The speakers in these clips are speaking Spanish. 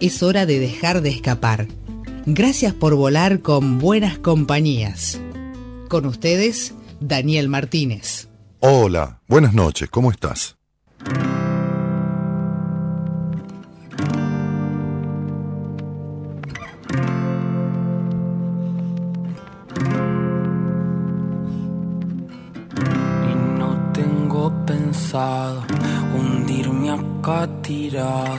es hora de dejar de escapar. Gracias por volar con buenas compañías. Con ustedes, Daniel Martínez. Hola, buenas noches, ¿cómo estás? Y no tengo pensado hundirme acá tirado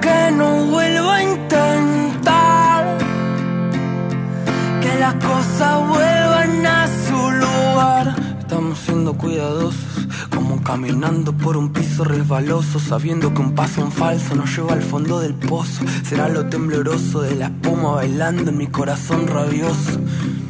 Que no vuelva a intentar que las cosas vuelvan a su lugar. Estamos siendo cuidadosos, como caminando por un piso resbaloso, sabiendo que un paso en falso nos lleva al fondo del pozo. Será lo tembloroso de la espuma bailando en mi corazón rabioso.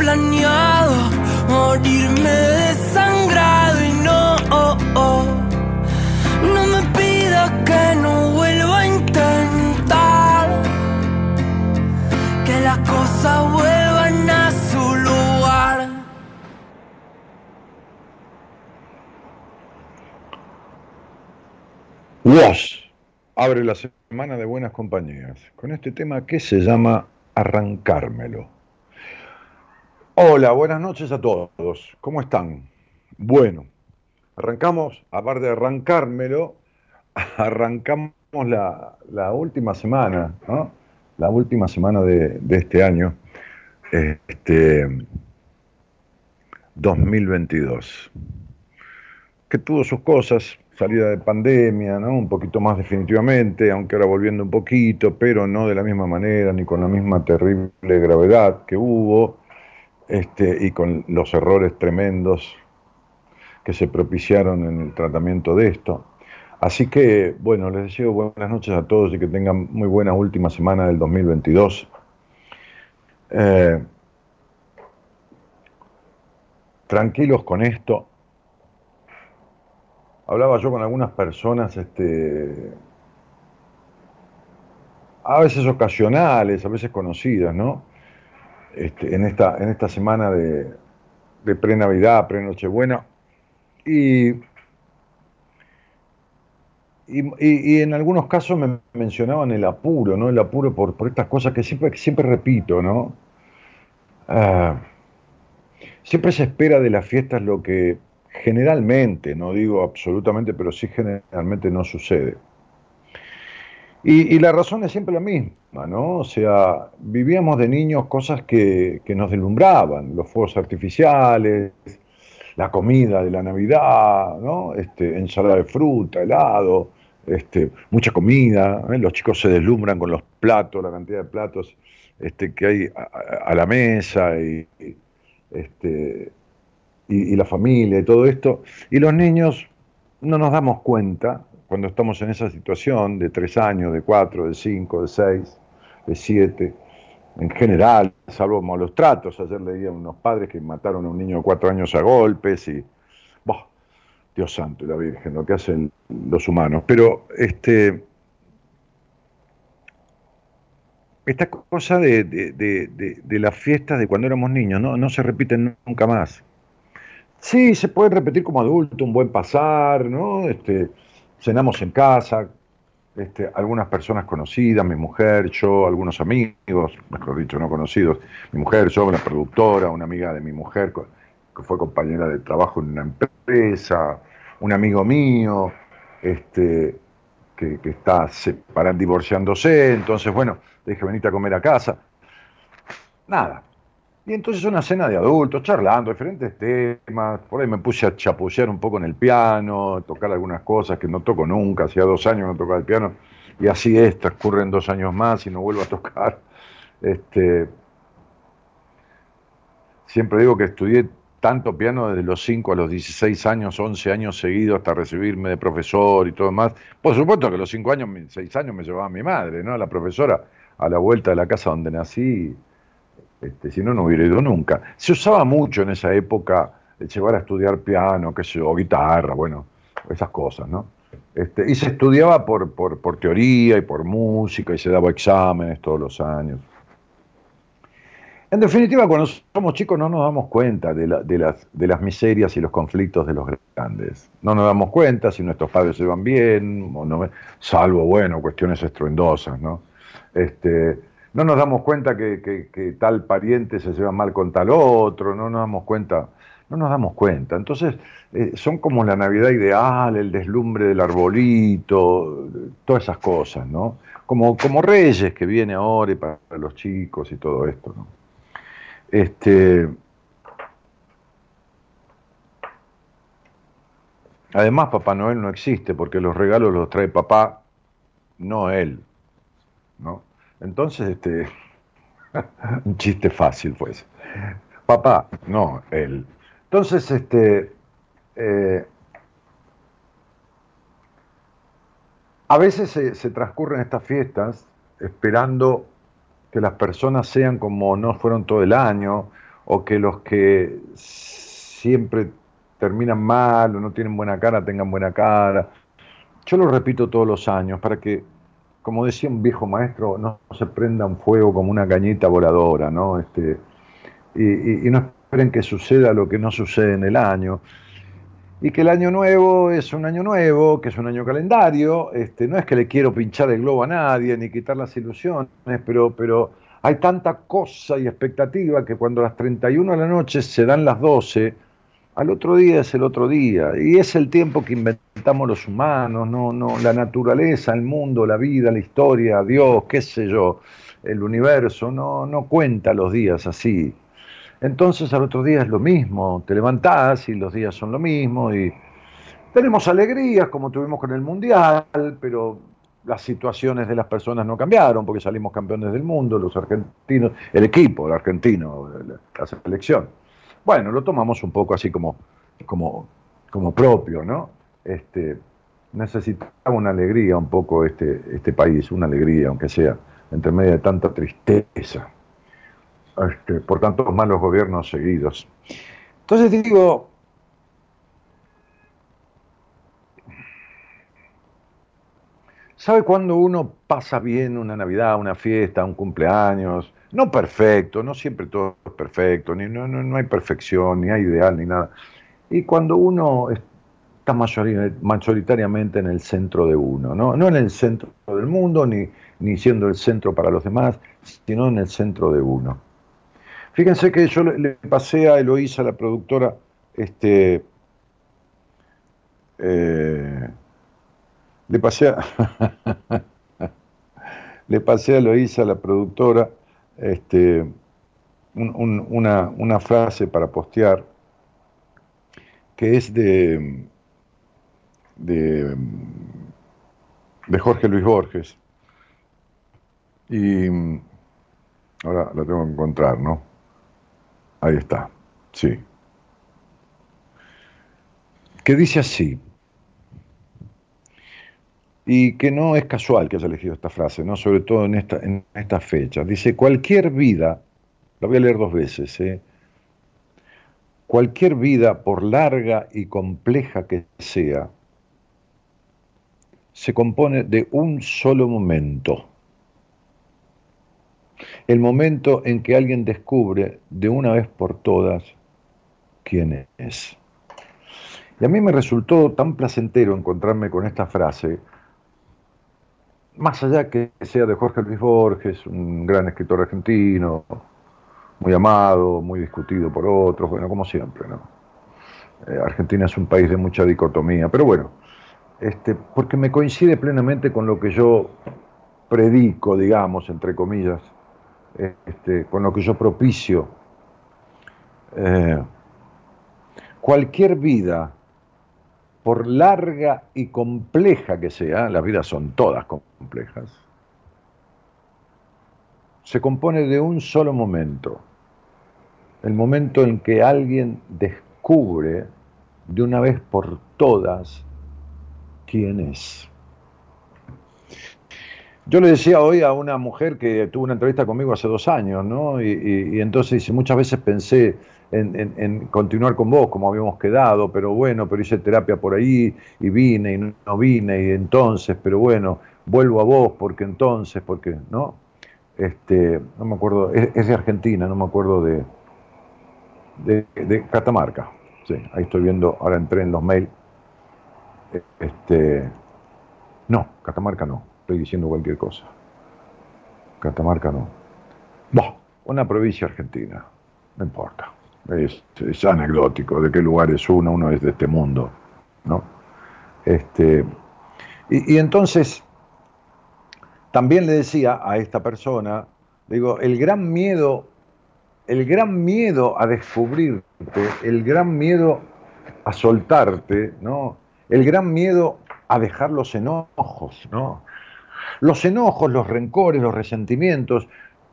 planeado morirme desangrado y no, oh, oh. no me pidas que no vuelva a intentar que las cosas vuelvan a su lugar. Wash abre la semana de buenas compañías con este tema que se llama Arrancármelo. Hola, buenas noches a todos. ¿Cómo están? Bueno, arrancamos, aparte de arrancármelo, arrancamos la, última semana, ¿no? La última semana de, este año, este 2022, que tuvo sus cosas, salida de pandemia, ¿no? Un poquito más definitivamente, aunque ahora volviendo un poquito, pero no de la misma manera, ni con la misma terrible gravedad que hubo este, y con los errores tremendos que se propiciaron en el tratamiento de esto. Así que, bueno, les deseo buenas noches a todos y que tengan muy buena última semana del 2022. Eh, tranquilos con esto. Hablaba yo con algunas personas, este, a veces ocasionales, a veces conocidas, ¿no? Este, en, esta, en esta semana de, de pre-Navidad, pre-Nochebuena. Y y, en algunos casos me mencionaban el apuro, ¿no? El apuro por, por estas cosas que siempre, siempre repito, ¿no? Ah, siempre se espera de las fiestas lo que generalmente, no digo absolutamente, pero sí generalmente no sucede. Y, la razón es siempre la misma, ¿no? O sea, vivíamos de niños cosas que, que nos deslumbraban, los fuegos artificiales, la comida de la Navidad, ¿no? Este, ensalada de fruta, helado, este, mucha comida, ¿eh? los chicos se deslumbran con los platos, la cantidad de platos este, que hay a, la mesa y, este, y, la familia y todo esto. Y los niños no nos damos cuenta cuando estamos en esa situación de tres años, de cuatro, de cinco, de seis, de siete, en general, salvo malos tratos. Ayer leía unos padres que mataron a un niño de cuatro años a golpes y, Dios santo y la Virgen, lo que hacen los humanos. Pero este, esta cosa de, de, las fiestas de cuando éramos niños no, no se repiten nunca más. Sí, se puede repetir como adulto, un buen pasar, ¿no? Este, cenamos en casa, este, algunas personas conocidas, mi mujer, yo, algunos amigos, mejor dicho, no conocidos, mi mujer, yo, una productora, una amiga de mi mujer, que fue compañera de trabajo en una empresa, un amigo mío, este, que, está separando, divorciándose, entonces, bueno, dije, venite a comer a casa. Nada. Y entonces una cena de adultos, charlando, diferentes temas. Por ahí me puse a chapucear un poco en el piano, tocar algunas cosas que no toco nunca. Hacía dos años no tocaba el piano. Y así es, transcurren dos años más y no vuelvo a tocar. Este, siempre digo que estudié tanto piano desde los 5 a los 16 años, 11 años seguidos hasta recibirme de profesor y todo más. Por supuesto que los 5 años, 6 años me llevaba mi madre, ¿no? La profesora a la vuelta de la casa donde nací, este, si no, no hubiera ido nunca. Se usaba mucho en esa época llevar a estudiar piano, qué sé yo, guitarra, bueno, esas cosas, ¿no? Este, y se estudiaba por, por, por teoría y por música y se daba exámenes todos los años. En definitiva, cuando somos chicos no nos damos cuenta de, las, de, las, miserias y los conflictos de los grandes. No nos damos cuenta si nuestros padres se van bien, o no, salvo, bueno, cuestiones estruendosas, ¿no? Este, no nos damos cuenta que, tal pariente se lleva mal con tal otro, no nos damos cuenta, no nos damos cuenta. Entonces, eh, son como la Navidad ideal, el deslumbre del arbolito, todas esas cosas, ¿no? Como, como Reyes que viene ahora y para los chicos y todo esto, ¿no? Este, además, Papá Noel no existe porque los regalos los trae papá, no él. ¿no? Entonces, este, un chiste fácil fue ese. Papá, no él. Entonces, este, eh, a veces se transcurren estas fiestas esperando que las personas sean como no fueron todo el año, o que los que siempre terminan mal o no tienen buena cara tengan buena cara. Yo lo repito todos los años para que, como decía un viejo maestro, no se prenda un fuego como una cañita voladora, ¿no? Este, y, y no esperen que suceda lo que no sucede en el año y que el año nuevo es un año nuevo, que es un año calendario, este, no es que le quiero pinchar el globo a nadie ni quitar las ilusiones, pero, pero hay tanta cosa y expectativa que cuando las 31 de la noche se dan las 12, al otro día es el otro día, y es el tiempo que inventamos los humanos, no, no, la naturaleza, el mundo, la vida, la historia, Dios, qué sé yo, el universo, no, no cuenta los días así. Entonces al otro día es lo mismo, te levantás y los días son lo mismo y tenemos alegrías como tuvimos con el Mundial, pero las situaciones de las personas no cambiaron porque salimos campeones del mundo, los argentinos, el equipo, el argentino, la selección. Bueno, lo tomamos un poco así como, como, como propio, ¿no? Este, necesitaba una alegría un poco este, este país, una alegría, aunque sea, entre medio de tanta tristeza. Este, por tantos malos gobiernos seguidos. Entonces digo, ¿sabe cuándo uno pasa bien una Navidad, una fiesta, un cumpleaños? No perfecto, no siempre todo es perfecto, ni, no, no, hay perfección, ni hay ideal, ni nada. Y cuando uno está mayoritariamente en el centro de uno, ¿no? no en el centro del mundo, ni, ni siendo el centro para los demás, sino en el centro de uno. Fíjense que yo le, pasé a Eloísa, la productora, este, eh, le pasé a, le pasé a Eloísa, la productora, este, una, una frase para postear que es de, de, de Jorge Luis Borges. Y ahora la tengo que encontrar, ¿no? Ahí está, sí. Que dice así, y que no es casual que haya elegido esta frase, ¿no? sobre todo en esta, en fecha. Dice, cualquier vida, la voy a leer dos veces, ¿eh? Cualquier vida, por larga y compleja que sea, se compone de un solo momento. El momento en que alguien descubre de una vez por todas quién es. Y a mí me resultó tan placentero encontrarme con esta frase, más allá que sea de Jorge Luis Borges, un gran escritor argentino, muy amado, muy discutido por otros, bueno, como siempre, ¿no? Eh, Argentina es un país de mucha dicotomía, pero bueno, este, porque me coincide plenamente con lo que yo predico, digamos, entre comillas, este, con lo que yo propicio. Eh, cualquier vida, por larga y compleja que sea, las vidas son todas complejas, se compone de un solo momento el momento en que alguien descubre de una vez por todas quién es. Yo le decía hoy a una mujer que tuvo una entrevista conmigo hace dos años, ¿no? Y, entonces muchas veces pensé en, en, continuar con vos como habíamos quedado, pero bueno, pero hice terapia por ahí y vine y no vine y entonces, pero bueno, vuelvo a vos porque entonces, porque, ¿no? Este, no me acuerdo, es de Argentina, no me acuerdo de, de, Catamarca. Sí, ahí estoy viendo, ahora entré en los mails. Este, no, Catamarca no, estoy diciendo cualquier cosa. Catamarca no. Bah, una provincia argentina, no importa. Es, es, anecdótico de qué lugar es uno, uno es de este mundo, ¿no? Este, y, y entonces, también le decía a esta persona, digo, el gran miedo el gran miedo a descubrirte, el gran miedo a soltarte, ¿no? El gran miedo a dejar los enojos, ¿no? Los enojos, los rencores, los resentimientos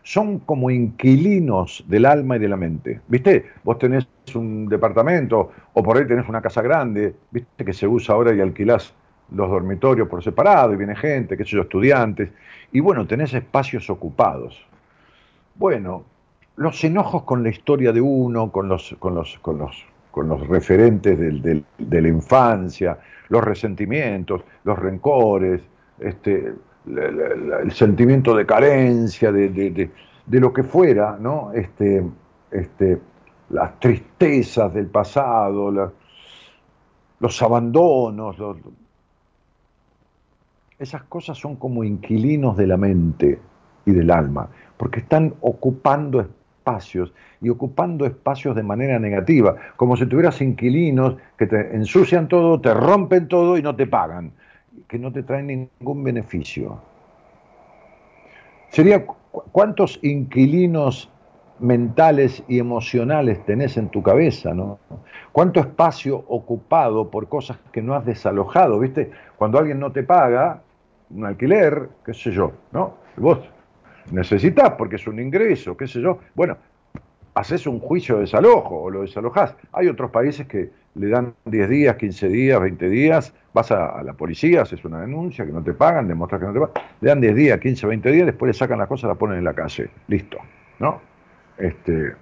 son como inquilinos del alma y de la mente. ¿Viste? Vos tenés un departamento o por ahí tenés una casa grande, ¿viste? Que se usa ahora y alquilás los dormitorios por separado y viene gente, qué sé yo, estudiantes. Y bueno, tenés espacios ocupados. Bueno, los enojos con la historia de uno, con los, con los, con los, con los referentes de la infancia, los resentimientos, los rencores, este, el sentimiento de carencia, de, lo que fuera, ¿no? Este, este, las tristezas del pasado, los abandonos, esas cosas son como inquilinos de la mente y del alma, porque están ocupando espacios y ocupando espacios de manera negativa, como si tuvieras inquilinos que te ensucian todo, te rompen todo y no te pagan, que no te traen ningún beneficio. Sería cuántos inquilinos mentales y emocionales tenés en tu cabeza, ¿no? ¿Cuánto espacio ocupado por cosas que no has desalojado, ¿viste? Cuando alguien no te paga un alquiler, qué sé yo, ¿no? Vos necesitas porque es un ingreso, qué sé yo. Bueno, haces un juicio de desalojo o lo desalojás. Hay otros países que le dan 10 días, 15 días, 20 días, vas a, la policía, haces una denuncia, que no te pagan, demuestras que no te pagan, le dan 10 días, 15, 20 días, después le sacan las cosas, la ponen en la calle, listo, ¿no? Este,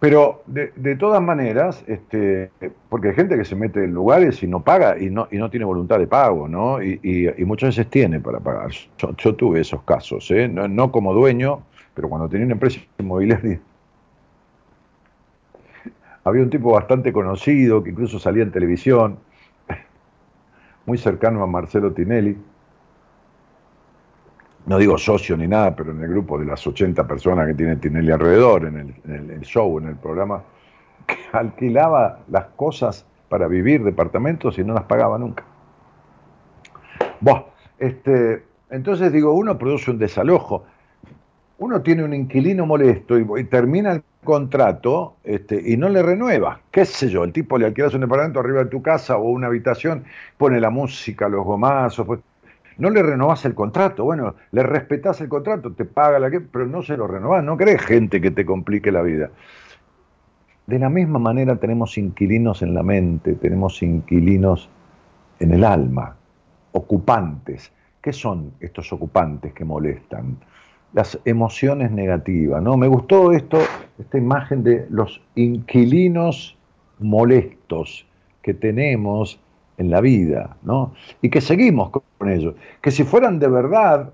pero de, todas maneras, este, porque hay gente que se mete en lugares y no paga y no, y no tiene voluntad de pago, ¿no? Y, muchas veces tiene para pagar. Yo, tuve esos casos, ¿eh? no, como dueño, pero cuando tenía una empresa inmobiliaria, había un tipo bastante conocido, que incluso salía en televisión, muy cercano a Marcelo Tinelli, no digo socio ni nada, pero en el grupo de las 80 personas que tiene Tinelli alrededor, en el, show, en el programa, que alquilaba las cosas para vivir departamentos y no las pagaba nunca. Bueno, este, entonces digo, uno produce un desalojo, uno tiene un inquilino molesto y, termina el contrato este, y no le renueva. ¿Qué sé yo? El tipo le alquilas un departamento arriba de tu casa o una habitación, pone la música, los gomazos, pues, no le renovás el contrato. Bueno, le respetás el contrato, te paga la que, pero no se lo renovás. No querés gente que te complique la vida. De la misma manera tenemos inquilinos en la mente, tenemos inquilinos en el alma, ocupantes. ¿Qué son estos ocupantes que molestan? Las emociones negativas, ¿no? Me gustó esto, esta imagen de los inquilinos molestos que tenemos en la vida, ¿no? Y que seguimos con ellos. Que si fueran de verdad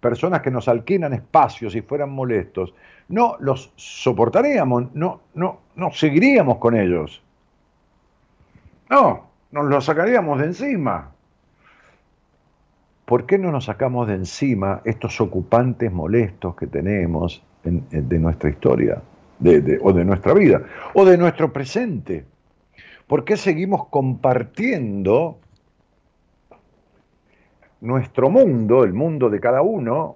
personas que nos alquilan espacios y fueran molestos, no los soportaríamos, no, no, no seguiríamos con ellos. No, nos los sacaríamos de encima. ¿Por qué no nos sacamos de encima estos ocupantes molestos que tenemos de nuestra historia, o de nuestra vida, o de nuestro presente? ¿Por qué seguimos compartiendo nuestro mundo, el mundo de cada uno,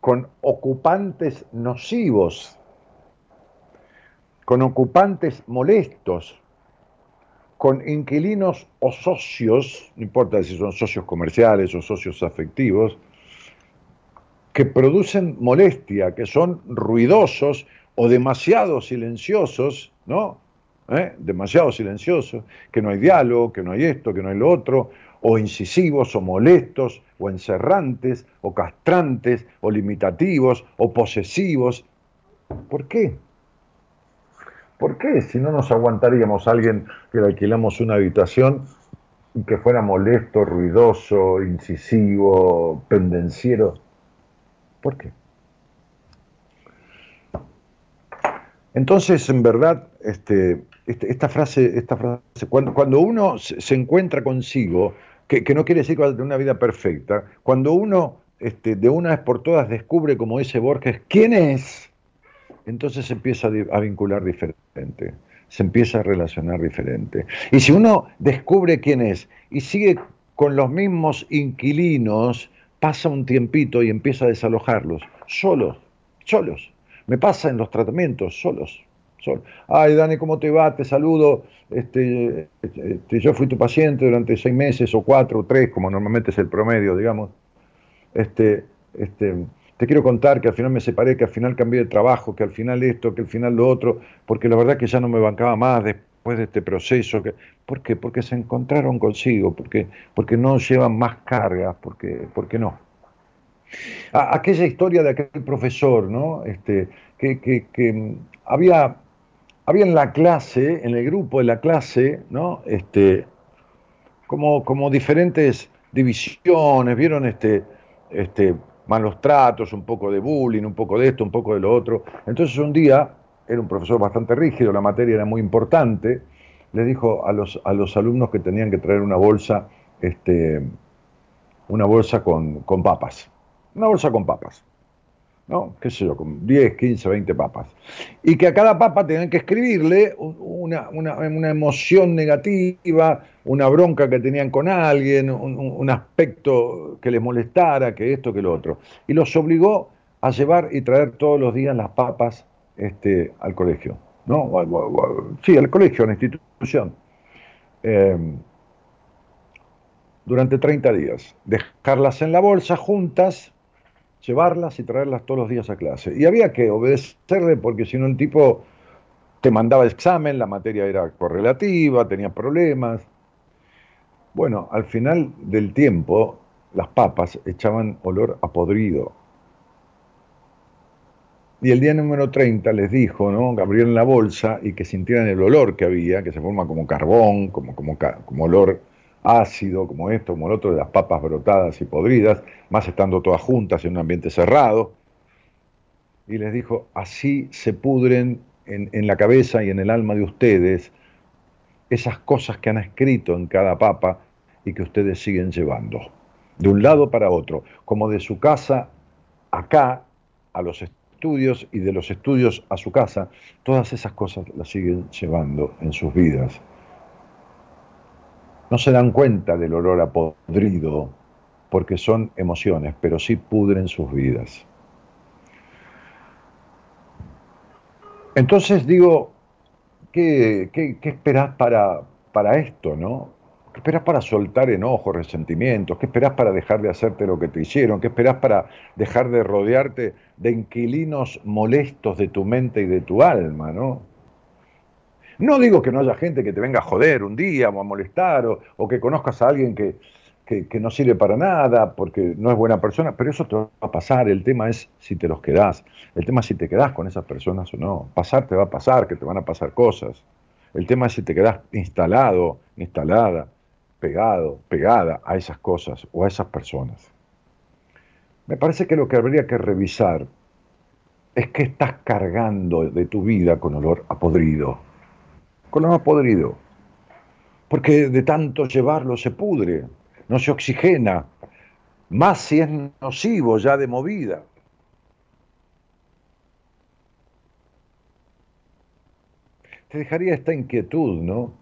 con ocupantes nocivos, con ocupantes molestos, con inquilinos o socios, no importa si son socios comerciales o socios afectivos, que producen molestia, que son ruidosos o demasiado silenciosos, ¿no? ¿eh? demasiado silenciosos, que no hay diálogo, que no hay esto, que no hay lo otro, o incisivos, o molestos, o encerrantes, o castrantes, o limitativos, o posesivos. ¿Por qué? ¿Por qué? Si no nos aguantaríamos a alguien que le alquilamos una habitación y que fuera molesto, ruidoso, incisivo, pendenciero. ¿Por qué? Entonces, en verdad, este, este, esta frase, esta frase cuando, uno se encuentra consigo, que, no quiere decir que de una vida perfecta, cuando uno este, de una vez por todas descubre como ese Borges quién es, entonces se empieza a vincular diferente, se empieza a relacionar diferente. Y si uno descubre quién es y sigue con los mismos inquilinos, pasa un tiempito y empieza a desalojarlos, solos, solos. Me pasa en los tratamientos, solos. Ay, Dani, ¿cómo te va? Te saludo. Este, este, yo fui tu paciente durante seis meses o cuatro o tres, como normalmente es el promedio, digamos. Este, este, te quiero contar que al final me separé, que al final cambié de trabajo, que al final esto, que al final lo otro, porque la verdad que ya no me bancaba más después de este proceso. Que, ¿Por qué? Porque se encontraron consigo, porque, porque no llevan más cargas, porque, porque no. aquella historia de aquel profesor, ¿no? Este, que, que, que había había en la clase, en el grupo de la clase, ¿no? Este, como, como diferentes divisiones, vieron este, este, malos tratos, un poco de bullying, un poco de esto, un poco de lo otro. Entonces un día, era un profesor bastante rígido, la materia era muy importante, le dijo a los, a los alumnos que tenían que traer una bolsa, este, una bolsa con, con papas, una bolsa con papas. ¿No? qué sé yo, con 10, 15, 20 papas. Y que a cada papa tenían que escribirle una, emoción negativa, una bronca que tenían con alguien, un, aspecto que les molestara, que esto, que lo otro. Y los obligó a llevar y traer todos los días las papas este, al colegio. ¿no? Sí, al colegio, a la institución. Em, durante 30 días. Dejarlas en la bolsa juntas llevarlas y traerlas todos los días a clase. Y había que obedecerle porque si no el tipo te mandaba examen, la materia era correlativa, tenía problemas. Bueno, al final del tiempo las papas echaban olor a podrido. Y el día número 30 les dijo, ¿no? Que abrieron la bolsa y que sintieran el olor que había, que se forma como carbón, como, como, como olor ácido como esto, como el otro, de las papas brotadas y podridas, más estando todas juntas en un ambiente cerrado. Y les dijo, así se pudren en, la cabeza y en el alma de ustedes esas cosas que han escrito en cada papa y que ustedes siguen llevando, de un lado para otro, como de su casa acá a los estudios y de los estudios a su casa, todas esas cosas las siguen llevando en sus vidas. No se dan cuenta del olor a podrido porque son emociones, pero sí pudren sus vidas. Entonces digo, ¿qué, qué, esperás para, para esto, no? ¿Qué esperás para soltar enojos, resentimientos? ¿Qué esperás para dejar de hacerte lo que te hicieron? ¿Qué esperás para dejar de rodearte de inquilinos molestos de tu mente y de tu alma, no? No digo que no haya gente que te venga a joder un día o a molestar o, que conozcas a alguien que, que, no sirve para nada porque no es buena persona, pero eso te va a pasar. El tema es si te los quedás. El tema es si te quedás con esas personas o no. Pasar te va a pasar, que te van a pasar cosas. El tema es si te quedás instalado, instalada, pegado, pegada a esas cosas o a esas personas. Me parece que lo que habría que revisar es que estás cargando de tu vida con olor a podrido. Con olor a podrido. Porque de tanto llevarlo se pudre no se oxigena, más si es nocivo ya de movida. Te dejaría esta inquietud, ¿no?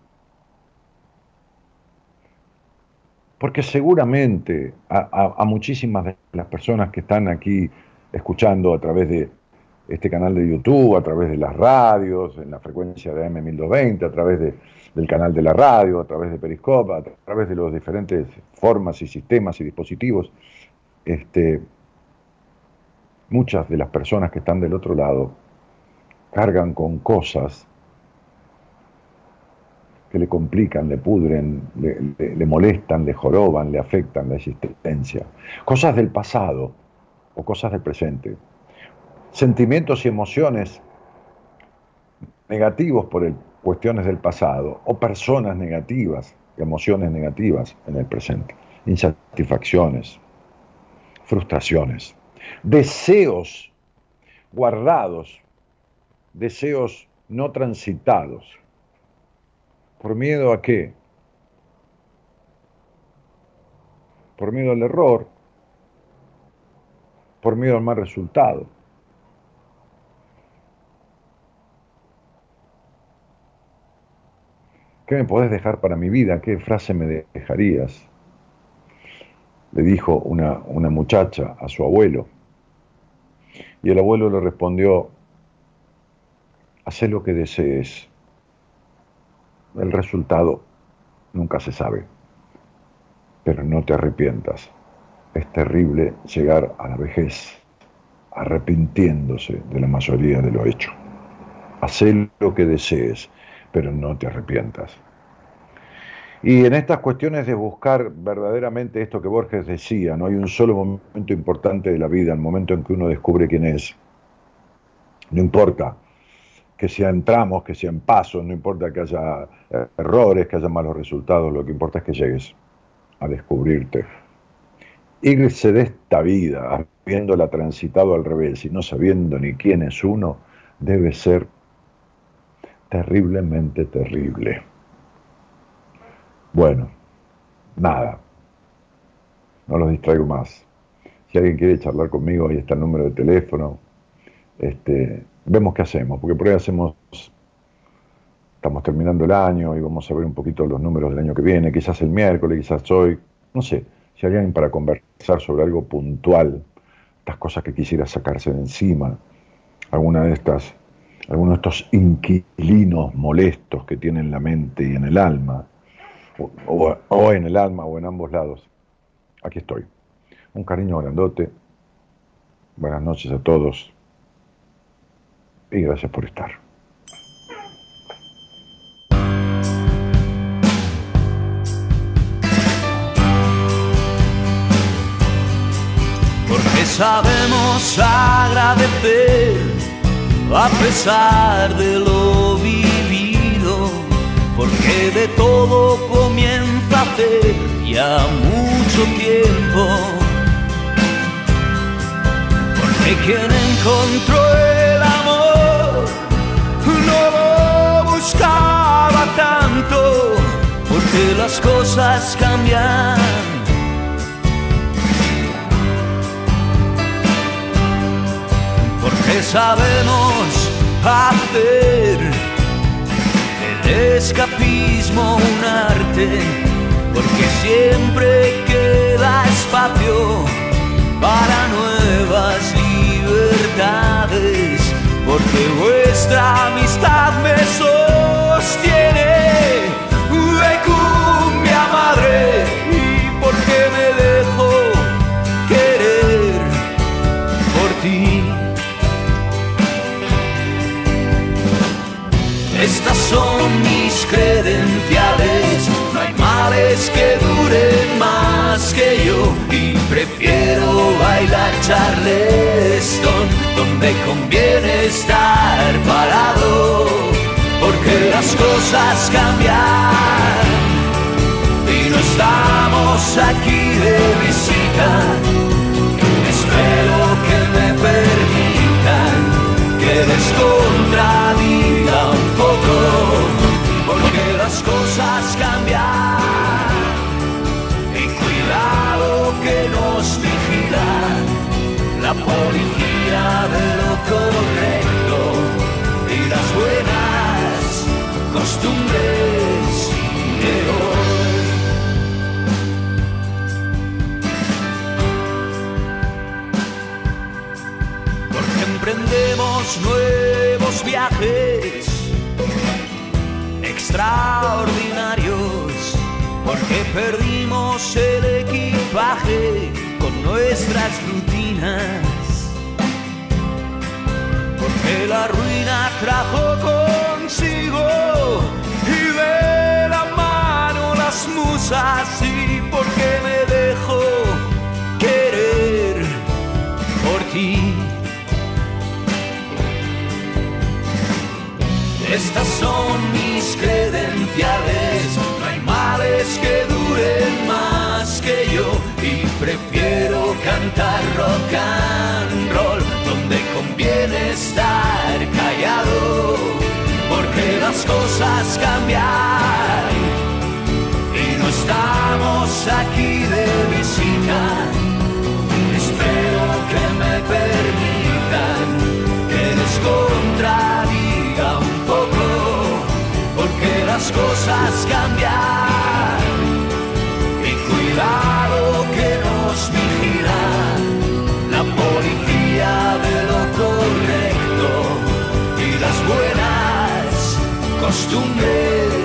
Porque seguramente a, muchísimas de las personas que están aquí escuchando a través de este canal de YouTube, a través de las radios, en la frecuencia de AM1220, a través de del canal de la radio, a través de Periscope, a través de los diferentes formas y sistemas y dispositivos, este, muchas de las personas que están del otro lado cargan con cosas que le complican, le pudren, le, molestan, le joroban, le afectan la existencia. Cosas del pasado o cosas del presente. Sentimientos y emociones negativos por cuestiones del pasado o personas negativas, emociones negativas en el presente, insatisfacciones, frustraciones, deseos guardados, deseos no transitados. ¿Por miedo a qué? Por miedo al error, por miedo al mal resultado. ¿Qué me podés dejar para mi vida? ¿Qué frase me dejarías? Le dijo una, una muchacha a su abuelo. Y el abuelo le respondió, haz lo que desees. El resultado nunca se sabe, pero no te arrepientas. Es terrible llegar a la vejez arrepintiéndose de la mayoría de lo hecho. Haz lo que desees pero no te arrepientas. Y en estas cuestiones de buscar verdaderamente esto que Borges decía, no hay un solo momento importante de la vida, el momento en que uno descubre quién es. No importa que sean tramos, que sean pasos, no importa que haya errores, que haya malos resultados, lo que importa es que llegues a descubrirte. Irse de esta vida, habiéndola transitado al revés y no sabiendo ni quién es uno, debe ser terriblemente terrible. Bueno, nada, no los distraigo más. Si alguien quiere charlar conmigo, ahí está el número de teléfono. Este, vemos qué hacemos, porque por ahí hacemos, estamos terminando el año y vamos a ver un poquito los números del año que viene, quizás el miércoles, quizás hoy, no sé, si alguien para conversar sobre algo puntual, estas cosas que quisiera sacarse de encima, alguna de estas algunos de estos inquilinos molestos que tienen la mente y en el alma, o, en el alma o en ambos lados. Aquí estoy. Un cariño grandote. Buenas noches a todos y gracias por estar. Porque sabemos agradecer a pesar de lo vivido, porque de todo comienza hace ya mucho tiempo. Porque quien encontró el amor buscaba tanto, porque las cosas cambian. Porque sabemos hacer el escapismo un arte, porque siempre queda espacio para nuevas libertades porque vuestra amistad me sostiene. Cumbia madre, Estas son mis credenciales, no hay males que duren más que yo y prefiero bailar charleston donde conviene estar parado, porque las cosas cambian y no estamos aquí de visita. Espero que me permitan que les costumbres de hoy. Porque emprendemos nuevos viajes extraordinarios, porque perdimos el equipaje con nuestras rutinas porque la ruina trajo consigo y de la mano las musas y porque me dejo querer por ti. Estas son mis credenciales, no hay males que duren más que yo y prefiero cantar rock and conviene estar callado, porque las cosas cambian y no estamos aquí de visita. Espero que me permitan que les contradiga un poco, porque las cosas cambian y cuidado costumbres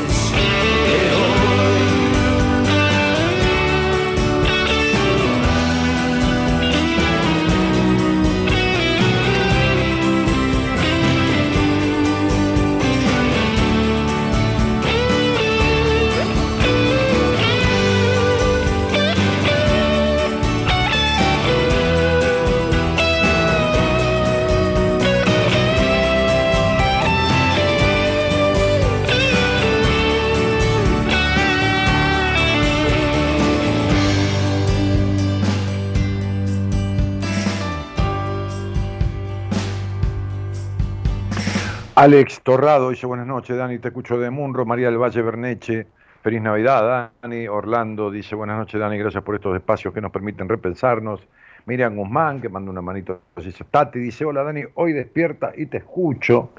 Alex Torrado dice buenas noches, Dani, te escucho de Munro, María del Valle Berneche, feliz Navidad, Dani, Orlando dice buenas noches, Dani, gracias por estos espacios que nos permiten repensarnos. Miriam Guzmán, que manda una manito, dice, Tati, dice, hola Dani, hoy despierta y te escucho.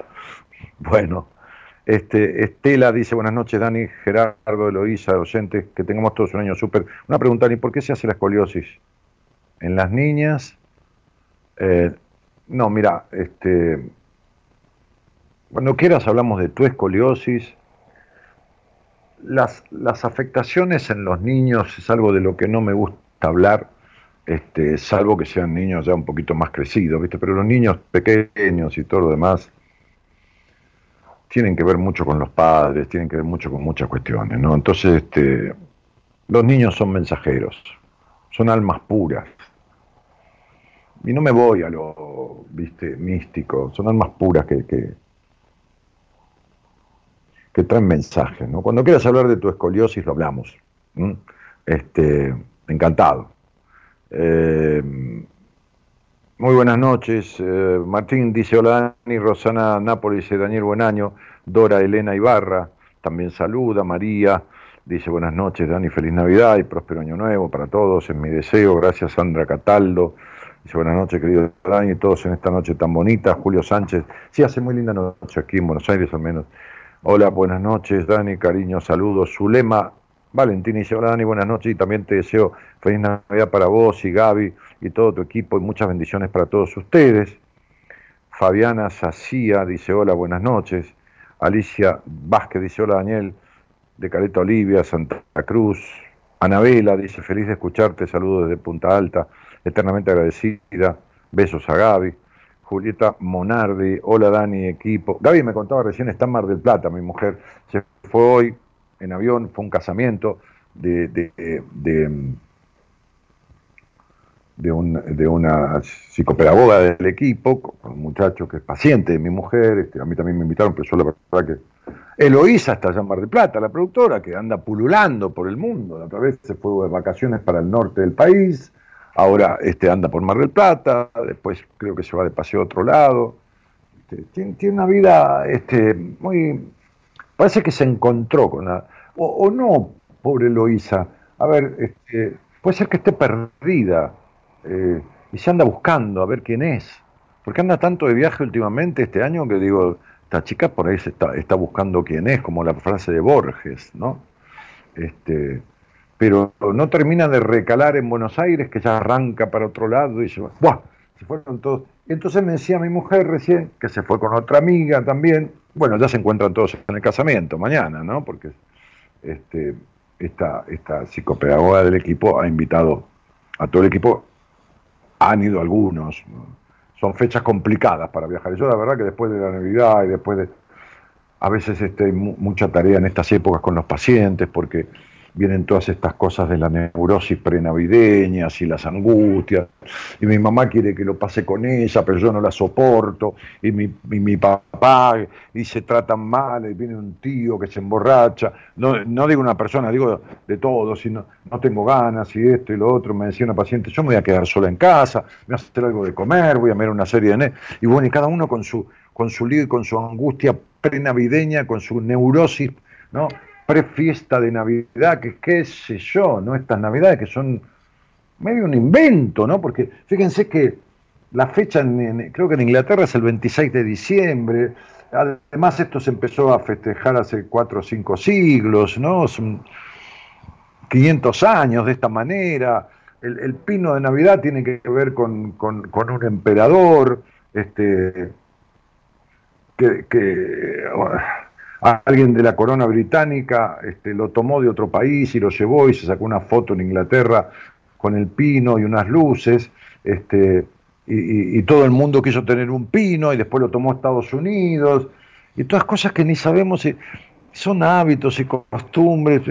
Bueno, este, Estela dice, buenas noches Dani, Gerardo, Eloísa, docentes, que tengamos todos un año súper. Una pregunta, Dani, ¿por qué se hace la escoliosis? ¿En las niñas? Eh, no, mira, este cuando quieras hablamos de tu escoliosis. Las, las afectaciones en los niños es algo de lo que no me gusta hablar, este, salvo que sean niños ya un poquito más crecidos, ¿viste? Pero los niños pequeños y todo lo demás tienen que ver mucho con los padres, tienen que ver mucho con muchas cuestiones, ¿no? Entonces, este, los niños son mensajeros, son almas puras. Y no me voy a lo, viste, místico, son almas puras que, que, que traen mensajes. ¿no? Cuando quieras hablar de tu escoliosis, lo hablamos. Este, encantado. Eh, Muy buenas noches. Eh, Martín dice hola Dani, Rosana Nápoles dice Daniel Buenaño, Dora Elena Ibarra también saluda, María dice buenas noches Dani, feliz Navidad y próspero año nuevo para todos, es mi deseo, gracias Sandra Cataldo, dice buenas noches querido Dani, todos en esta noche tan bonita, Julio Sánchez, sí hace muy linda noche aquí en Buenos Aires al menos. Hola, buenas noches Dani, cariño, saludos, Zulema Valentín dice, hola Dani, buenas noches y también te deseo feliz Navidad para vos y Gaby y todo tu equipo y muchas bendiciones para todos ustedes. Fabiana Sacía dice, hola, buenas noches. Alicia Vázquez dice, hola Daniel, de Caleta Olivia, Santa Cruz. Anabela dice, feliz de escucharte, saludos desde Punta Alta, eternamente agradecida. Besos a Gaby. Julieta Monardi, hola Dani, equipo. Gaby me contaba recién, está en Mar del Plata, mi mujer. Se fue hoy en avión, fue un casamiento de, de, de, una psicopedagoga del equipo, un muchacho que es paciente de mi mujer, este, a mí también me invitaron, pero yo la verdad que... Eloísa está allá en Mar del Plata, la productora, que anda pululando por el mundo, la otra vez se fue de vacaciones para el norte del país, ahora este, anda por Mar del Plata, después creo que se va de paseo a otro lado, este, tiene, una vida este, muy Parece que se encontró con la... O, no, pobre Loisa. A ver, este, puede ser que esté perdida eh, y se anda buscando a ver quién es. Porque anda tanto de viaje últimamente este año que digo, esta chica por ahí se está, está buscando quién es, como la frase de Borges, ¿no? Este, pero no termina de recalar en Buenos Aires, que ya arranca para otro lado y se va. ¡Buah! Se fueron todos. Entonces me decía mi mujer recién, que se fue con otra amiga también, bueno, ya se encuentran todos en el casamiento mañana, ¿no? Porque este, esta, esta psicopedagoga del equipo ha invitado a todo el equipo, han ido algunos, son fechas complicadas para viajar. Yo la verdad que después de la Navidad y después de... A veces este, hay mucha tarea en estas épocas con los pacientes porque vienen todas estas cosas de la neurosis prenavideñas y las angustias, y mi mamá quiere que lo pase con ella, pero yo no la soporto, y mi, mi papá, y se tratan mal, y viene un tío que se emborracha, no, no digo una persona, digo de todo, sino no tengo ganas, y esto y lo otro, me decía una paciente, yo me voy a quedar sola en casa, me voy a hacer algo de comer, voy a mirar una serie de... Y bueno, y cada uno con su, con su lío y con su angustia prenavideña, con su neurosis, ¿no? Prefiesta de Navidad, que qué sé yo, ¿no? Estas Navidades que son medio un invento, ¿no? Porque fíjense que la fecha, creo que en Inglaterra es el 26 de diciembre, además esto se empezó a festejar hace cuatro o cinco siglos, ¿no? Son 500 años de esta manera, el, pino de Navidad tiene que ver con, con, un emperador, este, que alguien de la corona británica este, lo tomó de otro país y lo llevó y se sacó una foto en Inglaterra con el pino y unas luces, este, y, todo el mundo quiso tener un pino y después lo tomó Estados Unidos, y todas cosas que ni sabemos si son hábitos y costumbres,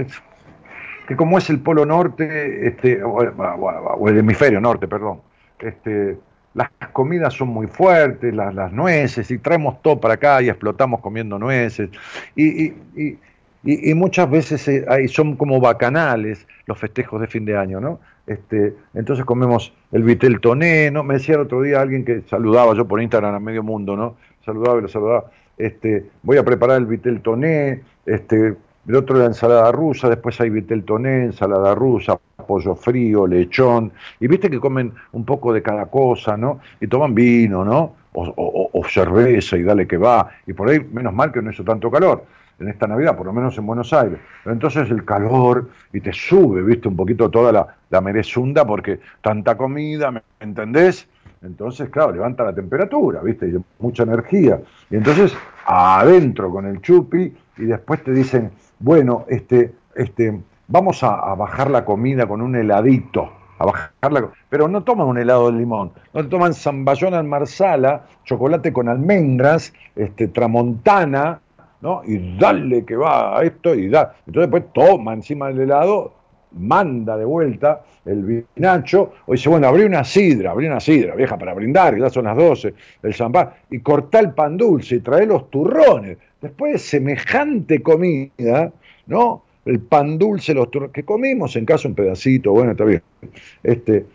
que como es el Polo Norte, este, o, el hemisferio norte, perdón, este, las comidas son muy fuertes, las, nueces, y traemos todo para acá y explotamos comiendo nueces. Y, muchas veces eh, son como bacanales los festejos de fin de año, ¿no? Este, entonces comemos el vitel toné, ¿no? Me decía el otro día alguien que saludaba yo por Instagram a medio mundo, ¿no? Saludaba y lo saludaba. Este, voy a preparar el vitel toné, este, el otro la ensalada rusa, después hay vitel toné, ensalada rusa, pollo frío, lechón, y viste que comen un poco de cada cosa, ¿no? Y toman vino, ¿no? O, cerveza y dale que va, y por ahí menos mal que no hizo tanto calor en esta Navidad, por lo menos en Buenos Aires. Pero entonces el calor y te sube, viste, un poquito toda la, la merezunda porque tanta comida, ¿me entendés? Entonces, claro, levanta la temperatura, ¿viste? Y mucha energía. Y entonces, adentro con el chupi, y después te dicen, bueno, este, este, vamos a, bajar la comida con un heladito, a pero no toman un helado de limón, no toman zamballón al marsala, chocolate con almendras, este, tramontana, ¿no? Y dale que va a esto y da. Entonces después toma encima del helado, manda de vuelta el vinacho, o dice, bueno, abrí una sidra, abrí una sidra, vieja, para brindar, ya son las 12, el champán, y cortá el pan dulce y trae los turrones. Después de semejante comida, ¿no? El pan dulce, los que comimos en casa un pedacito, bueno, está bien. Este,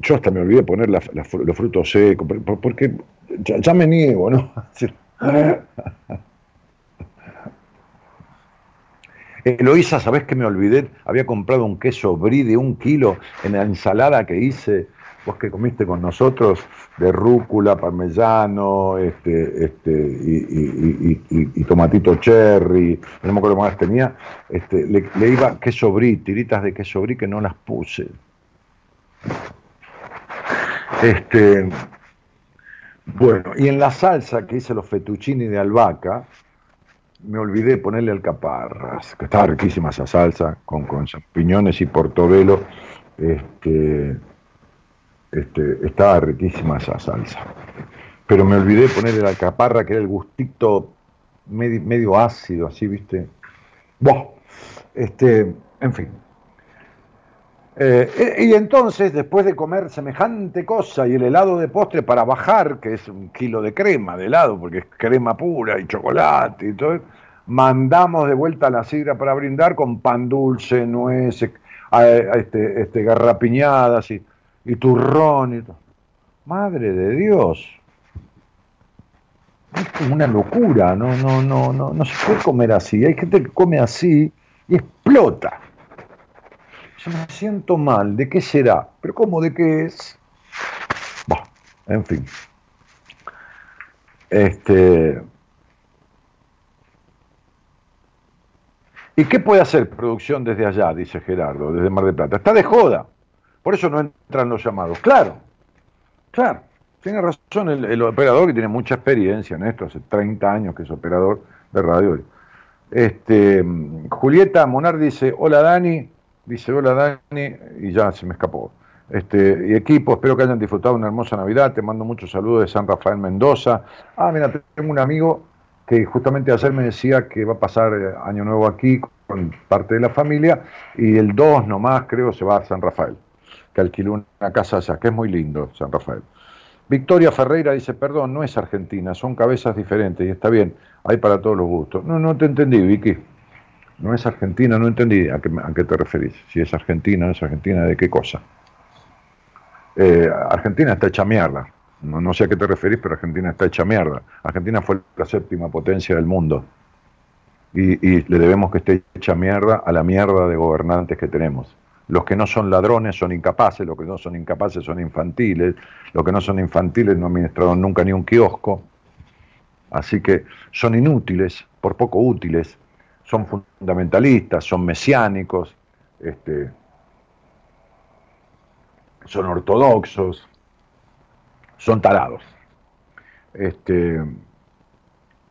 yo hasta me olvidé poner los frutos secos, porque ya, me niego, ¿no? Eloísa, ¿sabés que me olvidé? Había comprado un queso brie de un kilo en la ensalada que hice, vos que comiste con nosotros, de rúcula, parmesano, este, este, y, tomatito cherry, no me acuerdo más tenía, este, le, le iba queso brie, tiritas de queso brie que no las puse. Este, bueno, y en la salsa que hice los fettuccini de albahaca, me olvidé ponerle alcaparras, que estaba riquísima esa salsa, con, con champiñones y portobelo. Este, este, estaba riquísima esa salsa. Pero me olvidé ponerle la alcaparra, que era el gustito medio, ácido, así, ¿viste? Buah. Este, en fin. Eh, y entonces, después de comer semejante cosa y el helado de postre para bajar, que es un kilo de crema de helado, porque es crema pura y chocolate y todo, mandamos de vuelta a la sidra para brindar con pan dulce, nueces, este, este, garrapiñadas y, y turrón y todo. Madre de Dios. Es como una locura, no, no, no, no, no se puede comer así. Hay gente que come así y explota. Yo me siento mal, ¿de qué será? ¿Pero cómo de qué es? Bah, en fin. Este. ¿Y qué puede hacer producción desde allá? Dice Gerardo, desde Mar del Plata. Está de joda. Por eso no entran los llamados. Claro, claro. Tiene razón el, operador que tiene mucha experiencia en esto, hace 30 años que es operador de radio. Este, Julieta Monar dice, hola Dani, Dice, hola Dani, y ya se me escapó. Este, y equipo, espero que hayan disfrutado una hermosa Navidad. Te mando muchos saludos de San Rafael Mendoza. Ah, mira, tengo un amigo que justamente ayer me decía que va a pasar eh, Año Nuevo aquí con parte de la familia y el 2 nomás creo se va a San Rafael, que alquiló una casa allá, que es muy lindo San Rafael. Victoria Ferreira dice, perdón, no es Argentina, son cabezas diferentes y está bien, hay para todos los gustos. No, no te entendí, Vicky. No es Argentina, no entendí a qué, a qué te referís. Si es Argentina, ¿no es Argentina de qué cosa? Eh, Argentina está hecha mierda. No, no, sé a qué te referís, pero Argentina está hecha mierda. Argentina fue la séptima potencia del mundo. Y, y, le debemos que esté hecha mierda a la mierda de gobernantes que tenemos. Los que no son ladrones son incapaces, los que no son incapaces son infantiles, los que no son infantiles no administraron nunca ni un kiosco. Así que son inútiles, por poco útiles, son fundamentalistas, son mesiánicos, este, son ortodoxos, son tarados. Este,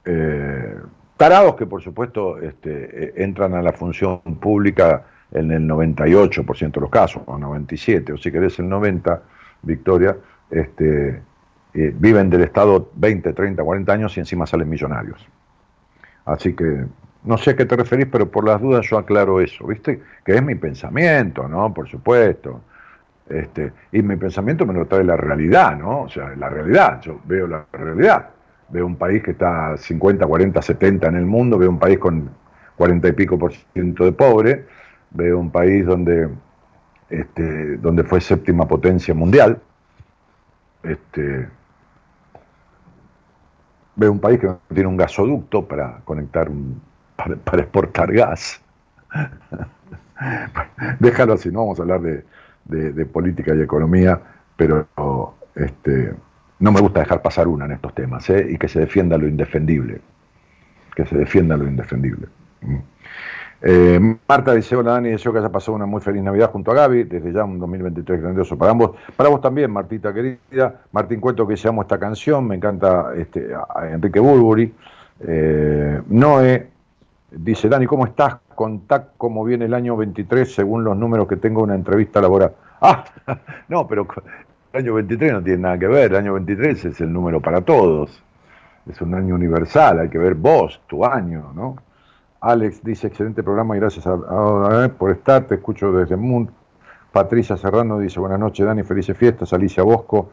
eh, tarados que por supuesto este, eh, entran a la función pública en el 98% de los casos, o 97, o si querés el 90, Victoria, este, eh, viven del Estado 20, 30, 40 años y encima salen millonarios. Así que no sé a qué te referís, pero por las dudas yo aclaro eso, ¿viste? Que es mi pensamiento, ¿no? Por supuesto. Este, y mi pensamiento me lo trae la realidad, ¿no? O sea, la realidad, yo veo la realidad. Veo un país que está 50, 40, 70 en el mundo, veo un país con 40 y pico por ciento de pobre, veo un país donde, este, donde fue séptima potencia mundial, este, veo un país que tiene un gasoducto para conectar un, para, exportar gas. Déjalo así, no vamos a hablar de, política y economía, pero este, no me gusta dejar pasar una en estos temas, ¿eh? y que se defienda lo indefendible, que se defienda lo indefendible. Eh, Marta dice, hola Dani, deseo que haya pasado una muy feliz Navidad junto a Gaby, desde ya un 2023 grandioso para ambos. Para vos también, Martita querida. Martín Cuento que llama esta canción, me encanta este, Enrique Burbury. Eh, Noé, Dice, Dani, ¿cómo estás? Contá cómo viene el año 23 según los números que tengo una entrevista laboral. Ah, no, pero el año 23 no tiene nada que ver, el año 23 es el número para todos. Es un año universal, hay que ver vos, tu año, ¿no? Alex dice, excelente programa y gracias por estar, te escucho desde Mundo. Patricia Serrano dice, buenas noches Dani, felices fiestas. Alicia Bosco,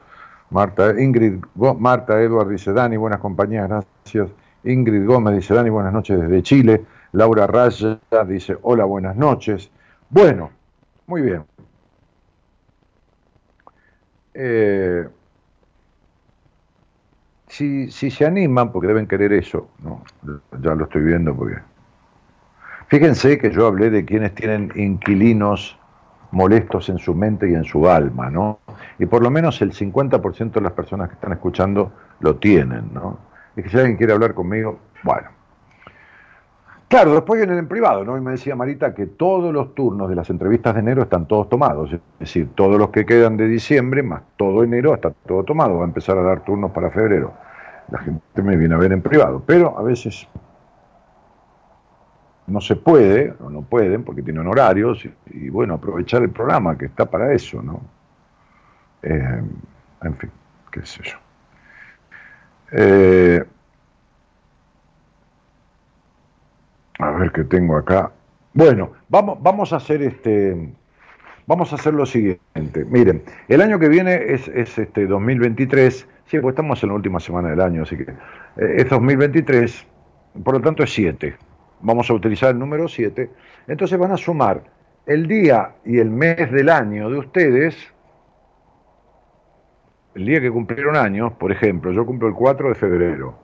Marta, Ingrid, Marta Edward dice, Dani, buenas compañías, gracias. Ingrid Gómez dice, Dani, buenas noches desde Chile. Laura Raya dice, hola, buenas noches. Bueno, muy bien. Eh, si, si se animan, porque deben querer eso, ¿no? ya lo estoy viendo porque... Fíjense que yo hablé de quienes tienen inquilinos molestos en su mente y en su alma, ¿no? Y por lo menos el 50% de las personas que están escuchando lo tienen, ¿no? Y que si alguien quiere hablar conmigo, bueno. Claro, después vienen en privado, ¿no? Y me decía Marita que todos los turnos de las entrevistas de enero están todos tomados. Es decir, todos los que quedan de diciembre, más todo enero, está todo tomado. Va a empezar a dar turnos para febrero. La gente me viene a ver en privado. Pero a veces no se puede, o no pueden, porque tienen horarios, y, bueno, aprovechar el programa que está para eso, ¿no? Eh, en fin, qué sé yo. Eh, a ver qué tengo acá. Bueno, vamos, vamos a hacer este. Vamos a hacer lo siguiente. Miren, el año que viene es, es este 2023. Sí, pues estamos en la última semana del año, así que eh, es 2023, por lo tanto es 7 vamos a utilizar el número 7, entonces van a sumar el día y el mes del año de ustedes, el día que cumplieron años, por ejemplo, yo cumplo el 4 de febrero,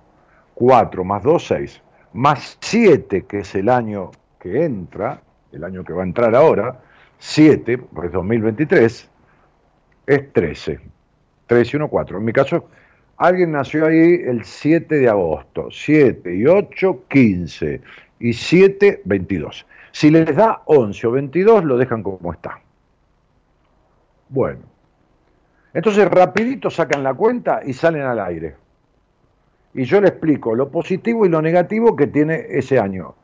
4 más 2, 6, más 7, que es el año que entra, el año que va a entrar ahora, 7, pues 2023, es 13. 3 y 1, 4. En mi caso, alguien nació ahí el 7 de agosto. 7 y 8, 15 y 7, 22. Si les da 11 o 22, lo dejan como está. Bueno. Entonces rapidito sacan la cuenta y salen al aire. Y yo le explico lo positivo y lo negativo que tiene ese año.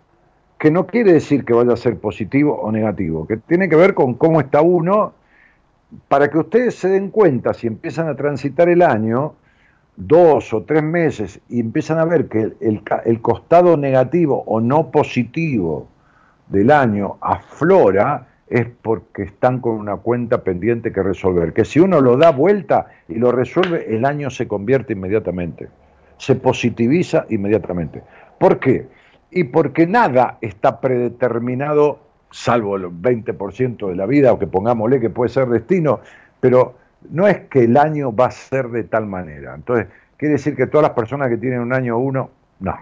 Que no quiere decir que vaya a ser positivo o negativo, que tiene que ver con cómo está uno, para que ustedes se den cuenta si empiezan a transitar el año, dos o tres meses y empiezan a ver que el, costado negativo o no positivo del año aflora, es porque están con una cuenta pendiente que resolver. Que si uno lo da vuelta y lo resuelve, el año se convierte inmediatamente, se positiviza inmediatamente. ¿Por qué? Y porque nada está predeterminado, salvo el 20% de la vida, o que pongámosle que puede ser destino, pero no es que el año va a ser de tal manera. Entonces, quiere decir que todas las personas que tienen un año uno, no.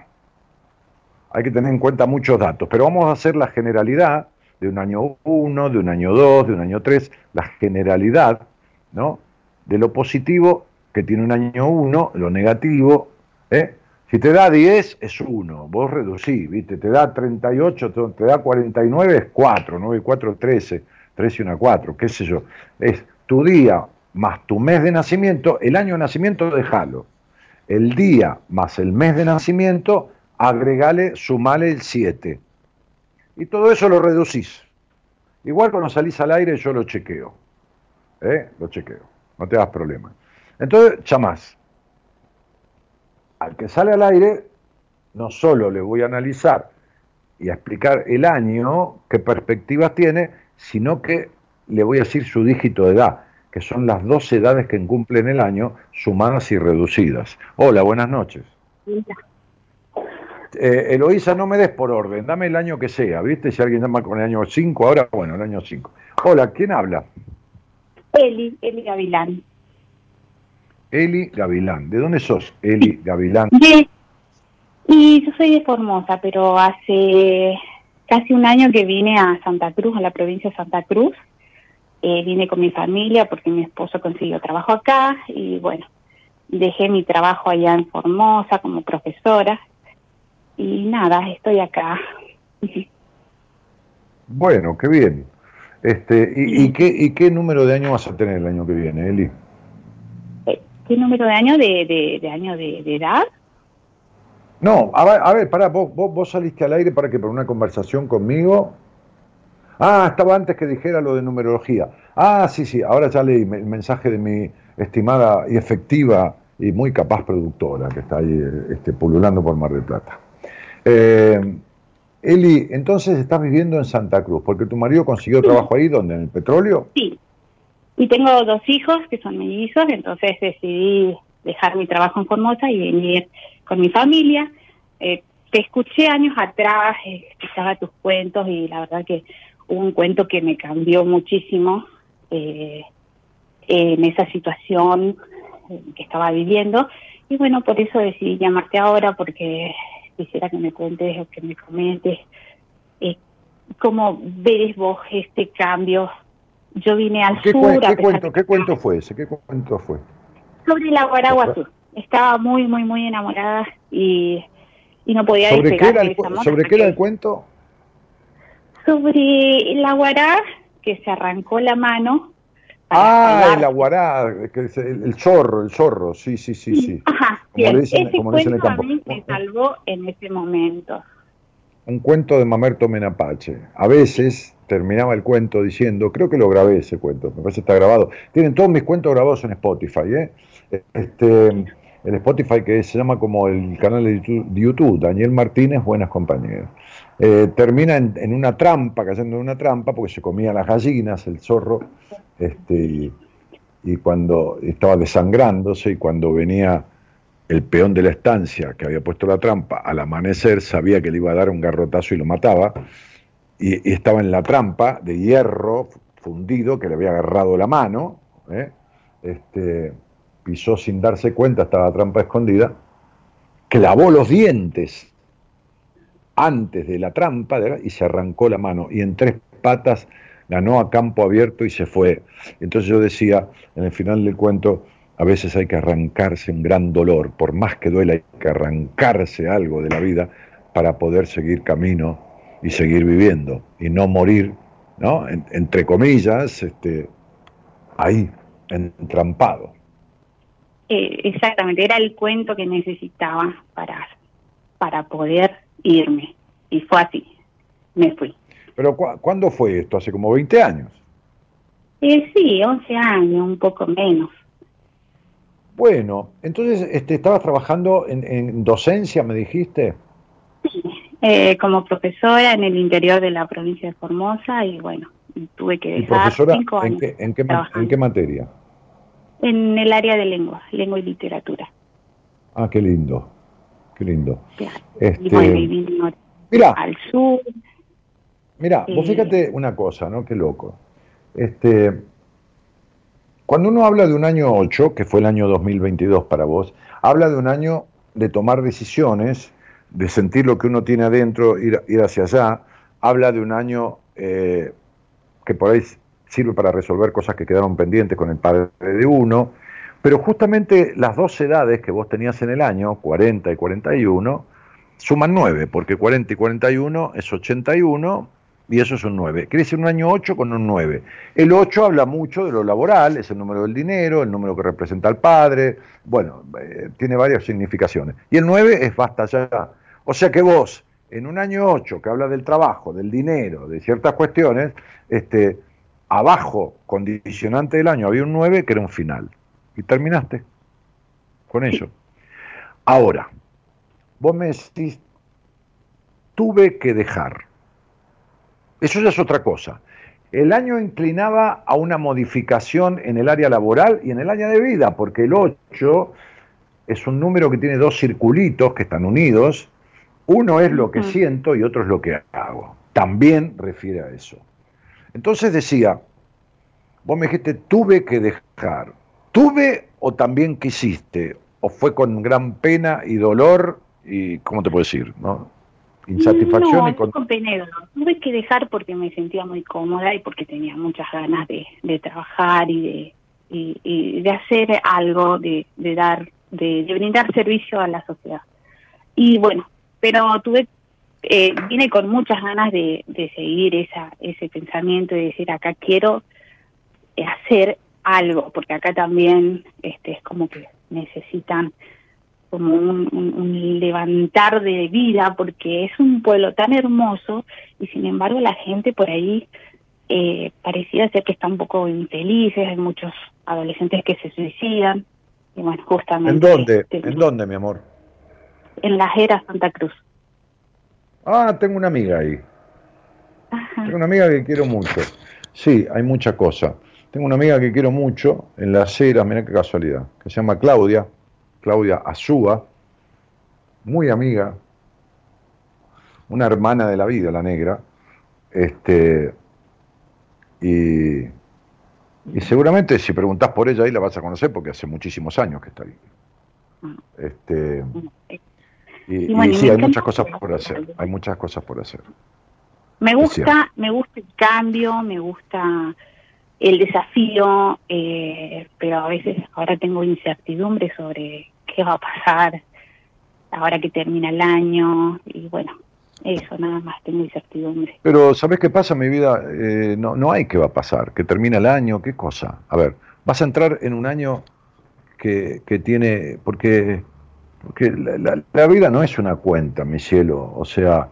Hay que tener en cuenta muchos datos, pero vamos a hacer la generalidad de un año uno, de un año dos, de un año tres, la generalidad, ¿no? De lo positivo que tiene un año uno, lo negativo, ¿eh? Si te da 10 es 1, vos reducís, ¿viste? Te da 38, te da 49 es 4, 9 y 4 13, 13 y 1 4, qué sé yo. Es tu día más tu mes de nacimiento, el año de nacimiento déjalo. El día más el mes de nacimiento, agregale, sumale el 7. Y todo eso lo reducís. Igual cuando salís al aire yo lo chequeo. ¿Eh? Lo chequeo. No te das problema. Entonces, chamás. Al que sale al aire, no solo le voy a analizar y a explicar el año, qué perspectivas tiene, sino que le voy a decir su dígito de edad que son las dos edades que cumplen el año, sumadas y reducidas. Hola, buenas noches. Eh, Eloísa, no me des por orden, dame el año que sea, ¿viste? Si alguien llama con el año 5, ahora, bueno, el año 5. Hola, ¿quién habla? Eli, Eli Gavilán. Eli Gavilán, ¿de dónde sos, Eli Gavilán? y yo soy de Formosa, pero hace casi un año que vine a Santa Cruz, a la provincia de Santa Cruz, eh, vine con mi familia porque mi esposo consiguió trabajo acá y bueno, dejé mi trabajo allá en Formosa como profesora y nada, estoy acá. Bueno, qué bien. Este, ¿y, qué, ¿Y qué número de año vas a tener el año que viene, Eli? Eh, ¿Qué número de año de, de, año de, edad? No, a ver, a ver pará, vos, vos, vos saliste al aire para que por una conversación conmigo Ah, estaba antes que dijera lo de numerología. Ah, sí, sí, ahora ya leí el mensaje de mi estimada y efectiva y muy capaz productora que está ahí este, pululando por Mar del Plata. Eh, Eli, entonces estás viviendo en Santa Cruz, porque tu marido consiguió trabajo ahí, ¿dónde? ¿En el petróleo? Sí. Y tengo dos hijos que son mellizos, entonces decidí dejar mi trabajo en Formosa y venir con mi familia. Eh, te escuché años atrás, escuchaba tus cuentos y la verdad que un cuento que me cambió muchísimo. Eh, en esa situación que estaba viviendo. Y bueno, por eso decidí llamarte ahora, porque quisiera que me cuentes o que me comentes eh, cómo ves vos este cambio. Yo vine al ¿Qué, sur. ¿qué, cuento, ¿Qué cuento fue ese? ¿Qué cuento fue? Sobre la Guaraguazú. Estaba muy, muy, muy enamorada y, y no podía ¿Sobre qué era el, ¿sobre qué era el cuento? Sobre la Guará, que se arrancó la mano Ah, el aguará, el, el, zorro, el zorro, sí, sí, sí, sí. Ajá, como le dicen, ese como cuento en el campo. a mí me salvó en ese momento. Un cuento de Mamerto Menapache. A veces terminaba el cuento diciendo, creo que lo grabé ese cuento, me parece que está grabado. Tienen todos mis cuentos grabados en Spotify, ¿eh? Este, el Spotify que se llama como el canal de YouTube, Daniel Martínez, Buenas Compañeras. Eh, termina en, una trampa, cayendo en una trampa, porque se comía las gallinas, el zorro, este, y, cuando estaba desangrándose y cuando venía el peón de la estancia que había puesto la trampa, al amanecer sabía que le iba a dar un garrotazo y lo mataba, y, estaba en la trampa de hierro fundido que le había agarrado la mano, ¿eh? este, pisó sin darse cuenta, estaba la trampa escondida, clavó los dientes antes de la trampa y se arrancó la mano y en tres patas ganó a campo abierto y se fue. Entonces yo decía, en el final del cuento, a veces hay que arrancarse un gran dolor, por más que duela, hay que arrancarse algo de la vida para poder seguir camino y seguir viviendo y no morir, ¿no? entre comillas, este, ahí, entrampado. Eh, exactamente, era el cuento que necesitaba para, para poder irme. Y fue así, me fui. Pero ¿cuándo fue esto? ¿Hace como 20 años? Eh, sí, 11 años, un poco menos. Bueno, entonces este, estabas trabajando en, docencia, me dijiste. Sí, eh, como profesora en el interior de la provincia de Formosa y bueno, tuve que dejar cinco años. ¿en qué, en, qué, materia? En el área de lengua, lengua y literatura. Ah, qué lindo, qué lindo. Este, mira, al sur, Mira, vos fíjate una cosa, ¿no? Qué loco. Este, cuando uno habla de un año 8, que fue el año 2022 para vos, habla de un año de tomar decisiones, de sentir lo que uno tiene adentro, ir, ir hacia allá, habla de un año eh, que por ahí sirve para resolver cosas que quedaron pendientes con el padre de uno, pero justamente las dos edades que vos tenías en el año, 40 y 41, suman 9, porque 40 y 41 es 81 y eso es un 9. Quiere decir un año 8 con un 9. El 8 habla mucho de lo laboral, es el número del dinero, el número que representa al padre, bueno, eh, tiene varias significaciones. Y el 9 es basta ya. O sea que vos, en un año 8 que habla del trabajo, del dinero, de ciertas cuestiones, este, abajo, condicionante del año, había un 9 que era un final. Y terminaste con eso. Ahora, vos me decís, tuve que dejar eso ya es otra cosa. El año inclinaba a una modificación en el área laboral y en el área de vida, porque el 8 es un número que tiene dos circulitos que están unidos. Uno es lo que siento y otro es lo que hago. También refiere a eso. Entonces decía, vos me dijiste, tuve que dejar. ¿Tuve o también quisiste? ¿O fue con gran pena y dolor? y ¿Cómo te puedo decir? ¿no? insatisfacción. No, y con... Tuve que dejar porque me sentía muy cómoda y porque tenía muchas ganas de, de trabajar y de, y, de hacer algo, de, de dar, de, brindar servicio a la sociedad. Y bueno, pero tuve, eh, vine con muchas ganas de, de seguir esa, ese pensamiento y decir acá quiero hacer algo, porque acá también este es como que necesitan como un, levantar de vida porque es un pueblo tan hermoso y sin embargo la gente por ahí eh, parecía ser que está un poco infelices, hay muchos adolescentes que se suicidan y bueno, justamente... ¿En dónde? Este, ¿En dónde, mi amor? En la Jera Santa Cruz. Ah, tengo una amiga ahí. Tengo una amiga que quiero mucho. Sí, hay mucha cosa. Tengo una amiga que quiero mucho en la acera, mira qué casualidad, que se llama Claudia, Claudia Azúa, muy amiga, una hermana de la vida, la negra, este, y, Y seguramente si preguntás por ella ahí la vas a conocer porque hace muchísimos años que está ahí. Ah. Este, y, sí, hay muchas cosas por hacer, hay muchas cosas por hacer. Me gusta, me gusta el cambio, me gusta el desafío, eh, pero a veces ahora tengo incertidumbre sobre qué va a pasar ahora que termina el año y bueno, eso nada más, tengo incertidumbre. Pero ¿sabes qué pasa, mi vida? Eh, no, no hay qué va a pasar, que termina el año, qué cosa. A ver, vas a entrar en un año que, que tiene, porque, porque la, la, vida no es una cuenta, mi cielo, o sea,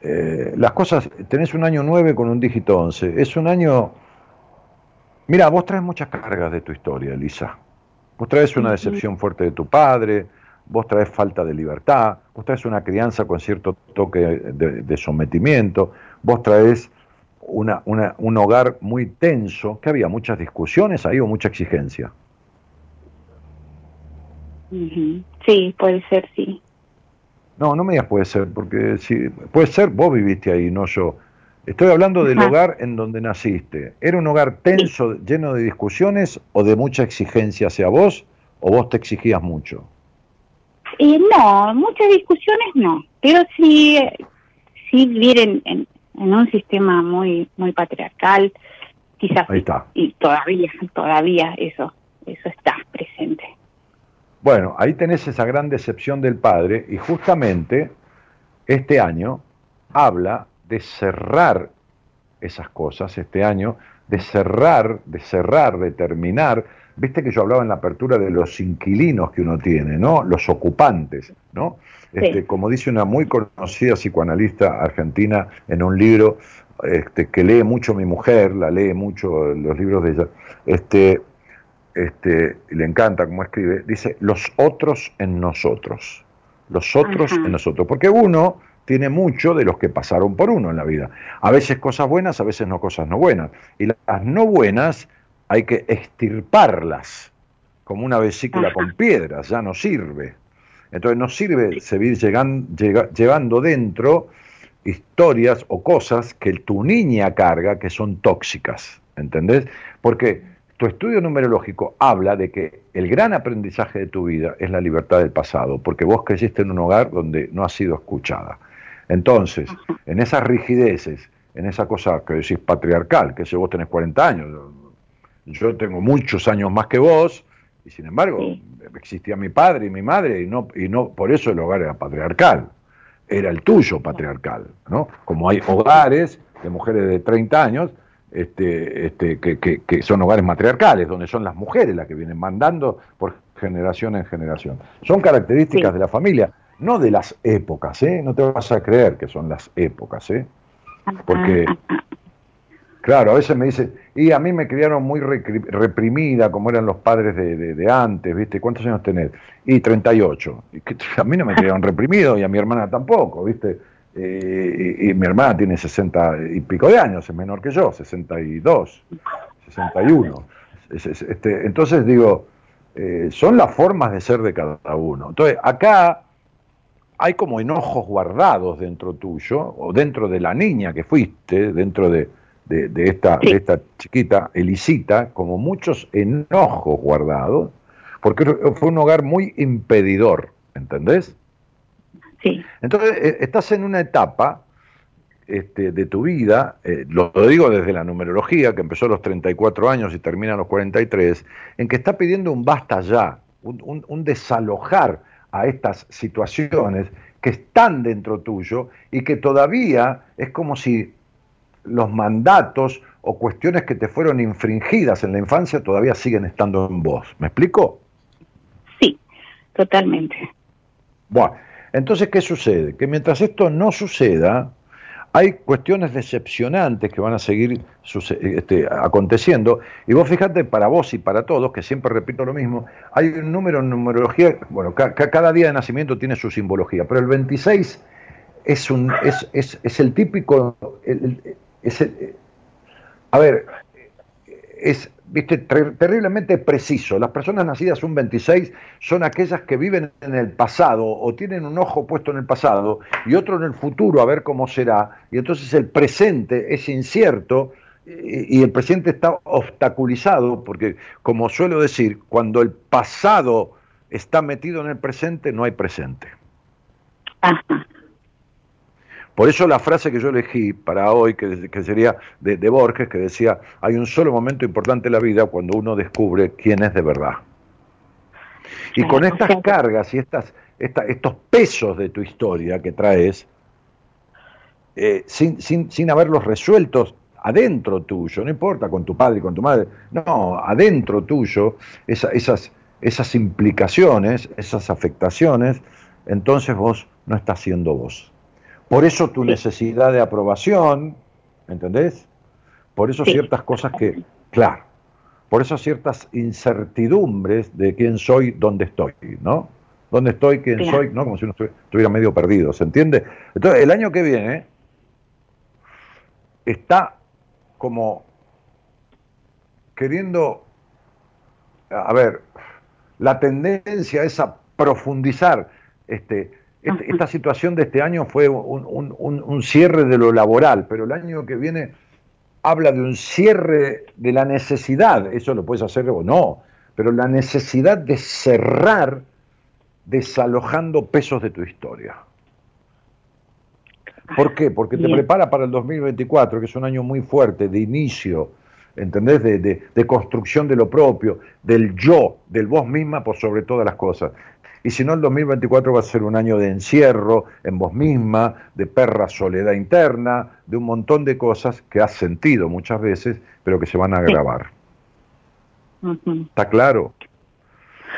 eh, las cosas, tenés un año 9 con un dígito 11, es un año... Mira, vos traes muchas cargas de tu historia, Elisa. Vos traes una decepción fuerte de tu padre, vos traes falta de libertad, vos traes una crianza con cierto toque de, sometimiento, vos traes una, un hogar muy tenso, que había muchas discusiones ahí o mucha exigencia. Sí, puede ser, sí. No, no me digas puede ser, porque si puede ser, vos viviste ahí, no yo. Estoy hablando del hogar en donde naciste. ¿Era un hogar tenso, lleno de discusiones o de mucha exigencia hacia vos o vos te exigías mucho? Eh, no, muchas discusiones no, pero sí, sí vivir en, en, un sistema muy muy patriarcal, quizás Ahí está. y todavía todavía eso eso está presente. Bueno, ahí tenés esa gran decepción del padre y justamente este año habla de cerrar esas cosas, este año, de cerrar, de cerrar, de terminar Viste que yo hablaba en la apertura de los inquilinos que uno tiene, ¿no? Los ocupantes, ¿no? Este, Como dice una muy conocida psicoanalista argentina en un libro este, que lee mucho mi mujer, la lee mucho los libros de ella, este, este, y le encanta cómo escribe, dice, los otros en nosotros, los otros en nosotros, porque uno tiene mucho de los que pasaron por uno en la vida, a veces cosas buenas, a veces no cosas no buenas, y las no buenas hay que extirparlas como una vesícula con piedras, ya no sirve. Entonces no sirve seguir llevando dentro historias o cosas que tu niña carga que son tóxicas, ¿entendés? Porque tu estudio numerológico habla de que el gran aprendizaje de tu vida es la libertad del pasado, porque vos creciste en un hogar donde no has sido escuchada. Entonces, en esas rigideces, en esa cosa que decís patriarcal, que si vos tenés 40 años, yo tengo muchos años más que vos, y sin embargo existía mi padre y mi madre, y no, y no por eso el hogar era patriarcal, era el tuyo patriarcal, ¿no? Como hay hogares de mujeres de 30 años este, este, que, que, son hogares matriarcales, donde son las mujeres las que vienen mandando por generación en generación. Son características de la familia, no de las épocas, ¿eh? No te vas a creer que son las épocas, ¿eh? Porque. Claro, a veces me dicen, y a mí me criaron muy reprimida, como eran los padres de, antes, ¿viste? ¿Cuántos años tenés? Y 38. Y a mí no me criaron reprimido y a mi hermana tampoco, ¿viste? Eh, y, mi hermana tiene 60 y pico de años, es menor que yo, 62, 61. Este, entonces digo, eh, son las formas de ser de cada uno. Entonces, acá hay como enojos guardados dentro tuyo, o dentro de la niña que fuiste, dentro de de, esta, de esta chiquita, Elisita, como muchos enojos guardados, porque fue un hogar muy impedidor, ¿entendés? Sí. Entonces, eh, estás en una etapa este, de tu vida, eh, lo, digo desde la numerología, que empezó a los 34 años y termina a los 43, en que está pidiendo un basta ya, un, un desalojar a estas situaciones que están dentro tuyo y que todavía es como si los mandatos o cuestiones que te fueron infringidas en la infancia todavía siguen estando en vos. ¿Me explico? Sí, totalmente. Bueno, entonces, ¿qué sucede? Que mientras esto no suceda, hay cuestiones decepcionantes que van a seguir este, aconteciendo. Y vos fíjate, para vos y para todos, que siempre repito lo mismo, hay un número en numerología, bueno, cada día de nacimiento tiene su simbología, pero el 26 es, un, es, es, es el típico, es a ver, es viste terriblemente preciso. Las personas nacidas un 26 son aquellas que viven en el pasado o tienen un ojo puesto en el pasado y otro en el futuro a ver cómo será. Y entonces el presente es incierto y el presidente está obstaculizado, porque como suelo decir, cuando el pasado está metido en el presente, no hay presente. Por eso la frase que yo elegí para hoy, que, sería de, Borges, que decía, hay un solo momento importante en la vida cuando uno descubre quién es de verdad. Y con estas cargas y estas, estos pesos de tu historia que traes, eh, sin, sin, sin haberlos resueltos adentro tuyo, no importa con tu padre y con tu madre, no, adentro tuyo, esas, esas implicaciones, esas afectaciones, entonces vos no estás siendo vos. Por eso tu necesidad de aprobación, ¿entendés? Por eso ciertas cosas que, claro, por eso ciertas incertidumbres de quién soy, dónde estoy, ¿no? ¿Dónde estoy, quién soy? ¿No? Como si uno estuviera medio perdido, ¿se entiende? Entonces, el año que viene está como queriendo, a ver, la tendencia es a profundizar. Este, este esta situación de este año fue un, cierre de lo laboral, pero el año que viene habla de un cierre de la necesidad, eso lo puedes hacer o no, pero la necesidad de cerrar desalojando pesos de tu historia. ¿Por qué? Porque te prepara para el 2024, que es un año muy fuerte de inicio, ¿entendés? De, de, construcción de lo propio, del yo, del vos misma por sobre todas las cosas. Y si no, el 2024 va a ser un año de encierro en vos misma, de perra soledad interna, de un montón de cosas que has sentido muchas veces, pero que se van a agravar. ¿Está claro?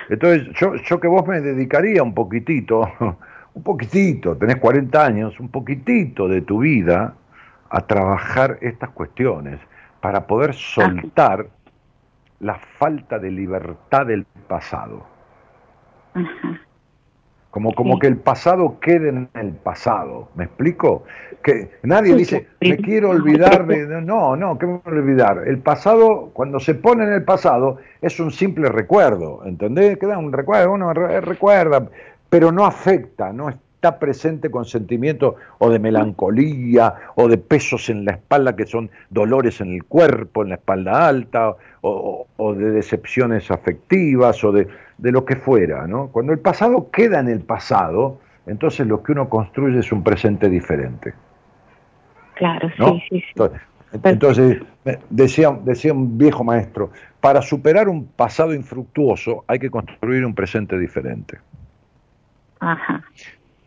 Entonces, yo, yo que vos me dedicaría un poquitito un poquitito, tenés 40 años, un poquitito de tu vida a trabajar estas cuestiones para poder soltar la falta de libertad del pasado. Como, como que el pasado quede en el pasado, ¿me explico? Que nadie dice, me quiero olvidar de... No, no, ¿qué me voy a olvidar? El pasado, cuando se pone en el pasado, es un simple recuerdo, ¿entendés? Queda un recuerdo, uno recuerda, pero no afecta, no está presente con sentimientos o de melancolía o de pesos en la espalda que son dolores en el cuerpo, en la espalda alta, o, de decepciones afectivas o de, lo que fuera. ¿no? Cuando el pasado queda en el pasado, entonces lo que uno construye es un presente diferente. Claro, sí, sí, Entonces, entonces, decía, decía un viejo maestro, para superar un pasado infructuoso hay que construir un presente diferente.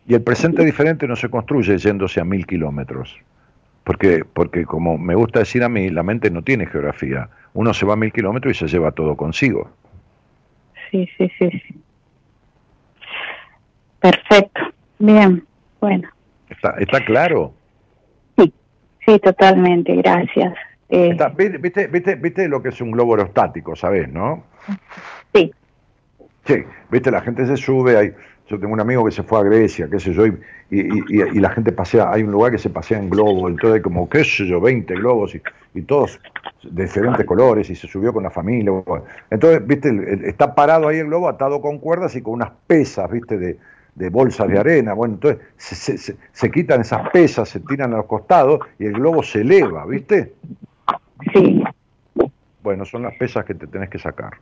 Y el presente diferente no se construye yéndose a mil kilómetros. Porque, porque como me gusta decir a mí, la mente no tiene geografía. Uno se va a mil kilómetros y se lleva todo consigo. Sí, sí, sí, sí. Perfecto. Bien, bueno. ¿Está, está claro? Sí, sí, totalmente. Gracias. Eh, ¿viste, viste, viste, lo que es un globo aerostático, sabes, no? Sí. Sí, viste, la gente se sube, hay yo tengo un amigo que se fue a Grecia, qué sé yo, y, la gente pasea, hay un lugar que se pasea en globo, entonces hay como, qué sé yo, 20 globos y, todos de diferentes colores y se subió con la familia. Entonces, viste, está parado ahí el globo atado con cuerdas y con unas pesas, viste, de, bolsas de arena. Bueno, entonces se, se, quitan esas pesas, se tiran a los costados y el globo se eleva, ¿viste? Sí. Bueno, son las pesas que te tenés que sacar.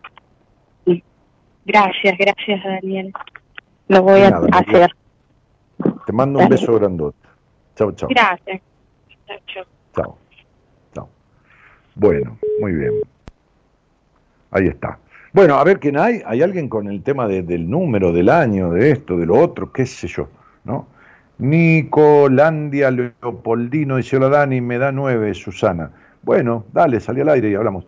Gracias, gracias Daniel. Lo voy a hacer. Te mando un beso grandote. Chao, chao. Gracias. Chao. Chao. Bueno, muy bien. Ahí está. Bueno, a ver quién hay. ¿Hay alguien con el tema del número, del año, de esto, de lo otro? ¿Qué sé yo? ¿No? Nicolandia Leopoldino dice: Hola Dani, me da nueve, Susana. Bueno, dale, salí al aire y hablamos.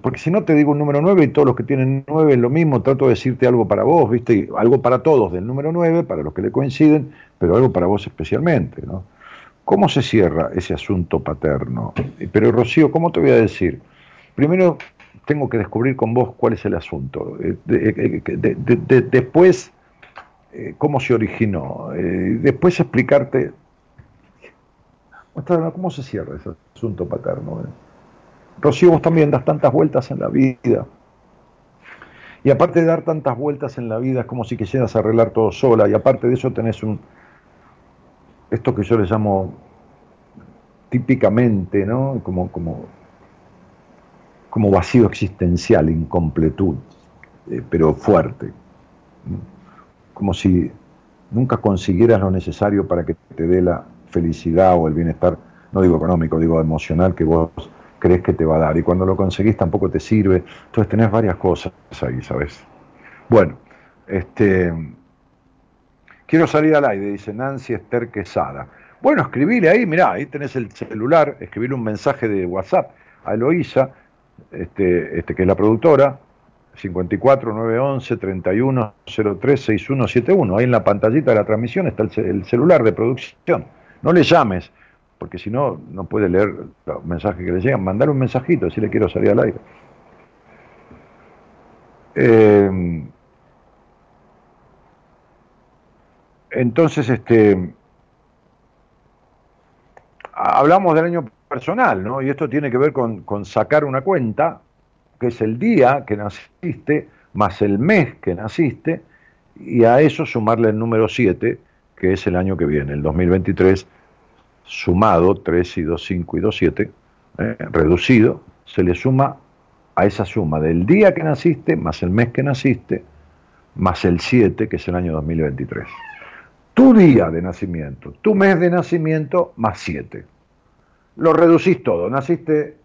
Porque si no te digo un número 9 y todos los que tienen 9 es lo mismo, trato de decirte algo para vos, ¿viste? Algo para todos del número 9, para los que le coinciden, pero algo para vos especialmente, ¿no? ¿Cómo se cierra ese asunto paterno? Pero Rocío, ¿cómo te voy a decir? Primero tengo que descubrir con vos cuál es el asunto. Eh, eh, eh, después, cómo se originó. después explicarte cómo se cierra ese asunto paterno. Rocío, vos también das tantas vueltas en la vida. Y aparte de dar tantas vueltas en la vida, es como si quisieras arreglar todo sola. Y aparte de eso tenés un, esto que yo le llamo típicamente, ¿no? Como, como como vacío existencial, incompletud, eh, pero fuerte. Como si nunca consiguieras lo necesario para que te dé la felicidad o el bienestar, no digo económico, digo emocional que vos crees que te va a dar. Y cuando lo conseguís tampoco te sirve. Entonces tenés varias cosas ahí, ¿sabes? Bueno, este, quiero salir al aire, dice Nancy Esther Quesada. Bueno, escribile ahí, mirá, ahí tenés el celular, escribile un mensaje de WhatsApp a Eloísa, este, este, que es la productora, 54 911 31 03 6171. Ahí en la pantallita de la transmisión está el, celular de producción. No le llames, porque si no, no puede leer los mensajes que le llegan. Mandar un mensajito si le quiero salir al aire. Eh, entonces, este, hablamos del año personal, ¿no? Y esto tiene que ver con, con, sacar una cuenta, que es el día que naciste, más el mes que naciste, y a eso sumarle el número 7, que es el año que viene, el 2023, sumado 3 y 2, 5 y 2, 7, ¿eh? reducido, se le suma a esa suma del día que naciste, más el mes que naciste, más el 7, que es el año 2023 tu día de nacimiento, tu mes de nacimiento más 7. Lo reducís todo. Naciste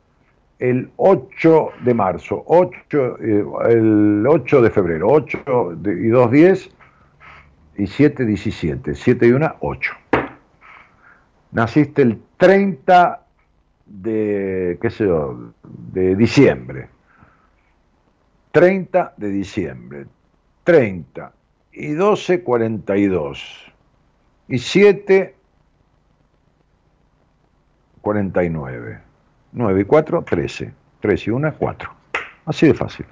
el 8 de marzo, 8, eh, el 8 de febrero, 8 y 2, 10 y 7, 17. 7 y 1, 8. Naciste el 30 de, qué sé yo, de diciembre. 30 de diciembre. 30 y 12, 42 y 7, 49. 9 y 4, 13. 3 y 1, 4. Así de fácil.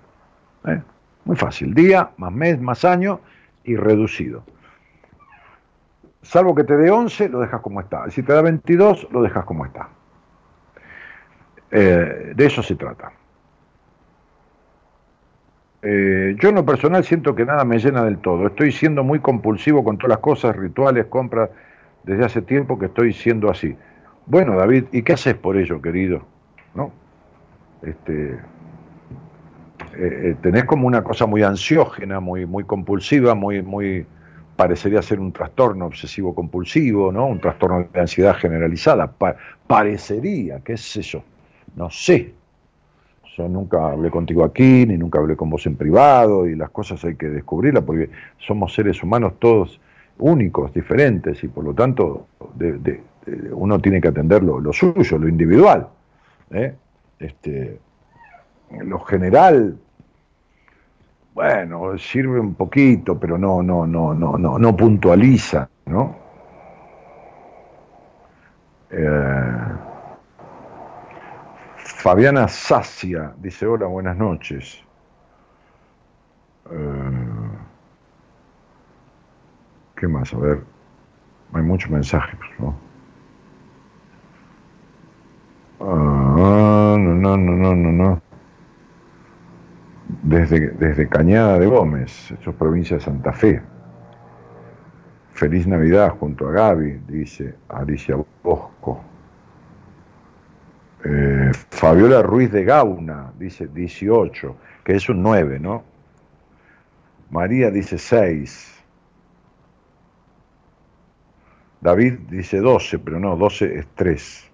¿eh? Muy fácil. Día, más mes, más año y reducido. Salvo que te dé 11, lo dejas como está. Si te da 22, lo dejas como está. Eh, de eso se trata. Eh, yo en lo personal siento que nada me llena del todo. Estoy siendo muy compulsivo con todas las cosas, rituales, compras, desde hace tiempo que estoy siendo así. Bueno, David, ¿y qué haces por ello, querido? ¿No? Este, eh, tenés como una cosa muy ansiógena, muy, muy compulsiva, muy, muy parecería ser un trastorno obsesivo compulsivo, ¿no? Un trastorno de ansiedad generalizada. parecería, qué es eso. No sé, yo nunca hablé contigo aquí, ni nunca hablé con vos en privado, y las cosas hay que descubrirlas porque somos seres humanos todos únicos, diferentes, y por lo tanto uno tiene que atender lo, suyo, lo individual. ¿eh? Este, lo general, bueno, sirve un poquito, pero no, no, no, no, no, no puntualiza, ¿no? Eh, Fabiana Sacia dice, hola, buenas noches. Eh, ¿Qué más? A ver, hay muchos mensajes, ¿no? Ah, no, no, no, no, no, no. Desde, desde Cañada de Gómez, es provincia de Santa Fe. Feliz Navidad junto a Gaby, dice Alicia Bosco. Eh, Fabiola Ruiz de Gauna dice 18, que es un 9, ¿no? María dice 6. David dice 12, pero no, 12 es 3.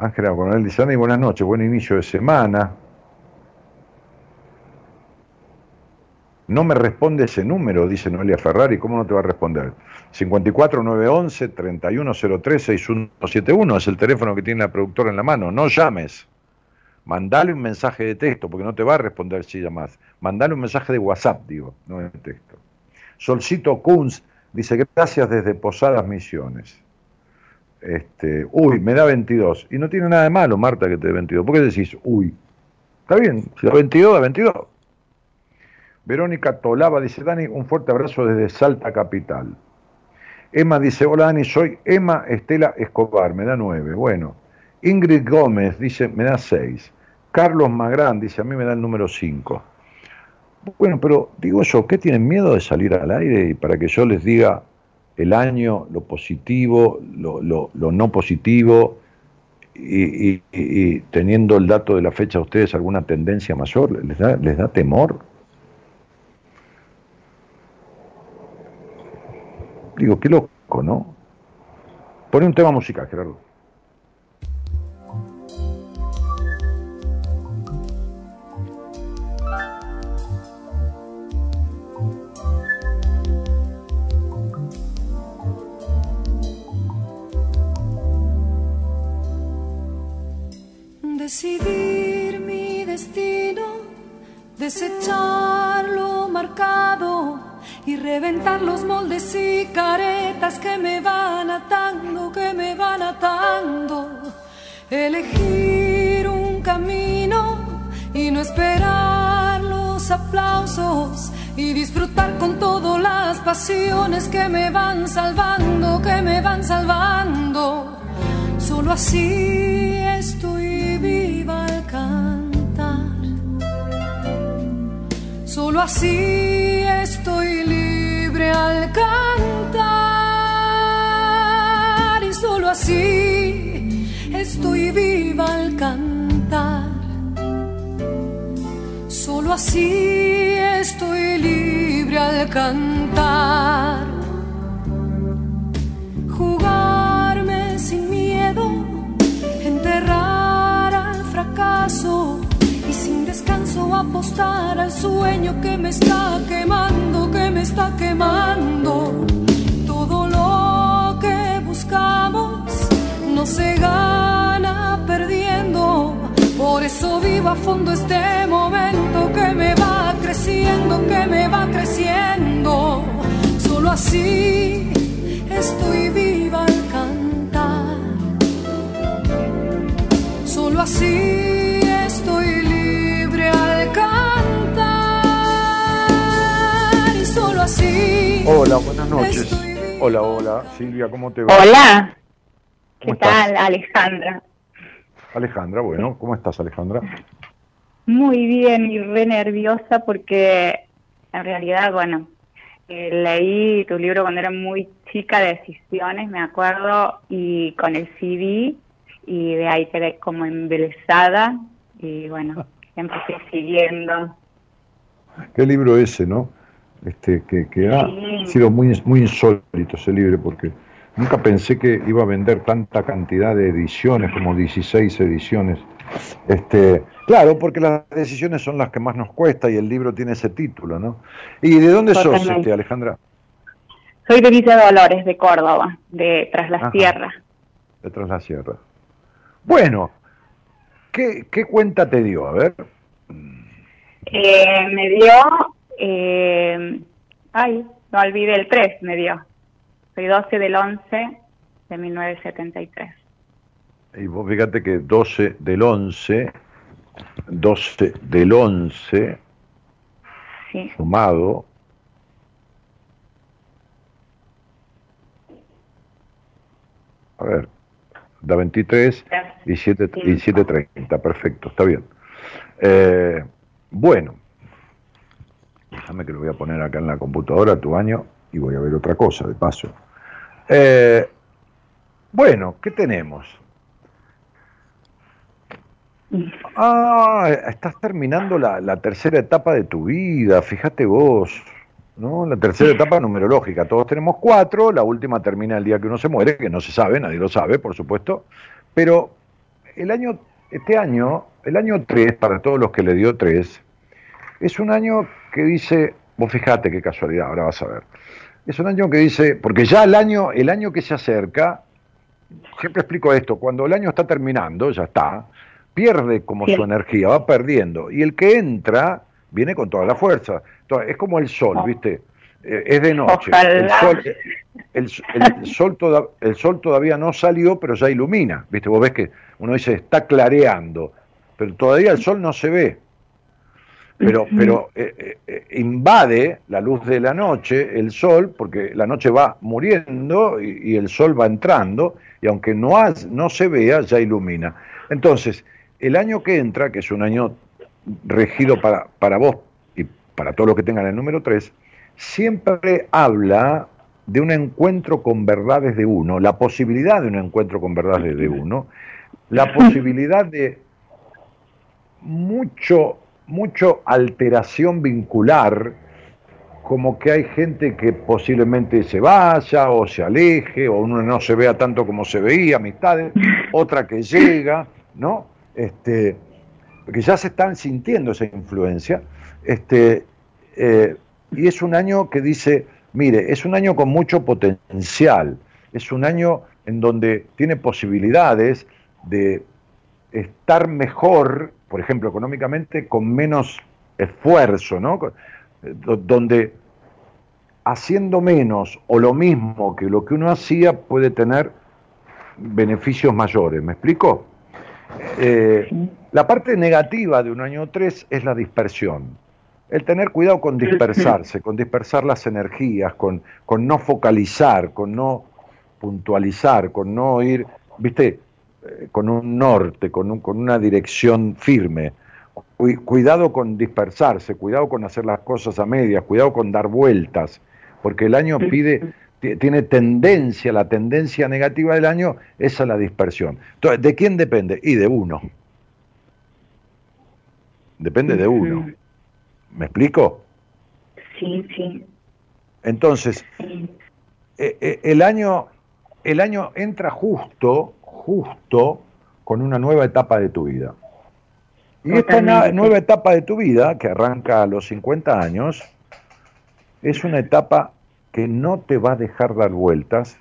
Ángela Coronel dice, buenas noches, buen inicio de semana. No me responde ese número, dice Noelia Ferrari, ¿cómo no te va a responder? 54911-3103-6171 es el teléfono que tiene la productora en la mano, no llames. Mandale un mensaje de texto, porque no te va a responder si llamas. Mandale un mensaje de WhatsApp, digo, no de texto. Solcito Kunz dice, gracias desde Posadas Misiones. Este, uy, me da 22. Y no tiene nada de malo, Marta, que te dé 22. ¿Por qué decís, uy? Está bien, si da 22, da 22. Verónica Tolaba dice, Dani, un fuerte abrazo desde Salta Capital. Emma dice, hola Dani, soy Emma Estela Escobar, me da nueve. Bueno, Ingrid Gómez dice, me da seis. Carlos Magrán dice, a mí me da el número cinco. Bueno, pero digo eso, ¿qué tienen miedo de salir al aire y para que yo les diga el año, lo positivo, lo, lo no positivo y, teniendo el dato de la fecha, ¿a ustedes alguna tendencia mayor? ¿Les da, les da temor? Digo, qué loco, ¿no? Pone un tema musical, Gerardo. Decidir mi destino, desechar lo marcado y reventar los moldes y caretas que me van atando, que me van atando. Elegir un camino y no esperar los aplausos y disfrutar con todas las pasiones que me van salvando, que me van salvando. Solo así Solo así estoy libre al cantar y solo así estoy viva al cantar. Solo así estoy libre al cantar. Apostar al sueño que me está quemando, que me está quemando. Todo lo que buscamos no se gana perdiendo. Por eso vivo a fondo este momento que me va creciendo, que me va creciendo. Solo así estoy viva al cantar. Solo así Hola, buenas noches. Hola, hola. Silvia, ¿cómo te va? Hola. ¿Qué tal, Alejandra? Alejandra, bueno, ¿cómo estás, Alejandra? Muy bien y re nerviosa porque en realidad, bueno, eh, leí tu libro cuando era muy chica, Decisiones, me acuerdo, y con el CD, y de ahí quedé como embelesada, y bueno, siempre estoy siguiendo. ¿Qué libro ese, no? Este, que, ha sido muy, muy insólito ese libro, porque nunca pensé que iba a vender tanta cantidad de ediciones, como 16 ediciones. Este, claro, porque las decisiones son las que más nos cuesta y el libro tiene ese título, ¿no? ¿Y de dónde sos, este, Alejandra? Soy de Villa Dolores, de Córdoba, de Tras la Sierra. De Tras la Sierra. Bueno, ¿qué, qué cuenta te dio? A ver. Eh, me dio eh, ay, no olvidé el 3, me dio. Soy 12 del 11 de 1973. Y vos fíjate que 12 del 11, 12 del 11, sí. sumado, a ver, da 23 y 7.30, perfecto, está bien. Eh, bueno, Déjame que lo voy a poner acá en la computadora, tu año, y voy a ver otra cosa de paso. Eh, bueno, ¿qué tenemos? Ah, estás terminando la, tercera etapa de tu vida, fíjate vos, ¿no? La tercera etapa numerológica. Todos tenemos cuatro, la última termina el día que uno se muere, que no se sabe, nadie lo sabe, por supuesto. Pero el año, este año, el año 3, para todos los que le dio 3, es un año que dice, vos fijate qué casualidad, ahora vas a ver. Es un año que dice, porque ya el año, el año que se acerca, siempre explico esto, cuando el año está terminando, ya está, pierde como su energía, va perdiendo. Y el que entra viene con toda la fuerza. Entonces, es como el sol, ¿viste? Eh, es de noche. El sol, el, sol el sol todavía no salió, pero ya ilumina. ¿Viste? Vos ves que uno dice, está clareando, pero todavía el sol no se ve pero, pero eh, eh, eh, invade la luz de la noche, el sol, porque la noche va muriendo y, el sol va entrando, y aunque no, no se vea, ya ilumina. Entonces, el año que entra, que es un año regido para, para vos y para todos los que tengan el número 3, siempre habla de un encuentro con verdades de uno, la posibilidad de un encuentro con verdades de uno, la posibilidad de mucho, mucho alteración vincular, como que hay gente que posiblemente se vaya o se aleje, o uno no se vea tanto como se veía, amistades, otra que llega, ¿no? Este, que ya se están sintiendo esa influencia, este, eh, y es un año que dice, mire, es un año con mucho potencial, es un año en donde tiene posibilidades de estar mejor, por ejemplo, económicamente, con menos esfuerzo, ¿no? Donde haciendo menos o lo mismo que lo que uno hacía puede tener beneficios mayores. ¿Me explico? Eh, la parte negativa de un año 3 es la dispersión. El tener cuidado con dispersarse, con dispersar las energías, con, con no focalizar, con no puntualizar, con no ir, viste, eh, con un norte, con, con una dirección firme. Cuidado con dispersarse, cuidado con hacer las cosas a medias, cuidado con dar vueltas, porque el año pide, tiene tendencia, la tendencia negativa del año es a la dispersión. Entonces, ¿de quién depende? Y de uno. Depende de uno. ¿Me explico? Sí, sí. Entonces, eh, eh, el año el año entra justo, justo con una nueva etapa de tu vida. Y esta nueva etapa de tu vida, que arranca a los 50 años, es una etapa que no te va a dejar dar vueltas,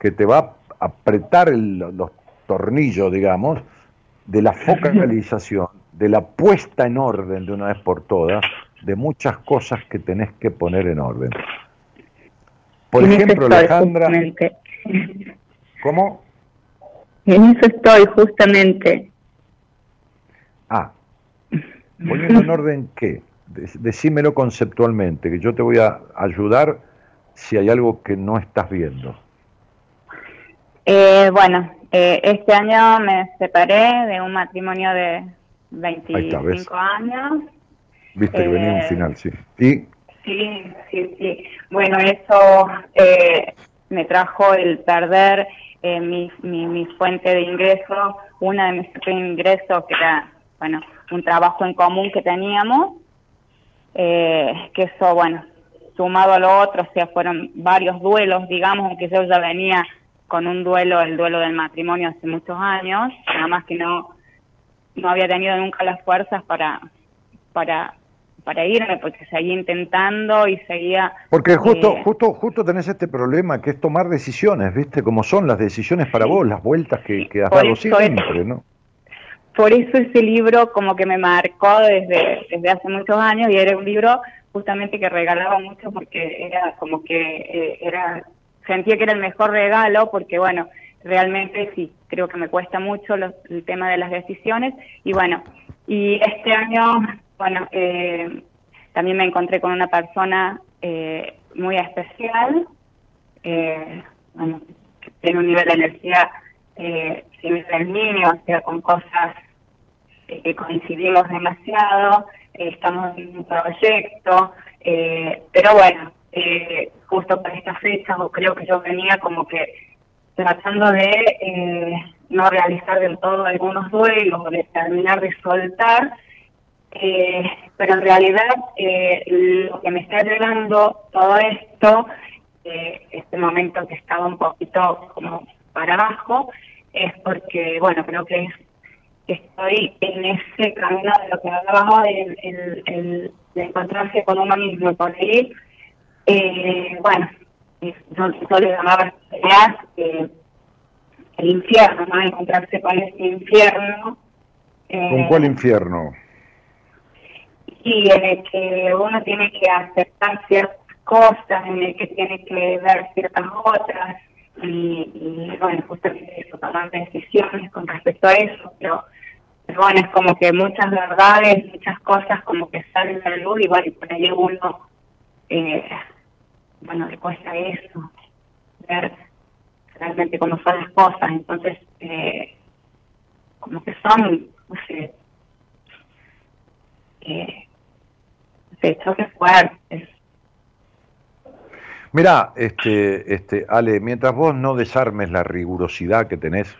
que te va a apretar los tornillos, digamos, de la focalización, de la puesta en orden de una vez por todas, de muchas cosas que tenés que poner en orden. Por ejemplo, Alejandra, ¿Cómo? En eso estoy, justamente. Ah, poniendo en orden qué? Decímelo conceptualmente, que yo te voy a ayudar si hay algo que no estás viendo. Eh, bueno, eh, este año me separé de un matrimonio de 25 años. Viste que venía un eh, final, sí. ¿Y? Sí, sí, sí. Bueno, eso eh, me trajo el perder eh, mi, mi, fuente de ingreso, una de mis ingresos que era, bueno, un trabajo en común que teníamos, eh, que eso, bueno, sumado a lo otro, o sea, fueron varios duelos, digamos, aunque yo ya venía con un duelo, el duelo del matrimonio hace muchos años, nada más que no, no había tenido nunca las fuerzas para, para para irme porque seguía intentando y seguía porque justo eh, justo justo tenés este problema que es tomar decisiones viste como son las decisiones para vos las vueltas que, que has dado siempre no por eso ese libro como que me marcó desde desde hace muchos años y era un libro justamente que regalaba mucho porque era como que eh, era sentía que era el mejor regalo porque bueno realmente sí creo que me cuesta mucho el tema de las decisiones. Y bueno y este año bueno, eh, también me encontré con una persona eh, muy especial, eh, bueno, que tiene un nivel de energía eh, similar al mío, o sea, con cosas eh, que coincidimos demasiado, estamos en un proyecto, pero bueno, justo para esta fecha, creo que yo venía como que tratando de no realizar del todo algunos duelos, de terminar de soltar, eh, pero en realidad eh, lo que me está llevando todo esto, eh, este momento que estaba un poquito como para abajo, es porque, bueno, creo que es estoy en ese camino de lo que hablaba, el, el, de encontrarse con uno mismo, por ahí, eh, bueno, yo, yo le llamaba eh, el infierno, ¿no? Encontrarse con ese infierno. ¿Con cuál infierno? Sí, en el que uno tiene que aceptar ciertas cosas, en el que tiene que ver ciertas otras, y, bueno, justamente eso, tomar decisiones con respecto a eso, pero, bueno, es como que muchas verdades, muchas cosas como que salen a la luz y bueno, y por ahí uno, eh, bueno, le cuesta eso, ver realmente cómo son las cosas, entonces, eh, como que son, no sé, eh, fuertes. Mira, este, este, Ale, mientras vos no desarmes la rigurosidad que tenés,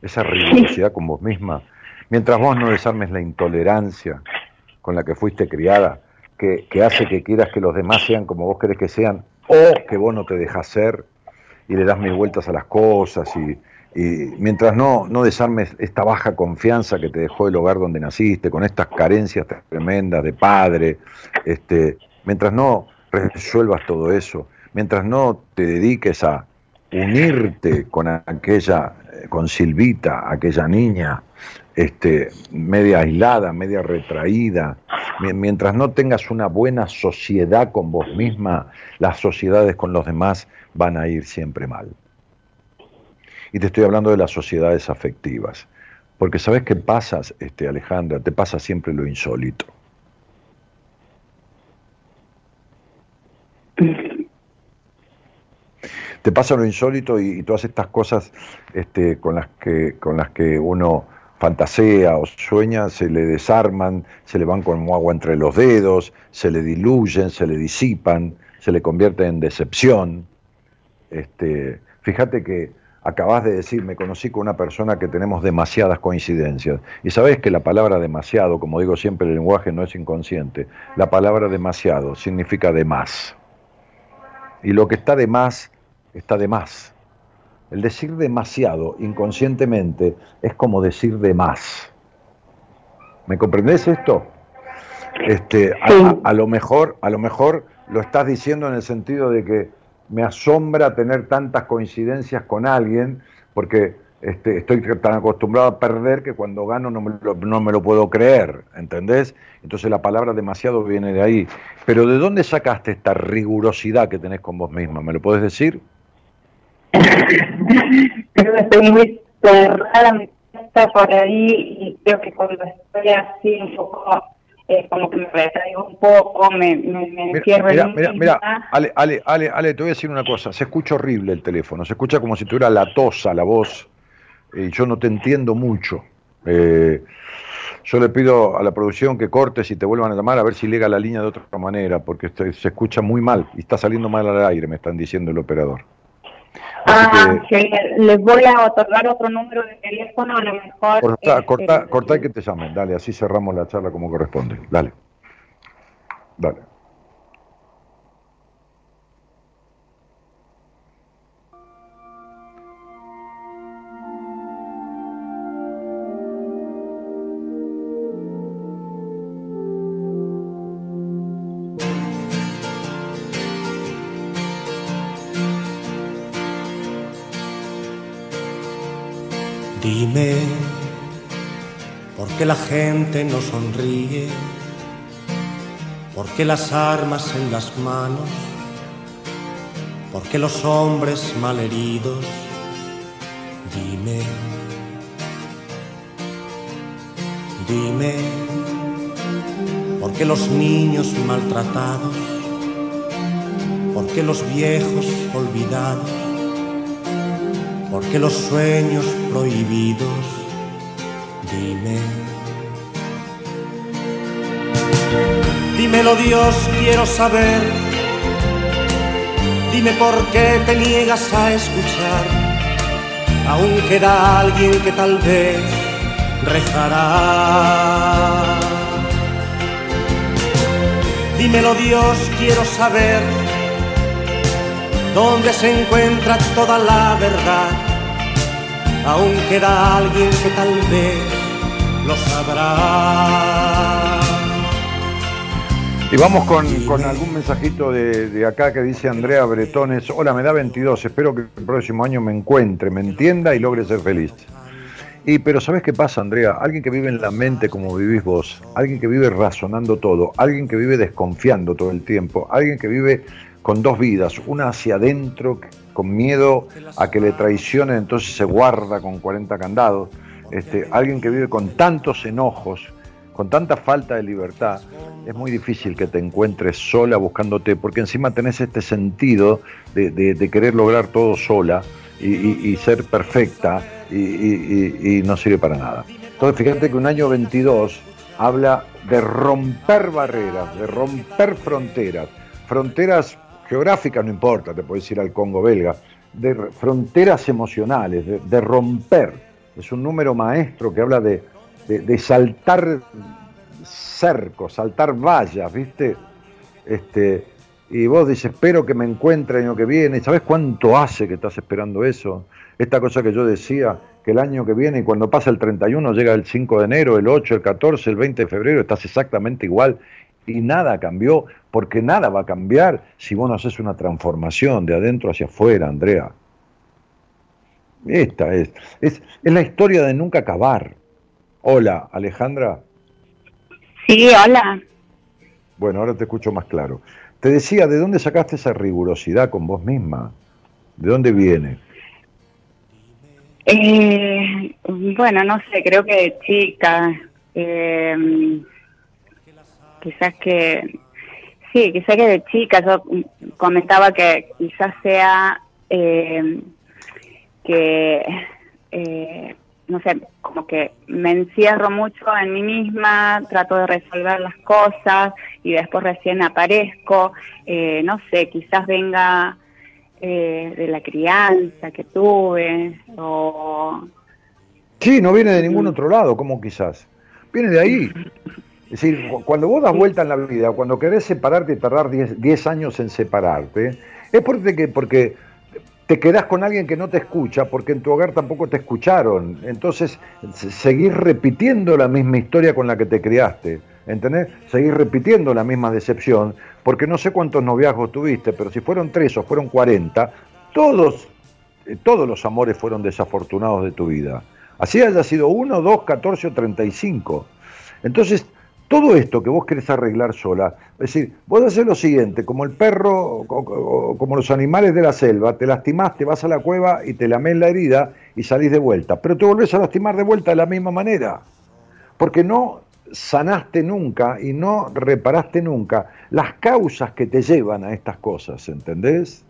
esa rigurosidad con vos misma, mientras vos no desarmes la intolerancia con la que fuiste criada, que, que hace que quieras que los demás sean como vos querés que sean, o que vos no te dejas ser y le das mil vueltas a las cosas y, y mientras no, no desarmes esta baja confianza que te dejó el hogar donde naciste, con estas carencias tremendas de padre, este, mientras no resuelvas todo eso, mientras no te dediques a unirte con aquella, con Silvita, aquella niña, este, media aislada, media retraída, mientras no tengas una buena sociedad con vos misma, las sociedades con los demás van a ir siempre mal. Y te estoy hablando de las sociedades afectivas. Porque sabes qué pasa, este, Alejandra, te pasa siempre lo insólito. Te pasa lo insólito y, todas estas cosas este, con, las que, con las que uno fantasea o sueña, se le desarman, se le van como agua entre los dedos, se le diluyen, se le disipan, se le convierten en decepción. Este, fíjate que acabas de decir, me conocí con una persona que tenemos demasiadas coincidencias. Y sabes que la palabra demasiado, como digo siempre, el lenguaje no es inconsciente. La palabra demasiado significa de más. Y lo que está de más, está de más. El decir demasiado inconscientemente es como decir de más. ¿Me comprendés esto? Este, a lo mejor, a lo mejor lo estás diciendo en el sentido de que me asombra tener tantas coincidencias con alguien, porque este, estoy tan acostumbrado a perder que cuando gano no me, lo, no me lo puedo creer, ¿entendés? Entonces la palabra demasiado viene de ahí. Pero ¿de dónde sacaste esta rigurosidad que tenés con vos misma? ¿Me lo puedes decir? estoy muy cerrada, me por ahí y creo que cuando estoy así un eh, como que me retraigo un poco, me, me, me encierro mira, mira, mira, Ale, Ale, Ale, Ale, te voy a decir una cosa, se escucha horrible el teléfono, se escucha como si tuviera la tosa, la voz, y yo no te entiendo mucho. Eh, yo le pido a la producción que cortes y te vuelvan a llamar a ver si llega la línea de otra manera, porque se escucha muy mal y está saliendo mal al aire, me están diciendo el operador. Ah, que, les voy a otorgar otro número de teléfono, a lo mejor. Corta, este, corta, corta y que te llamen, dale, así cerramos la charla como corresponde. Dale. Dale. ¿Por qué la gente no sonríe? ¿Por qué las armas en las manos? ¿Por qué los hombres malheridos? Dime, dime, ¿por qué los niños maltratados? ¿Por qué los viejos olvidados? porque los sueños prohibidos, dime. Dímelo Dios, quiero saber, dime por qué te niegas a escuchar, aún queda alguien que tal vez rezará. Dímelo Dios, quiero saber donde se encuentra toda la verdad. Aún queda alguien que tal vez lo sabrá. Y vamos con, algún mensajito de, de, acá que dice Andrea Bretones. Hola, me da 22, espero que el próximo año me encuentre, me entienda y logre ser feliz. Y pero ¿sabes qué pasa, Andrea? Alguien que vive en la mente como vivís vos, alguien que vive razonando todo, alguien que vive desconfiando todo el tiempo, alguien que vive con dos vidas, una hacia adentro, con miedo a que le traicionen, entonces se guarda con 40 candados, este, alguien que vive con tantos enojos, con tanta falta de libertad, es muy difícil que te encuentres sola buscándote, porque encima tenés este sentido de, querer lograr todo sola y, ser perfecta y, no sirve para nada. Entonces fíjate que un año 22 habla de romper barreras, de romper fronteras, fronteras geográfica no importa, te puedes ir al Congo belga, de fronteras emocionales, de, romper, es un número maestro que habla de, de, saltar cercos, saltar vallas, ¿viste? Este, y vos dices, espero que me encuentre el año que viene. ¿Sabes cuánto hace que estás esperando eso? Esta cosa que yo decía, que el año que viene, y cuando pasa el 31, llega el 5 de enero, el 8, el 14, el 20 de febrero, estás exactamente igual y nada cambió, porque nada va a cambiar si vos no haces una transformación de adentro hacia afuera, Andrea. Esta es, es, es la historia de nunca acabar. Hola, Alejandra. Sí, hola. Bueno, ahora te escucho más claro. Te decía, ¿de dónde sacaste esa rigurosidad con vos misma? ¿De dónde viene? Eh, bueno, no sé, creo que de chica. Eh, quizás que, sí, quizás que de chica yo comentaba que quizás sea eh, que, eh, no sé, como que me encierro mucho en mí misma, trato de resolver las cosas y después recién aparezco, eh, no sé, quizás venga de la crianza que tuve o... Sí, no viene de ningún otro lado, como quizás. Viene de ahí. Es decir, cuando vos das vuelta en la vida, cuando querés separarte y tardar 10 años en separarte, es porque, porque te quedás con alguien que no te escucha, porque en tu hogar tampoco te escucharon. Entonces, seguís repitiendo la misma historia con la que te criaste. ¿Entendés? Seguís repitiendo la misma decepción, porque no sé cuántos noviazgos tuviste, pero si fueron tres o fueron 40, todos, eh, todos los amores fueron desafortunados de tu vida. Así haya sido uno, dos, catorce o treinta y cinco. Entonces, todo esto que vos querés arreglar sola, es decir, vos haces lo siguiente, como el perro, como los animales de la selva, te lastimás, te vas a la cueva y te lamés la herida y salís de vuelta, pero te volvés a lastimar de vuelta de la misma manera, porque no sanaste nunca y no reparaste nunca las causas que te llevan a estas cosas, ¿entendés?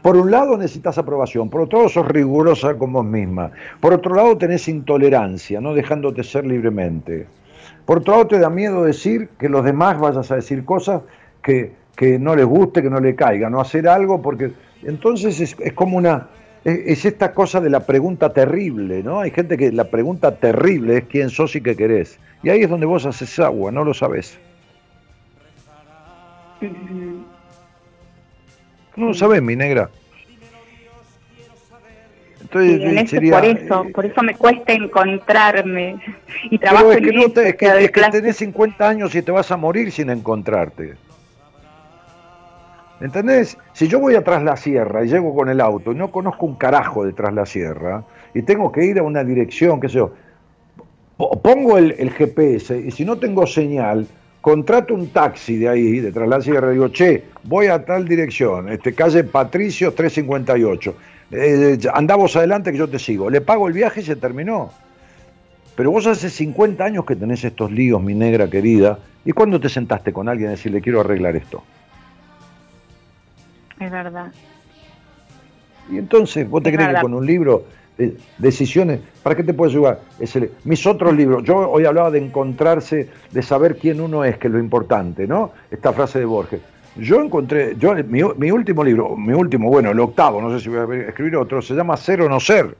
Por un lado necesitas aprobación, por otro lado sos rigurosa con vos misma, por otro lado tenés intolerancia, no dejándote ser libremente. Por otro lado, te da miedo decir que los demás vayas a decir cosas que, no les guste, que no le caigan, no hacer algo, porque entonces es, como una. Es, esta cosa de la pregunta terrible, ¿no? Hay gente que la pregunta terrible es quién sos y qué querés. Y ahí es donde vos haces agua, no lo sabes. No lo sabes, mi negra. Entonces, por eso, por eso me cuesta encontrarme y trabajo es que, no te, es que, tenés 50 años y te vas a morir sin encontrarte. ¿Entendés? Si yo voy atrás la sierra y llego con el auto y no conozco un carajo detrás la sierra y tengo que ir a una dirección, qué sé yo, pongo el, el GPS y si no tengo señal, contrato un taxi de ahí, detrás la sierra, y digo, che, voy a tal dirección, este, calle Patricio 358 eh, andamos adelante que yo te sigo. Le pago el viaje y se terminó. Pero vos hace 50 años que tenés estos líos, mi negra querida, ¿y cuándo te sentaste con alguien a decirle quiero arreglar esto? Es verdad. Y entonces, ¿vos te crees que con un libro, de decisiones, ¿para qué te puedo ayudar? mis otros libros, yo hoy hablaba de encontrarse, de saber quién uno es, que es lo importante, ¿no? Esta frase de Borges. Yo encontré, yo mi, último libro, mi último, bueno, el octavo, no sé si voy a escribir otro, se llama Ser o no ser.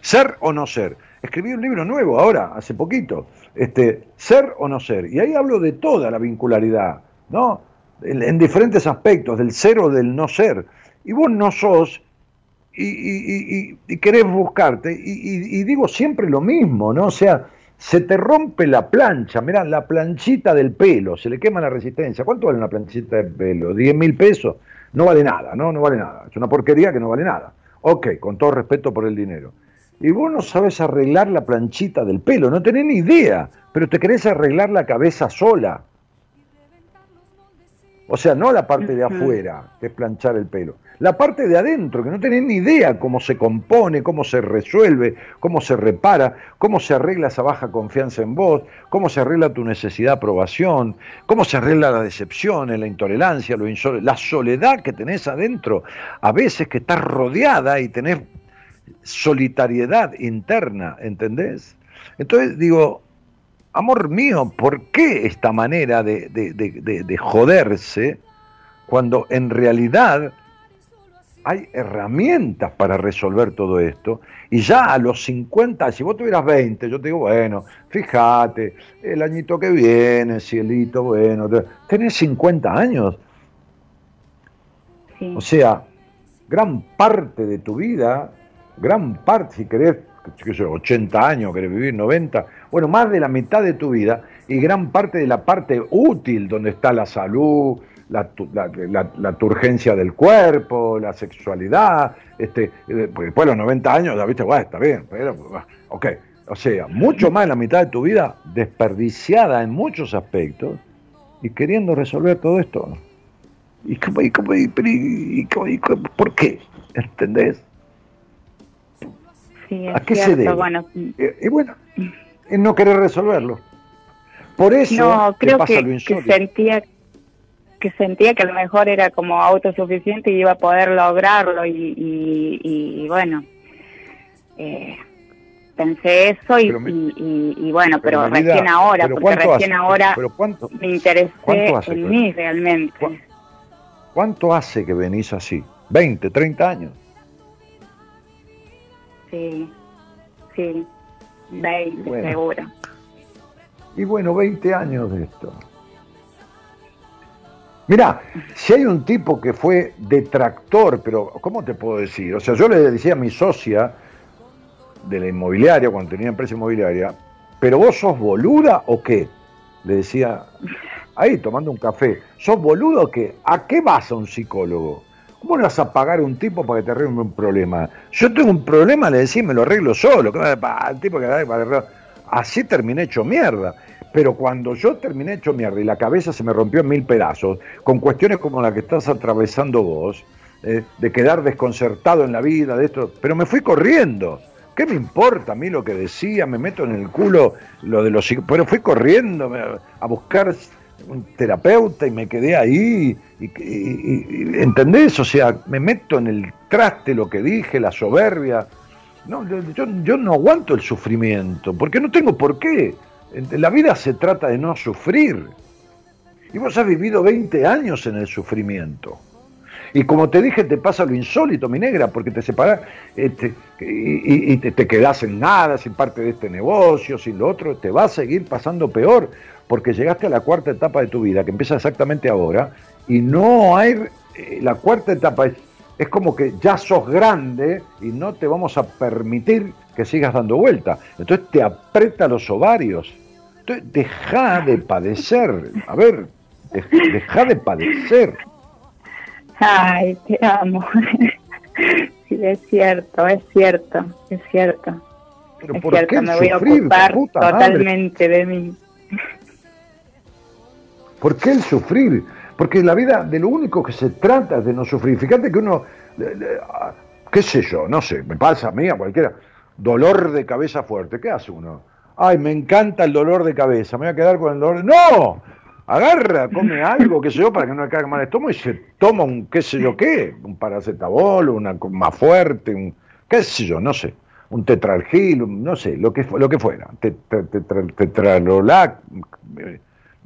Ser o no ser. Escribí un libro nuevo ahora, hace poquito, este, Ser o no ser. Y ahí hablo de toda la vincularidad, ¿no? En, diferentes aspectos, del ser o del no ser. Y vos no sos y, y querés buscarte. y digo siempre lo mismo, ¿no? O sea, se te rompe la plancha, mirá, la planchita del pelo, se le quema la resistencia. ¿Cuánto vale una planchita de pelo? ¿10 mil pesos? No vale nada, ¿no? No vale nada. Es una porquería que no vale nada. Ok, con todo respeto por el dinero. Y vos no sabes arreglar la planchita del pelo, no tenés ni idea, pero te querés arreglar la cabeza sola. O sea, no la parte de afuera, que es planchar el pelo la parte de adentro, que no tenés ni idea cómo se compone, cómo se resuelve, cómo se repara, cómo se arregla esa baja confianza en vos, cómo se arregla tu necesidad de aprobación, cómo se arregla la decepción, la intolerancia, lo la soledad que tenés adentro, a veces que estás rodeada y tenés solitariedad interna, ¿entendés? Entonces digo, amor mío, ¿por qué esta manera de, de joderse cuando en realidad hay herramientas para resolver todo esto. Y ya a los 50, si vos tuvieras 20, yo te digo, bueno, fíjate, el añito que viene, cielito, bueno, tenés 50 años. O sea, gran parte de tu vida, gran parte, si querés, qué sé, 80 años, querés vivir 90, bueno, más de la mitad de tu vida y gran parte de la parte útil donde está la salud, la, la, turgencia del cuerpo, la sexualidad, este, eh, pues después de los 90 años ya viste, bueno, está bien, pero, ok, o sea, mucho más de la mitad de tu vida desperdiciada en muchos aspectos y queriendo resolver todo esto. ¿Y, cómo, y, cómo, y, por qué? ¿Entendés? Sí, ¿A qué se debe? Bueno. Y, bueno, no querer resolverlo. Por eso no, creo que, que sentía que sentía que a lo mejor era como autosuficiente y iba a poder lograrlo y, y, bueno, eh, pensé eso y, y, bueno, pero, recién ahora, porque recién ahora me interesé en mí realmente. ¿Cuánto hace que venís así? ¿20, 30 años? Sí, sí, 20 seguro. Y bueno, 20 años de esto. Mira, si hay un tipo que fue detractor, pero ¿cómo te puedo decir? O sea, yo le decía a mi socia de la inmobiliaria, cuando tenía empresa inmobiliaria, pero vos sos boluda o qué? Le decía, ahí tomando un café, ¿sos boluda o qué? ¿A qué vas a un psicólogo? ¿Cómo le vas a pagar a un tipo para que te arregle un problema? Yo tengo un problema, le decía, me lo arreglo solo. El tipo que Así terminé hecho mierda. Pero cuando yo terminé hecho mierda y la cabeza se me rompió en mil pedazos, con cuestiones como la que estás atravesando vos, eh, de quedar desconcertado en la vida, de esto, pero me fui corriendo. ¿Qué me importa a mí lo que decía? Me meto en el culo lo de los... Pero fui corriendo a buscar un terapeuta y me quedé ahí. Y, ¿Entendés? O sea, me meto en el traste lo que dije, la soberbia. No, yo, yo no aguanto el sufrimiento, porque no tengo por qué. La vida se trata de no sufrir. Y vos has vivido 20 años en el sufrimiento. Y como te dije, te pasa lo insólito, mi negra, porque te separas este, y, te, te, quedás en nada, sin parte de este negocio, sin lo otro, te va a seguir pasando peor, porque llegaste a la cuarta etapa de tu vida, que empieza exactamente ahora, y no hay, eh, la cuarta etapa es, es como que ya sos grande y no te vamos a permitir que sigas dando vuelta. Entonces te aprieta los ovarios deja de padecer. A ver, deja de padecer. Ay, te amo. Sí, es cierto, es cierto, es cierto. Pero es cierto, me voy a ocupar totalmente de mí. ¿Por qué el sufrir? Porque la vida de lo único que se trata es de no sufrir. Fíjate que uno, ah, qué sé yo, no sé, me pasa a mí, a cualquiera, dolor de cabeza fuerte, ¿qué hace uno? ay, me encanta el dolor de cabeza, me voy a quedar con el dolor. De... ¡No! Agarra, come algo, qué sé yo, para que no le caiga mal el estómago y se toma un qué sé yo qué, un paracetamol, una más fuerte, un qué sé yo, no sé, un tetralgil, no sé, lo que, lo que fuera, tetralolac,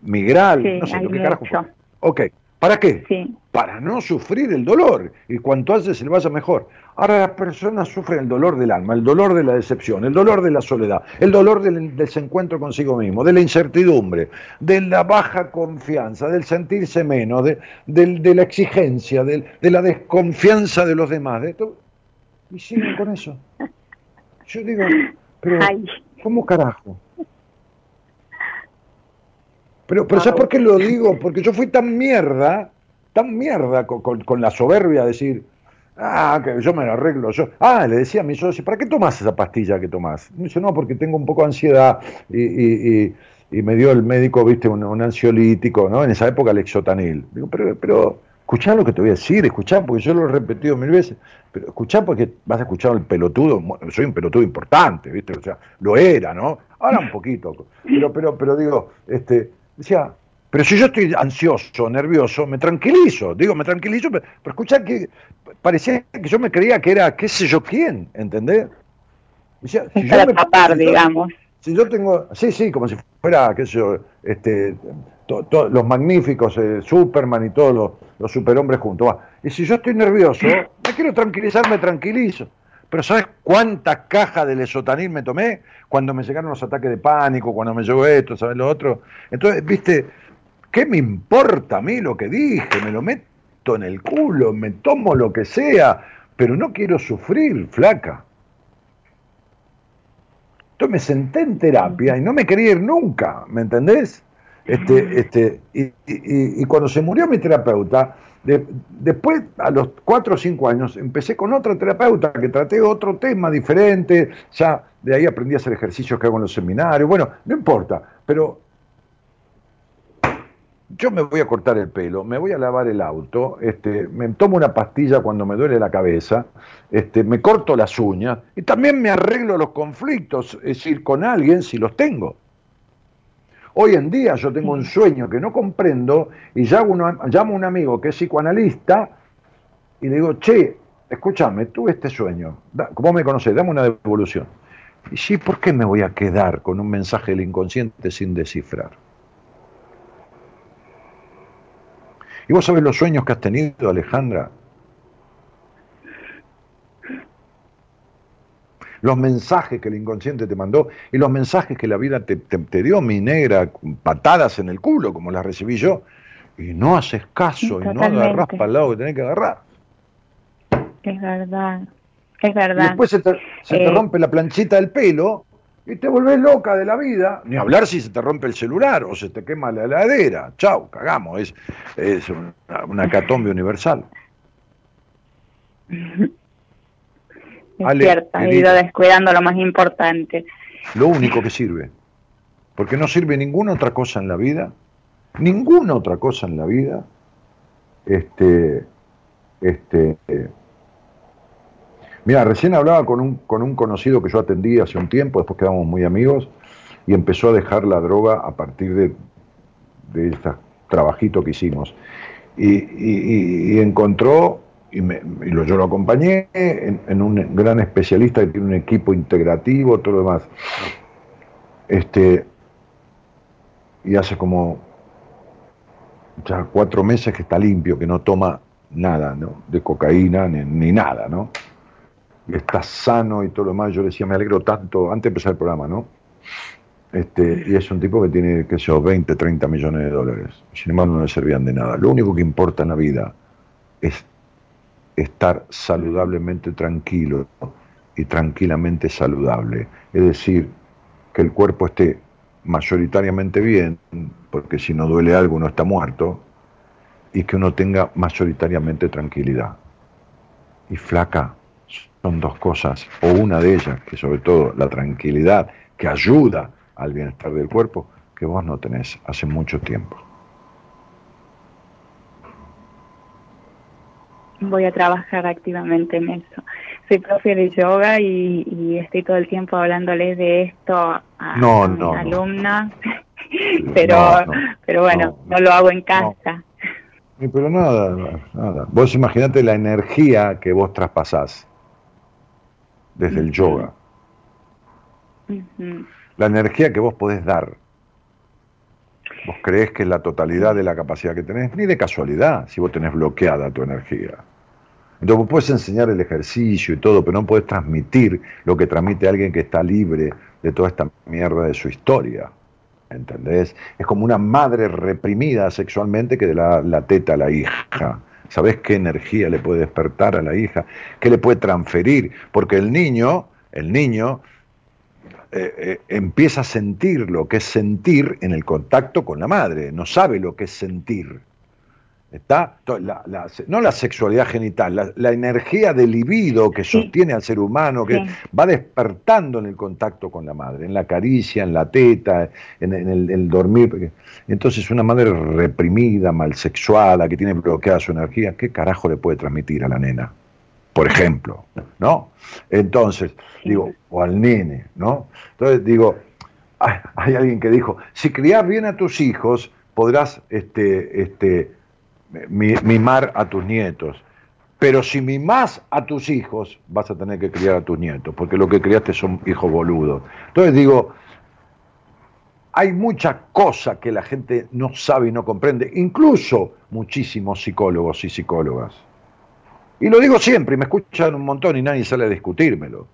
migral, no sé, lo que carajo fuera. Ok, ¿para qué? Sí. Para no sufrir el dolor, y cuanto antes se le vaya mejor. Ahora las personas sufren el dolor del alma, el dolor de la decepción, el dolor de la soledad, el dolor del desencuentro consigo mismo, de la incertidumbre, de la baja confianza, del sentirse menos, de, la exigencia, de, la desconfianza de los demás. De todo. Y siguen con eso. Yo digo, pero ¿cómo carajo? Pero, pero ¿sabes por qué lo digo? Porque yo fui tan mierda, tan mierda con, con la soberbia de decir, Ah, que yo me lo arreglo yo. Ah, le decía a mi socio, ¿para qué tomas esa pastilla que tomas? Me dice, no, porque tengo un poco de ansiedad y, me dio el médico, viste, un, ansiolítico, ¿no? En esa época el exotanil. Digo, pero, pero escuchá lo que te voy a decir, escuchá, porque yo lo he repetido mil veces, pero escuchá porque vas a escuchar el pelotudo, soy un pelotudo importante, viste, o sea, lo era, ¿no? Ahora un poquito, pero, pero, pero digo, este, decía, pero si yo estoy ansioso, nervioso, me tranquilizo, digo, me tranquilizo, pero, escucha que parecía que yo me creía que era qué sé yo quién, ¿entendés? si yo me, digamos. Si yo tengo, sí, sí, como si fuera, qué sé yo, este, los magníficos, eh, Superman y todos los superhombres juntos. Va. Y si yo estoy nervioso, me quiero tranquilizar, me tranquilizo. Pero ¿sabes cuántas cajas de lesotanil me tomé cuando me llegaron los ataques de pánico, cuando me llegó esto, ¿sabes lo otro? Entonces, viste, ¿qué me importa a mí lo que dije? Me lo meto en el culo, me tomo lo que sea, pero no quiero sufrir, flaca. Entonces me senté en terapia y no me quería ir nunca, ¿me entendés? Este, este, y, y cuando se murió mi terapeuta, después, a los cuatro o cinco años, empecé con otra terapeuta que traté otro tema diferente, ya de ahí aprendí a hacer ejercicios que hago en los seminarios, bueno, no importa, pero yo me voy a cortar el pelo, me voy a lavar el auto, este, me tomo una pastilla cuando me duele la cabeza, este, me corto las uñas y también me arreglo los conflictos, es decir, con alguien si los tengo. Hoy en día yo tengo un sueño que no comprendo y llamo, a un amigo que es psicoanalista y le digo, che, escúchame, tuve este sueño, ¿cómo me conoces? Dame una devolución. Y sí, ¿por qué me voy a quedar con un mensaje del inconsciente sin descifrar? ¿Y vos sabés los sueños que has tenido, Alejandra? Los mensajes que el inconsciente te mandó y los mensajes que la vida te, dio, mi negra, patadas en el culo, como las recibí yo, y no haces caso y no agarras para el lado que tenés que agarrar. Es verdad, es verdad. Y después se te, eh, rompe la planchita del pelo y te volvés loca de la vida. Ni hablar si se te rompe el celular o se te quema la heladera. Chau, cagamos. Es, es una, una catombe universal. Es cierto, he ido descuidando lo más importante. Lo único que sirve. Porque no sirve ninguna otra cosa en la vida, ninguna otra cosa en la vida, este, este, mira, recién hablaba con un, con un conocido que yo atendí hace un tiempo, después quedamos muy amigos, y empezó a dejar la droga a partir de, de este trabajito que hicimos. y encontró y, me, yo lo acompañé en, un gran especialista que tiene un equipo integrativo, todo lo demás. Este, y hace como ya cuatro meses que está limpio, que no toma nada, ¿no? De cocaína ni, nada, ¿no? Y está sano y todo lo demás. Yo le decía, me alegro tanto, antes de empezar el programa, ¿no? Este, y es un tipo que tiene, qué sé yo, 20, 30 millones de dólares. Sin embargo, no le servían de nada. Lo único que importa en la vida es estar saludablemente tranquilo y tranquilamente saludable. Es decir, que el cuerpo esté mayoritariamente bien, porque si no duele algo no está muerto, y que uno tenga mayoritariamente tranquilidad. Y flaca son dos cosas, o una de ellas, que sobre todo la tranquilidad, que ayuda al bienestar del cuerpo, que vos no tenés hace mucho tiempo. Voy a trabajar activamente en eso. Soy profe de yoga y, estoy todo el tiempo hablándoles de esto a, no, mis alumnas, pero, pero bueno, no, lo hago en casa. Pero nada, nada. Vos imaginate la energía que vos traspasás desde el yoga. La energía que vos podés dar. Vos creés que es la totalidad de la capacidad que tenés, ni de casualidad, si vos tenés bloqueada tu energía. Entonces enseñar el ejercicio y todo, pero no puedes transmitir lo que transmite alguien que está libre de toda esta mierda de su historia. ¿Entendés? Es como una madre reprimida sexualmente que de la, la teta a la hija. ¿Sabés qué energía le puede despertar a la hija? ¿Qué le puede transferir? Porque el niño, el niño eh, eh, empieza a sentir lo que es sentir en el contacto con la madre, no sabe lo que es sentir. Está no la sexualidad genital, la, energía del libido que sostiene al ser humano, que va despertando en el contacto con la madre, en la caricia, en la teta, en, el, dormir. Entonces, una madre reprimida, mal sexuada, que tiene bloqueada su energía, ¿qué carajo le puede transmitir a la nena? Por ejemplo, ¿no? Entonces, digo, o al nene, ¿no? Entonces, digo, hay, hay alguien que dijo, si crías bien a tus hijos, podrás, este, este, mimar a tus nietos. Pero si mimas a tus hijos, vas a tener que criar a tus nietos, porque lo que criaste son hijos boludos. Entonces digo, hay mucha cosa que la gente no sabe y no comprende, incluso muchísimos psicólogos y psicólogas. Y lo digo siempre, y me escuchan un montón y nadie sale a discutírmelo.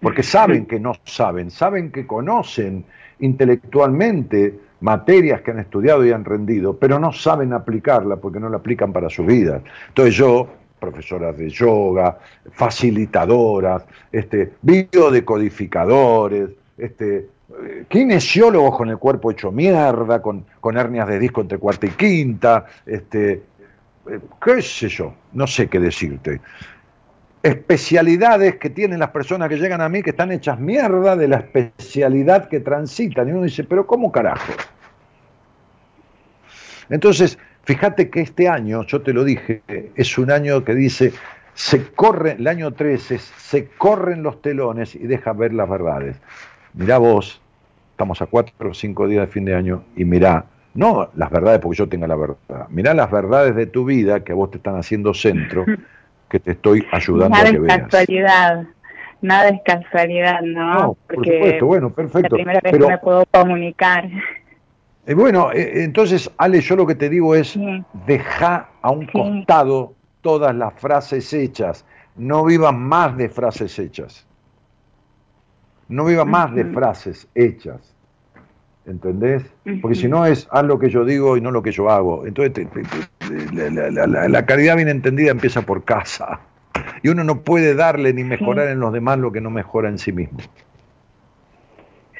Porque saben que no saben, saben que conocen intelectualmente materias que han estudiado y han rendido, pero no saben aplicarla porque no la aplican para su vida. Entonces yo, profesoras de yoga, facilitadoras, este, biodecodificadores, este, eh, kinesiólogos con el cuerpo hecho mierda, con, con hernias de disco entre cuarta y quinta, este, eh, qué sé yo, no sé qué decirte especialidades que tienen las personas que llegan a mí que están hechas mierda de la especialidad que transitan. Y uno dice, pero ¿cómo carajo? Entonces, fíjate que este año, yo te lo dije, es un año que dice, se corre, el año 13, se corren los telones y deja ver las verdades. Mirá vos, estamos a cuatro o cinco días de fin de año y mirá, no las verdades porque yo tenga la verdad, mirá las verdades de tu vida que a vos te están haciendo centro que te estoy ayudando nada a que es veas. casualidad, nada es casualidad, ¿no? No, por supuesto, bueno, perfecto. La primera vez Pero- que me puedo comunicar. Eh, bueno, eh, entonces, Ale, yo lo que te digo es, Sí. deja a un Sí. costado todas las frases hechas. No vivas más de frases hechas. No vivas más de frases hechas. ¿Entendés? Porque si no es haz lo que yo digo y no lo que yo hago. Entonces, te- la, la- la- la- la caridad bien entendida empieza por casa. Y uno no puede darle ni mejorar en los demás lo que no mejora en sí mismo.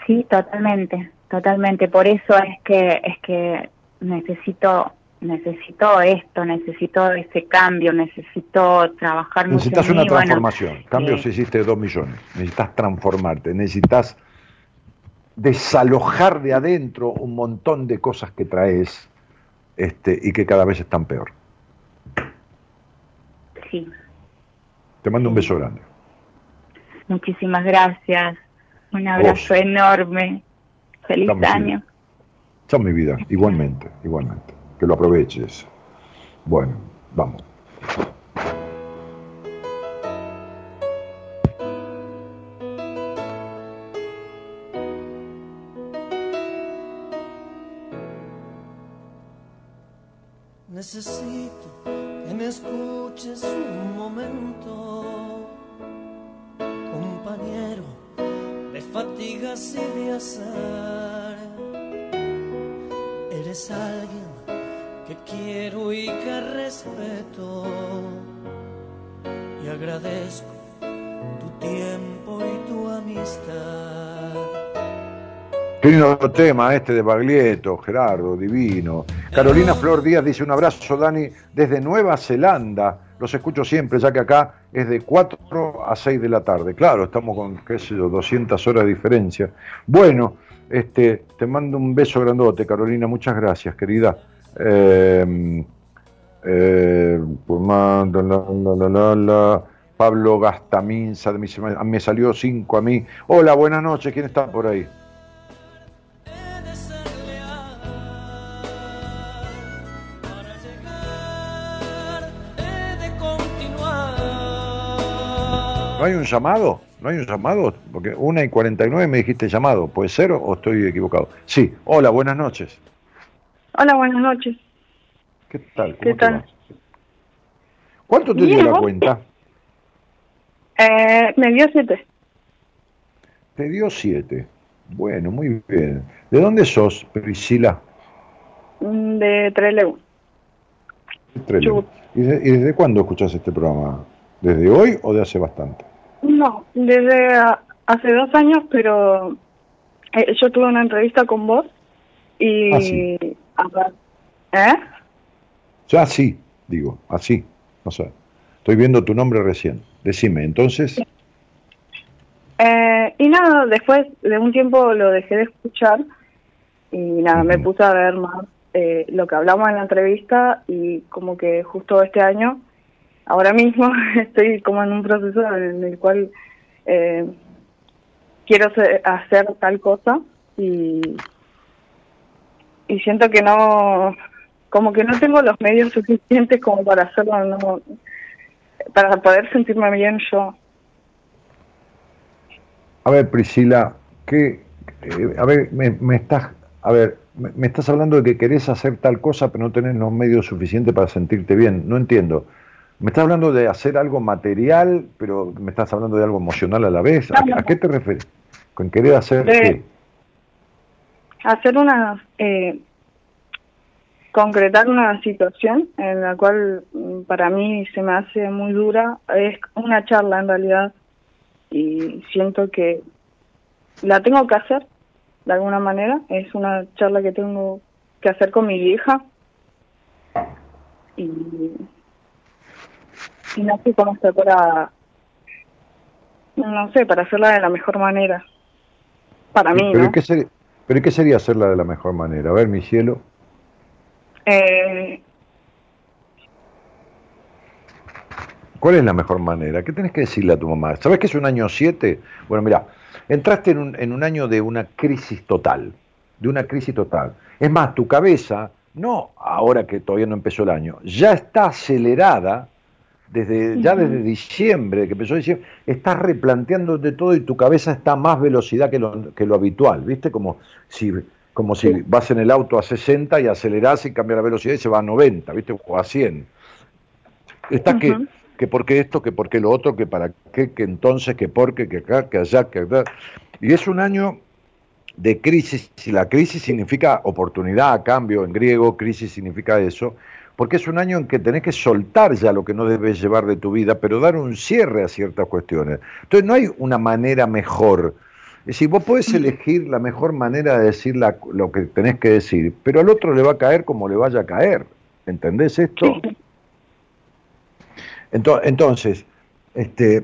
Sí, totalmente, totalmente. Por eso es que es que necesito necesito esto, necesito ese cambio, necesito trabajar mucho Necesitas una mí, bueno, transformación. Cambios sí. hiciste dos millones. Necesitas transformarte. Necesitas desalojar de adentro un montón de cosas que traes este, y que cada vez están peor. sí. Te mando un beso grande. Muchísimas gracias. Un abrazo enorme. Feliz Estamos año. Chao, mi vida. Igualmente, igualmente. Que lo aproveches. Bueno, vamos. Tema este de Baglietto, Gerardo, divino. Carolina Flor Díaz dice un abrazo, Dani, desde Nueva Zelanda. Los escucho siempre, ya que acá es de 4 a 6 de la tarde. Claro, estamos con, qué sé yo, 200 horas de diferencia. Bueno, este, te mando un beso grandote, Carolina. Muchas gracias, querida. Eh, eh, mando, la. Pablo Gastaminza, de mi me salió 5 a mí. Hola, buenas noches, ¿quién está por ahí? ¿No hay un llamado? ¿No hay un llamado? Porque una y 49 me dijiste llamado. ¿Puede ser o estoy equivocado? Sí. Hola, buenas noches. Hola, buenas noches. ¿Qué tal? ¿Cómo ¿Qué tal? ¿Cuánto te Bien, dio la ¿vos? cuenta? Eh, me dio siete. Te dio siete. Bueno, muy bien. ¿De dónde sos, Priscila? mm, De Trelew. ¿Y, y desde cuándo escuchas este programa? ¿Desde hoy o de hace bastante? No, desde hace dos años, pero eh, yo tuve una entrevista con vos y... Ah, sí. ¿Eh? Ya sí, digo, así. No sé. Estoy viendo tu nombre recién. Decime, entonces, Eh, y nada, después de un tiempo lo dejé de escuchar y nada, me puse a ver más eh, lo que hablamos en la entrevista y como que justo este año, ahora mismo estoy como en un proceso en el cual eh, quiero hacer tal cosa y, y siento que no, como que no tengo los medios suficientes como para hacerlo, no, para poder sentirme bien yo. a ver, Priscila, ¿qué, eh, a ver, me, me estás, a ver, me, me estás hablando de que querés hacer tal cosa, pero no tenés los medios suficientes para sentirte bien. No entiendo. Me estás hablando de hacer algo material, pero me estás hablando de algo emocional a la vez. ¿A, No, no. a qué te refieres? ¿Con querer hacer De- qué? hacer una eh, concretar una situación en la cual mm, para mí se me hace muy dura es una charla en realidad y siento que la tengo que hacer de alguna manera es una charla que tengo que hacer con mi vieja y, y no sé cómo hacer para no sé para hacerla de la mejor manera para mí ¿Pero, ¿no? qué sería, ¿Pero qué sería hacerla de la mejor manera? A ver, mi cielo. Eh, ¿Cuál es la mejor manera? ¿Qué tenés que decirle a tu mamá? ¿Sabes que es un año 7? Bueno, mira, entraste en un, en un año de una crisis total, de una crisis total. Es más, tu cabeza, no ahora que todavía no empezó el año, ya está acelerada desde ya desde diciembre, que empezó diciembre, estás replanteando de todo y tu cabeza está a más velocidad que lo, que lo habitual, ¿viste? Como si como si vas en el auto a 60 y acelerás y cambia la velocidad y se va a 90, ¿viste? O a 100. Está que, Ujú. que por qué esto, que por qué lo otro, que para qué, que entonces, que por qué, que acá, que allá, que acá. Y es un año de crisis, y la crisis significa oportunidad, cambio en griego, crisis significa eso, porque es un año en que tenés que soltar ya lo que no debes llevar de tu vida, pero dar un cierre a ciertas cuestiones. Entonces no hay una manera mejor. Es decir, vos podés elegir la mejor manera de decir la- lo que tenés que decir, pero al otro le va a caer como le vaya a caer. ¿Entendés esto? Ento- Entonces, este,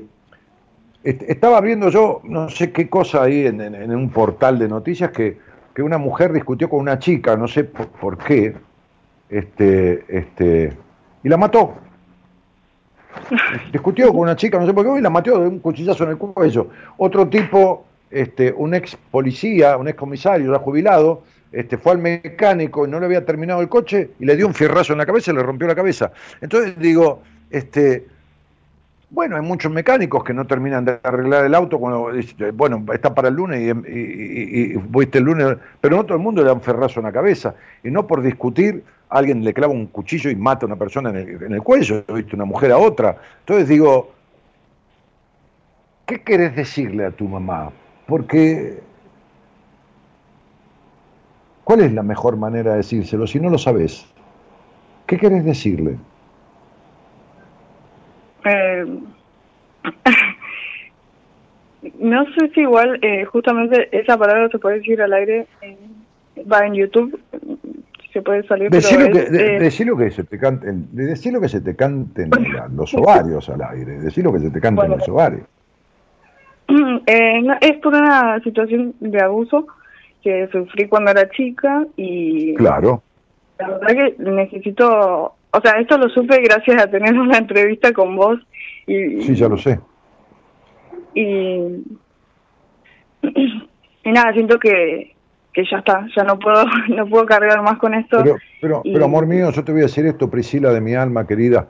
est- estaba viendo yo, no sé qué cosa ahí en, en- en un portal de noticias, que, que una mujer discutió con una chica, no sé por, por qué, este, este, y la mató. Discutió con una chica, no sé por qué, y la mató de un cuchillazo en el cuello. Otro tipo, este, un ex policía, un ex comisario, ya jubilado, este, fue al mecánico y no le había terminado el coche y le dio un fierrazo en la cabeza y le rompió la cabeza. Entonces digo, este, bueno, hay muchos mecánicos que no terminan de arreglar el auto cuando, bueno, está para el lunes y- y fuiste el lunes, pero no todo el mundo le da un ferrazo en la cabeza. Y no por discutir, alguien le clava un cuchillo y mata a una persona en el, en el cuello, ¿viste? una mujer a otra. Entonces digo, ¿qué querés decirle a tu mamá? Porque, ¿cuál es la mejor manera de decírselo si no lo sabes? ¿Qué querés decirle? Eh, no sé si igual, eh, justamente esa palabra se puede decir al aire, eh, va en YouTube, se puede salir, Decí lo, que, es, de- decí lo que se te cante, decí lo que se te canten los ovarios al aire, decí lo que se te canten Bueno. los ovarios. eh, es por una situación de abuso que sufrí cuando era chica y Claro, la verdad que necesito, o sea, esto lo supe gracias a tener una entrevista con vos y, sí, ya lo sé. y, y nada, siento que, que ya está, ya no puedo no puedo cargar más con esto. Pero, pero, y- pero amor mío, yo te voy a decir esto, Priscila de mi alma querida.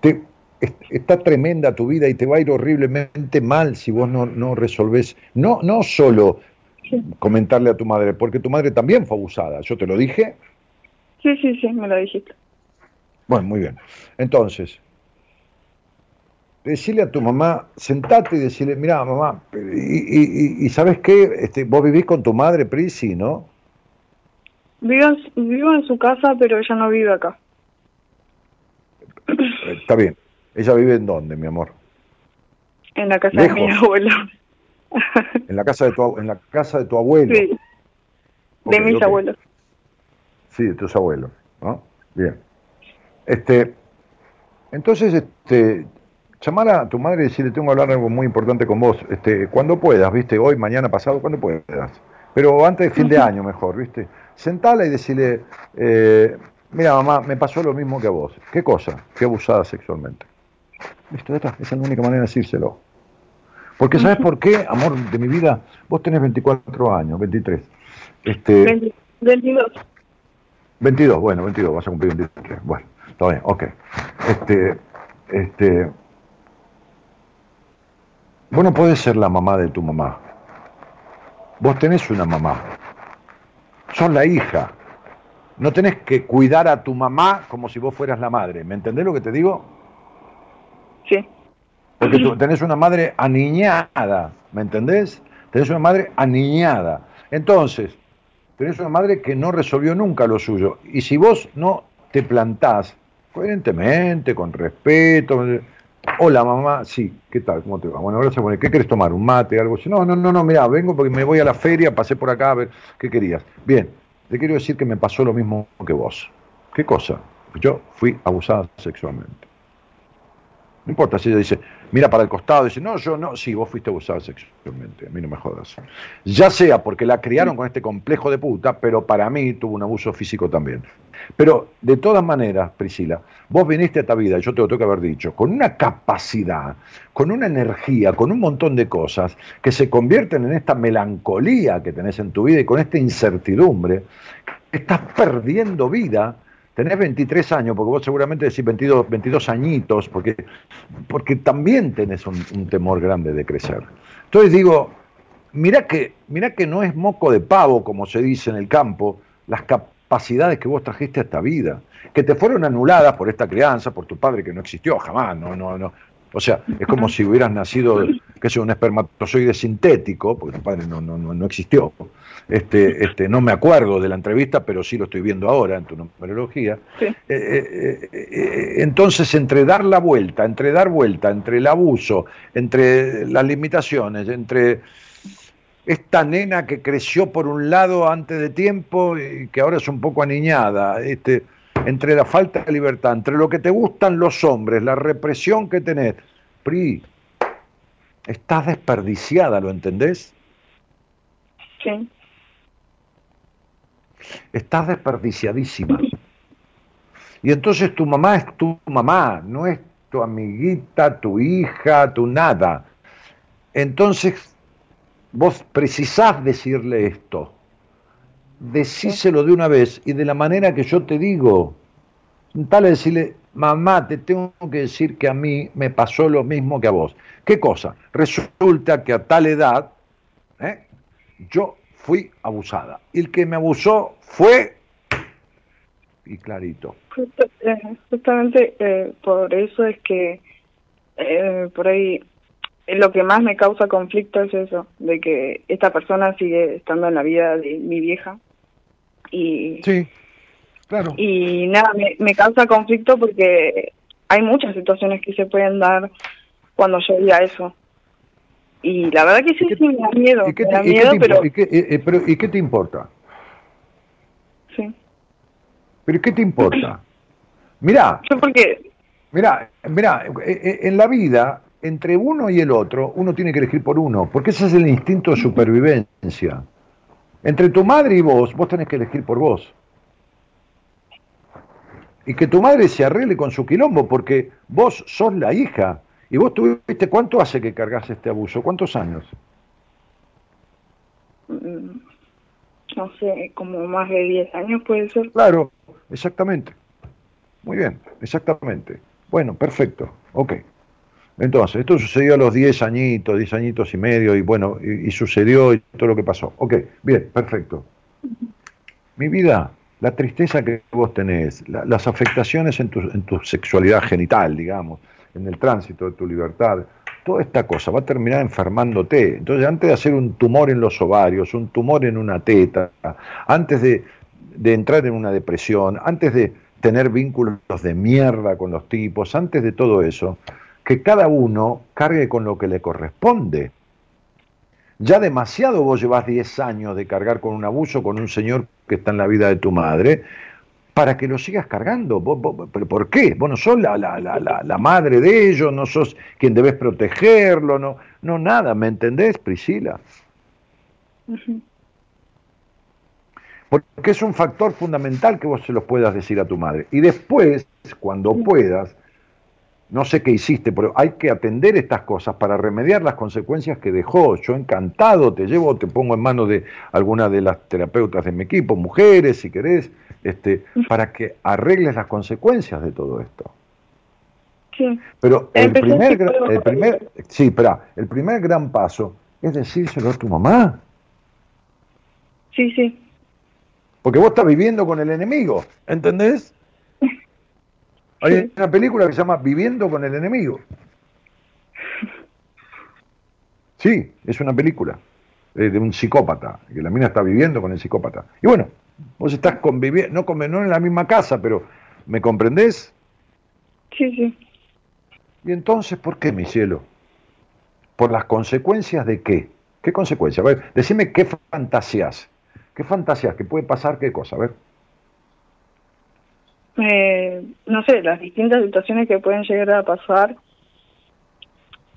Te- es- está tremenda tu vida y te va a ir horriblemente mal si vos no, no resolvés, no, no solo comentarle a tu madre, porque tu madre también fue abusada, yo te lo dije. Sí, sí, sí, me lo dijiste. Bueno, muy bien. Entonces, decirle a tu mamá, sentate y decirle, mira mamá, y, y, ¿sabes qué? Este, vos vivís con tu madre, Prisi, ¿no? Vivo, en- vivo en su casa, pero ella no vive acá. Eh, Está bien. ¿Ella vive en dónde, mi amor? En la casa Lejos. de mi abuelo. En la casa de tu, en la casa de tu abuelo. sí, de mis abuelos. Sí, de tus abuelos, ¿no? Bien. Este, entonces, este, llamar a tu madre y decirle, tengo que hablar algo muy importante con vos, este, cuando puedas, ¿viste? Hoy, mañana, pasado, cuando puedas. Pero antes de fin de año, mejor, ¿viste? Sentala y decirle, eh, mira, mamá, me pasó lo mismo que a vos. ¿Qué cosa? Fui abusada sexualmente. Listo. Esa es la única manera de decírselo. Porque, ¿sabes por qué, amor de mi vida? Vos tenés 24 años, 23. Este, 20 22. 22, bueno, 22, vas a cumplir 23. Bueno, está bien, ok. Este, este, Vos no podés ser la mamá de tu mamá. Vos tenés una mamá. Sos la hija. No tenés que cuidar a tu mamá como si vos fueras la madre. ¿Me entendés lo que te digo? Sí. Porque tú tenés una madre aniñada, ¿me entendés? Tenés una madre aniñada. Entonces, tenés una madre que no resolvió nunca lo suyo. Y si vos no te plantás coherentemente, con respeto, hola mamá, sí, ¿qué tal? ¿Cómo te va? Bueno, ahora se pone, ¿qué querés tomar? ¿Un mate? ¿Algo así? No, no, no, no, mira, vengo porque me voy a la feria, pasé por acá a ver qué querías. Bien, te quiero decir que me pasó lo mismo que vos. ¿Qué cosa? Yo fui abusada sexualmente. No importa si ella dice, mira para el costado, dice, no, yo no, sí, vos fuiste abusada sexualmente, a mí no me jodas. Ya sea porque la criaron con este complejo de puta, pero para mí tuvo un abuso físico también. Pero de todas maneras, Priscila, vos viniste a esta vida, yo te lo tengo que haber dicho, con una capacidad, con una energía, con un montón de cosas que se convierten en esta melancolía que tenés en tu vida y con esta incertidumbre, estás perdiendo vida tenés 23 años, porque vos seguramente decís 22, 22 añitos, porque, porque también tenés un, temor grande de crecer. Entonces digo, mira que, mira que no es moco de pavo, como se dice en el campo, las capacidades que vos trajiste a esta vida, que te fueron anuladas por esta crianza, por tu padre que no existió jamás, no, no, no. O sea, es como si hubieras nacido, que sea un espermatozoide sintético, porque tu padre no, no, no, no existió. Este, este, no me acuerdo de la entrevista, pero sí lo estoy viendo ahora en tu numerología. Sí. Eh, eh, eh, entonces, entre dar la vuelta, entre dar vuelta, entre el abuso, entre las limitaciones, entre esta nena que creció por un lado antes de tiempo y que ahora es un poco aniñada, este, entre la falta de libertad, entre lo que te gustan los hombres, la represión que tenés, Pri, estás desperdiciada, ¿lo entendés? Sí. Estás desperdiciadísima. Y entonces tu mamá es tu mamá, no es tu amiguita, tu hija, tu nada. Entonces vos precisás decirle esto. Decíselo de una vez y de la manera que yo te digo. Tal es decirle, mamá, te tengo que decir que a mí me pasó lo mismo que a vos. ¿Qué cosa? Resulta que a tal edad ¿eh? yo fui abusada. Y el que me abusó fue... Y clarito. Eh, justamente eh, por eso es que eh, por ahí lo que más me causa conflicto es eso, de que esta persona sigue estando en la vida de mi vieja. Y, sí, claro. Y nada, me, me causa conflicto porque hay muchas situaciones que se pueden dar cuando yo diga eso. Y la verdad que sí, sí me da miedo. ¿Y qué me te, da y qué miedo, te pero y qué- eh, eh, pero ¿y qué te importa? sí. ¿Pero qué te importa? Mirá, Yo porque Mirá, mirá, eh, en la vida, entre uno y el otro, uno tiene que elegir por uno, porque ese es el instinto de supervivencia. Entre tu madre y vos, vos tenés que elegir por vos. Y que tu madre se arregle con su quilombo, porque vos sos la hija. Y vos tuviste, ¿cuánto hace que cargas este abuso? ¿Cuántos años? mm, no sé, como más de 10 años puede ser. Claro, exactamente. Muy bien, exactamente. Bueno, perfecto. Ok. Entonces, esto sucedió a los 10 añitos, 10 añitos y medio, y bueno, y, y sucedió y todo lo que pasó. Ok, bien, perfecto. Mi vida, la tristeza que vos tenés, la- las afectaciones en tu, en tu sexualidad genital, digamos, en el tránsito de tu libertad, toda esta cosa va a terminar enfermándote. Entonces, antes de hacer un tumor en los ovarios, un tumor en una teta, antes de, de entrar en una depresión, antes de tener vínculos de mierda con los tipos, antes de todo eso, que cada uno cargue con lo que le corresponde. Ya demasiado vos llevas 10 años de cargar con un abuso con un señor que está en la vida de tu madre para que lo sigas cargando. Vos- vos- ¿Pero por qué? Vos no sos la, la, la, la, la madre de ellos, no sos quien debes protegerlo, no, no nada, ¿me entendés, Priscila? Porque es un factor fundamental que vos se lo puedas decir a tu madre. Y después, cuando puedas, no sé qué hiciste, pero hay que atender estas cosas para remediar las consecuencias que dejó. Yo encantado te llevo, te pongo en manos de alguna de las terapeutas de mi equipo, mujeres, si querés, este, para que arregles las consecuencias de todo esto. Sí. Pero el Empecé primer, el primer, sí, espera, el primer gran paso es decírselo a tu mamá. Sí, sí. Porque vos estás viviendo con el enemigo, ¿entendés? Hay una película que se llama Viviendo con el enemigo. Sí, es una película eh, de un psicópata, que la mina está viviendo con el psicópata. Y bueno, vos estás conviviendo, no, no en la misma casa, pero ¿me comprendés? Sí, sí. Y entonces, ¿por qué, mi cielo? ¿Por las consecuencias de qué? ¿Qué consecuencias? A ver, decime qué fantasías. ¿Qué fantasías? ¿Qué puede pasar? ¿Qué cosa? A ver. Eh, no sé, las distintas situaciones que pueden llegar a pasar,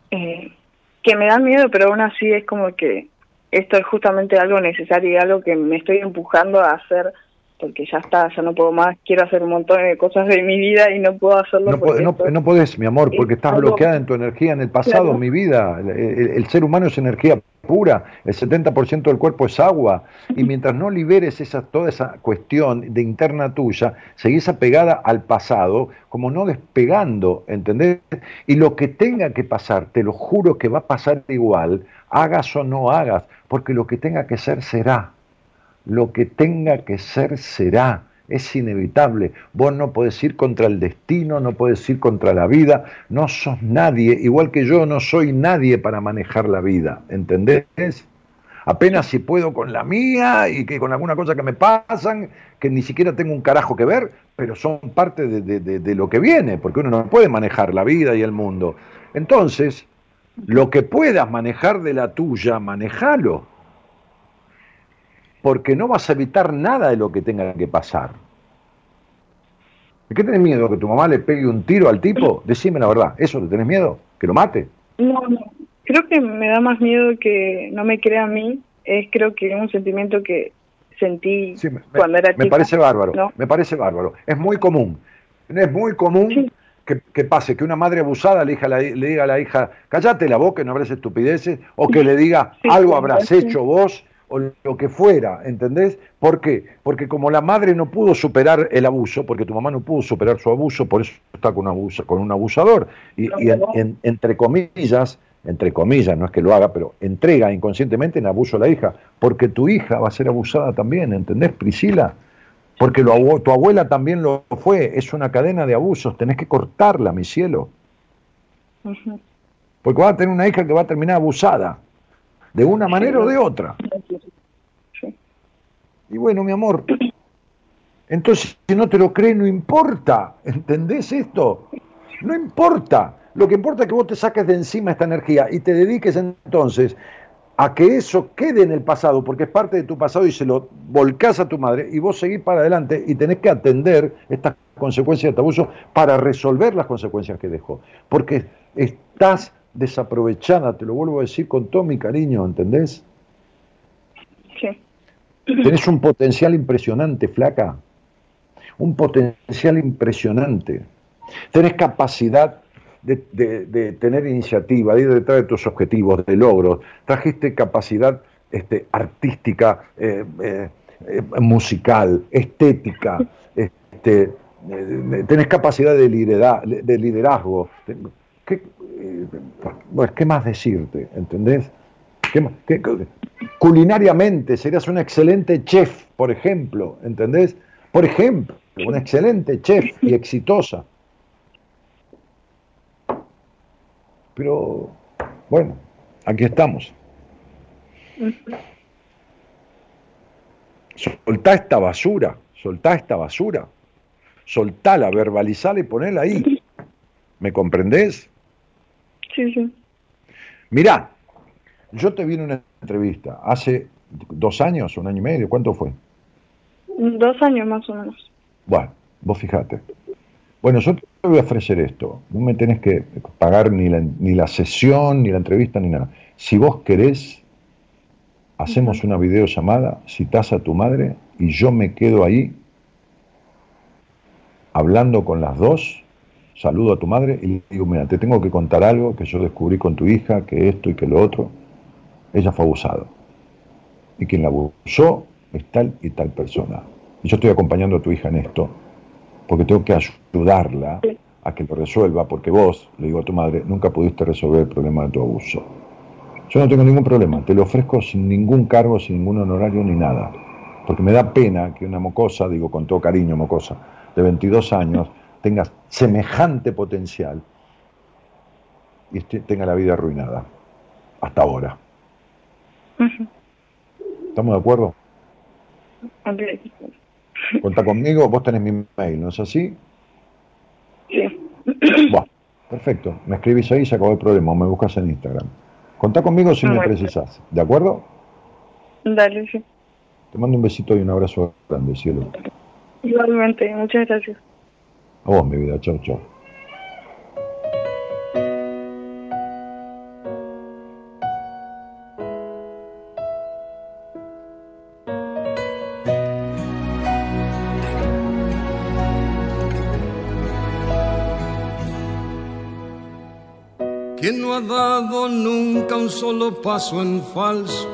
eh, que me dan miedo, pero aún así es como que esto es justamente algo necesario y algo que me estoy empujando a hacer porque ya está, ya no puedo más, quiero hacer un montón de cosas de mi vida y no puedo hacerlo. No, porque no, esto- no podés, mi amor, porque es estás algo- bloqueada en tu energía en el pasado, Claro. mi vida. El, el- el ser humano es energía pura, el 70% del cuerpo es agua, y mientras no liberes esa, toda esa cuestión de interna tuya, seguís apegada al pasado, como no despegando, ¿entendés? Y lo que tenga que pasar, te lo juro que va a pasar igual, hagas o no hagas, porque lo que tenga que ser será. Lo que tenga que ser será. Es inevitable. Vos no podés ir contra el destino, no podés ir contra la vida. No sos nadie, igual que yo no soy nadie para manejar la vida. ¿Entendés? Apenas si puedo con la mía y que con alguna cosa que me pasan, que ni siquiera tengo un carajo que ver, pero son parte de, de- de- de lo que viene, porque uno no puede manejar la vida y el mundo. Entonces, lo que puedas manejar de la tuya, manejalo porque no vas a evitar nada de lo que tenga que pasar. ¿De qué tenés miedo? ¿Que tu mamá le pegue un tiro al tipo? Decime la verdad, ¿eso le tenés miedo? ¿Que lo mate? No, no. Creo que me da más miedo que no me crea a mí. Es creo que un sentimiento que sentí Sí, me, cuando era me chica. parece bárbaro, ¿no? me parece bárbaro. Es muy común, es muy común que, que pase que una madre abusada le, diga a la- le diga a la hija, cállate la boca, no hables estupideces, o que le diga, Sí, algo habrás hecho vos, o lo que fuera, ¿entendés? ¿Por qué? Porque como la madre no pudo superar el abuso, porque tu mamá no pudo superar su abuso, por eso está con un, abuso, con un abusador, y, y en- en- entre comillas, entre comillas, no es que lo haga, pero entrega inconscientemente en abuso a la hija, porque tu hija va a ser abusada también, ¿entendés, Priscila? Porque lo tu abuela también lo fue, es una cadena de abusos, tenés que cortarla, mi cielo, porque vas a tener una hija que va a terminar abusada, de una manera o de otra. Y bueno, mi amor, entonces si no te lo crees, no importa, ¿entendés esto? No importa. Lo que importa es que vos te saques de encima esta energía y te dediques entonces a que eso quede en el pasado, porque es parte de tu pasado y se lo volcás a tu madre y vos seguís para adelante y tenés que atender estas consecuencias de tu abuso para resolver las consecuencias que dejó. Porque estás desaprovechada, te lo vuelvo a decir con todo mi cariño, ¿entendés? Tenés un potencial impresionante, flaca. Un potencial impresionante. Tenés capacidad de, tener iniciativa, de ir detrás de tus objetivos, de logros. Trajiste capacidad este, artística, eh, eh, eh, musical, estética. Este, tenés capacidad de, lidera- de liderazgo. ¿Qué, ¿Qué más decirte? ¿Entendés? ¿Qué ma- qué- qué- culinariamente serías un excelente chef, por ejemplo, ¿entendés? Por ejemplo, una excelente chef y exitosa. Pero, bueno, aquí estamos. Soltá esta basura, soltá esta basura. Soltala, verbalizala y ponela ahí. ¿Me comprendés? Sí, sí. Mirá, yo te vi en una entrevista hace dos años, un año y medio, ¿cuánto fue? Dos años más o menos. Bueno, vos fijate. Bueno, yo te voy a ofrecer esto. No me tenés que pagar ni la, ni la sesión, ni la entrevista, ni nada. Si vos querés, hacemos una videollamada, citás a tu madre y yo me quedo ahí hablando con las dos, saludo a tu madre y le digo, mira, te tengo que contar algo que yo descubrí con tu hija, que esto y que lo otro. Ella fue abusada. Y quien la abusó es tal y tal persona. Y yo estoy acompañando a tu hija en esto, porque tengo que ayudarla a que lo resuelva, porque vos, le digo a tu madre, nunca pudiste resolver el problema de tu abuso. Yo no tengo ningún problema, te lo ofrezco sin ningún cargo, sin ningún honorario ni nada. Porque me da pena que una mocosa, digo con todo cariño, mocosa, de 22 años, tenga semejante potencial y tenga la vida arruinada. Hasta ahora. ¿Estamos de acuerdo? Ok. Cuenta conmigo, vos tenés mi mail, ¿no es así? Sí. Bueno, perfecto. Me escribís ahí y se acabó el problema. o Me buscas en Instagram. Contá conmigo si me Bueno. precisás. ¿De acuerdo? Dale, sí. Te mando un besito y un abrazo grande, cielo. Igualmente, muchas gracias. A vos, mi vida. Chau, chau. Dado nunca un solo paso en falso?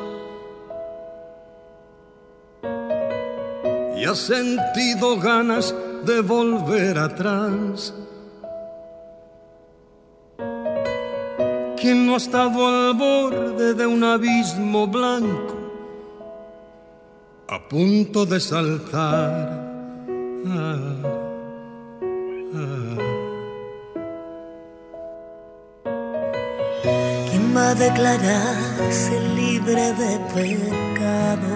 Y ha sentido ganas de volver atrás. ¿Quién no ha estado al borde de un abismo blanco? A punto de saltar. Ah, ah. ¿Quién va a declararse libre de pecado?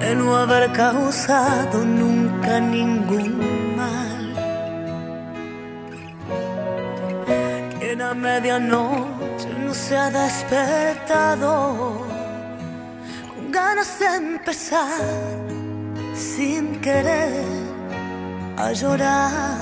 De no haber causado nunca ningún mal. Quien a medianoche no se ha despertado con ganas de empezar sin querer a llorar.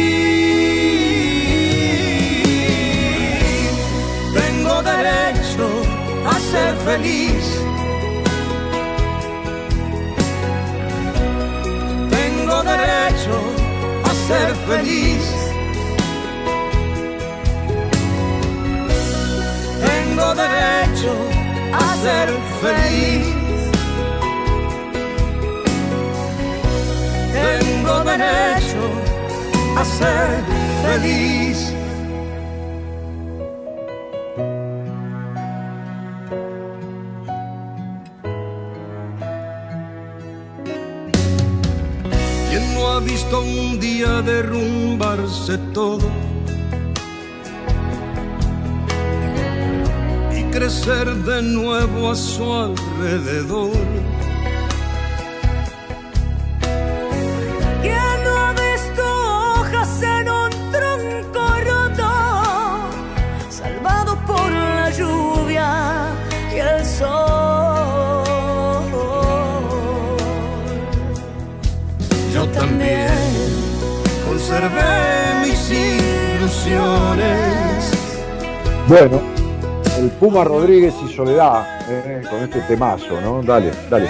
Ser feliz. Tengo derecho a ser feliz. Tengo derecho a ser feliz. Tengo derecho a ser feliz. Todo? Y crecer de nuevo a su alrededor. Bueno, el Puma Rodríguez y Soledad, eh, con este temazo, ¿no? Dale, dale.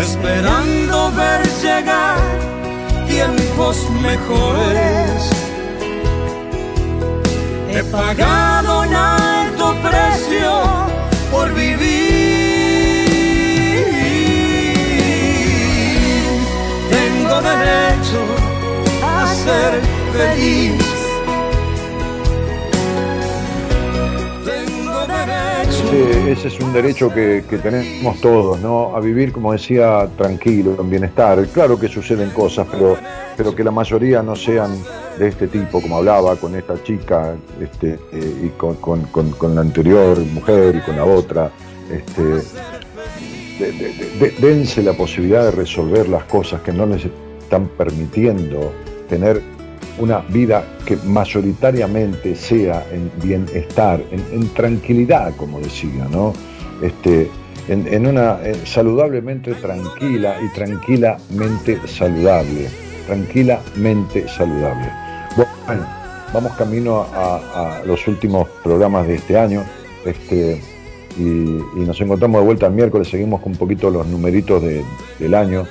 esperando ver llegar tiempos mejores. He pagado un alto precio por vivir. Tengo derecho a ser feliz. Tengo derecho. Ese, ese es un derecho que, que tenemos todos, ¿no? A vivir, como decía, tranquilo, en bienestar. Claro que suceden cosas, pero, pero que la mayoría no sean de este tipo, como hablaba con esta chica este, eh, y con, con- con- con la anterior mujer y con la otra. Este, de- de- de- de- dense la posibilidad de resolver las cosas que no les están permitiendo tener una vida que mayoritariamente sea en bienestar, en, tranquilidad, como decía, ¿no? Este, en, en una eh, saludablemente tranquila y tranquilamente saludable. Tranquilamente saludable. Bueno, vamos camino a, los últimos programas de este año. Este, y, nos encontramos de vuelta el miércoles, seguimos con un poquito los numeritos de- del año.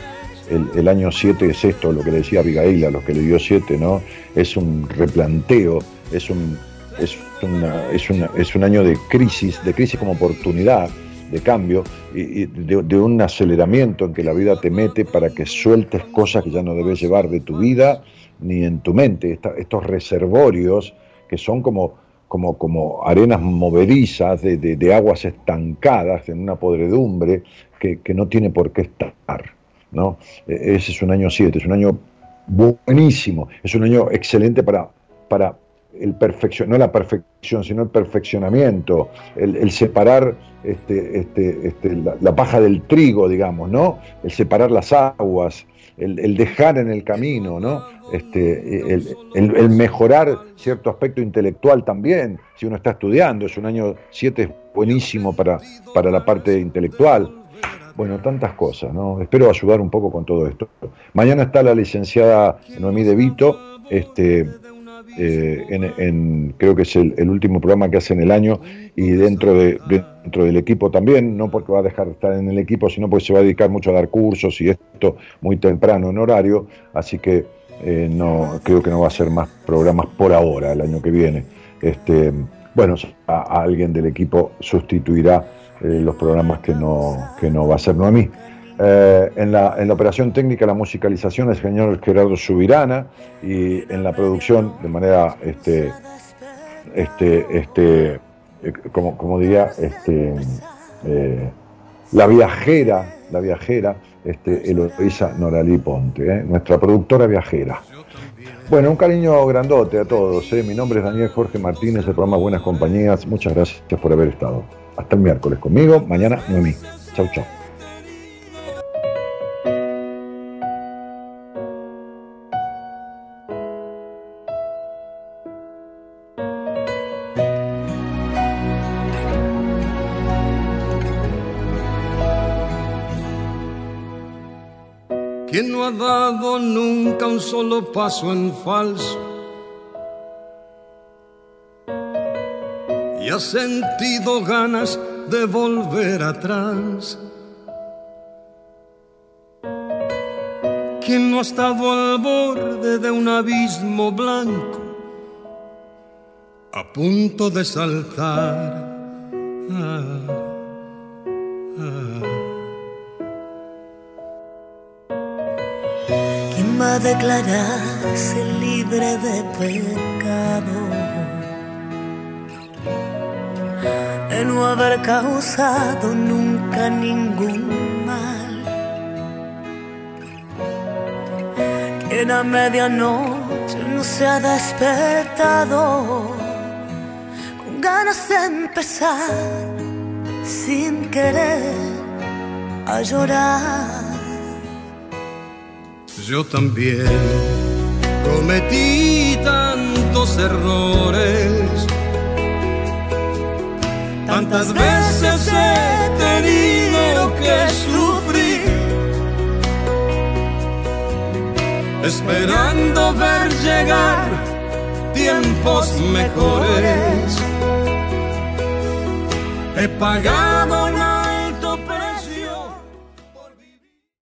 El, año 7 es esto, lo que le decía Abigail, a los que le dio 7, ¿no? Es un replanteo, es un, es, una- es, una- es un año de crisis, de crisis como oportunidad, de cambio, y, de, un aceleramiento en que la vida te mete para que sueltes cosas que ya no debes llevar de tu vida ni en tu mente. Estos reservorios que son como, como, como arenas movedizas de, de- de aguas estancadas en una podredumbre que, que no tiene por qué estar. ¿No? E- Ese es un año 7, es un año buenísimo, es un año excelente para, para el perfección, no la perfección, sino el perfeccionamiento, el, separar este, este, este, la, paja del trigo, digamos, ¿no? El separar las aguas, el, dejar en el camino, ¿no? Este, el, el- mejorar cierto aspecto intelectual también, si uno está estudiando, es un año 7 es buenísimo para, para la parte intelectual. Bueno, tantas cosas, ¿no? Espero ayudar un poco con todo esto. Mañana está la licenciada Noemí De Vito, este, eh, en, creo que es el, último programa que hace en el año y dentro, de, dentro del equipo también, no porque va a dejar de estar en el equipo, sino porque se va a dedicar mucho a dar cursos y esto muy temprano en horario, así que eh, no creo que no va a ser más programas por ahora, el año que viene. Este, bueno, a alguien del equipo sustituirá eh, los programas que no, que no va a ser Noemí. Eh, en, la, en la operación técnica, la musicalización, el señor Gerardo Subirana y en la producción, de manera, este, este, este, eh, como, como diría, este, la viajera, la viajera, este, Eloisa Noralí Ponte, nuestra productora viajera. Bueno, un cariño grandote a todos. Mi nombre es Daniel Jorge Martínez, del programa Buenas Compañías. Muchas gracias por haber estado. Hasta el miércoles conmigo, mañana Noemí. Chau, chau. ¿Quién no ha dado nunca un solo paso en falso? Y ha sentido ganas de volver atrás. ¿Quién no ha estado al borde de un abismo blanco? A punto de saltar. Ah. ¿Quién va a declararse libre de pecado? De no haber causado nunca ningún mal. Quien a medianoche no se ha despertado con ganas de empezar sin querer a llorar. Yo también cometí tantos errores. Tantas veces he tenido que sufrir. Esperando ver llegar tiempos mejores. He pagado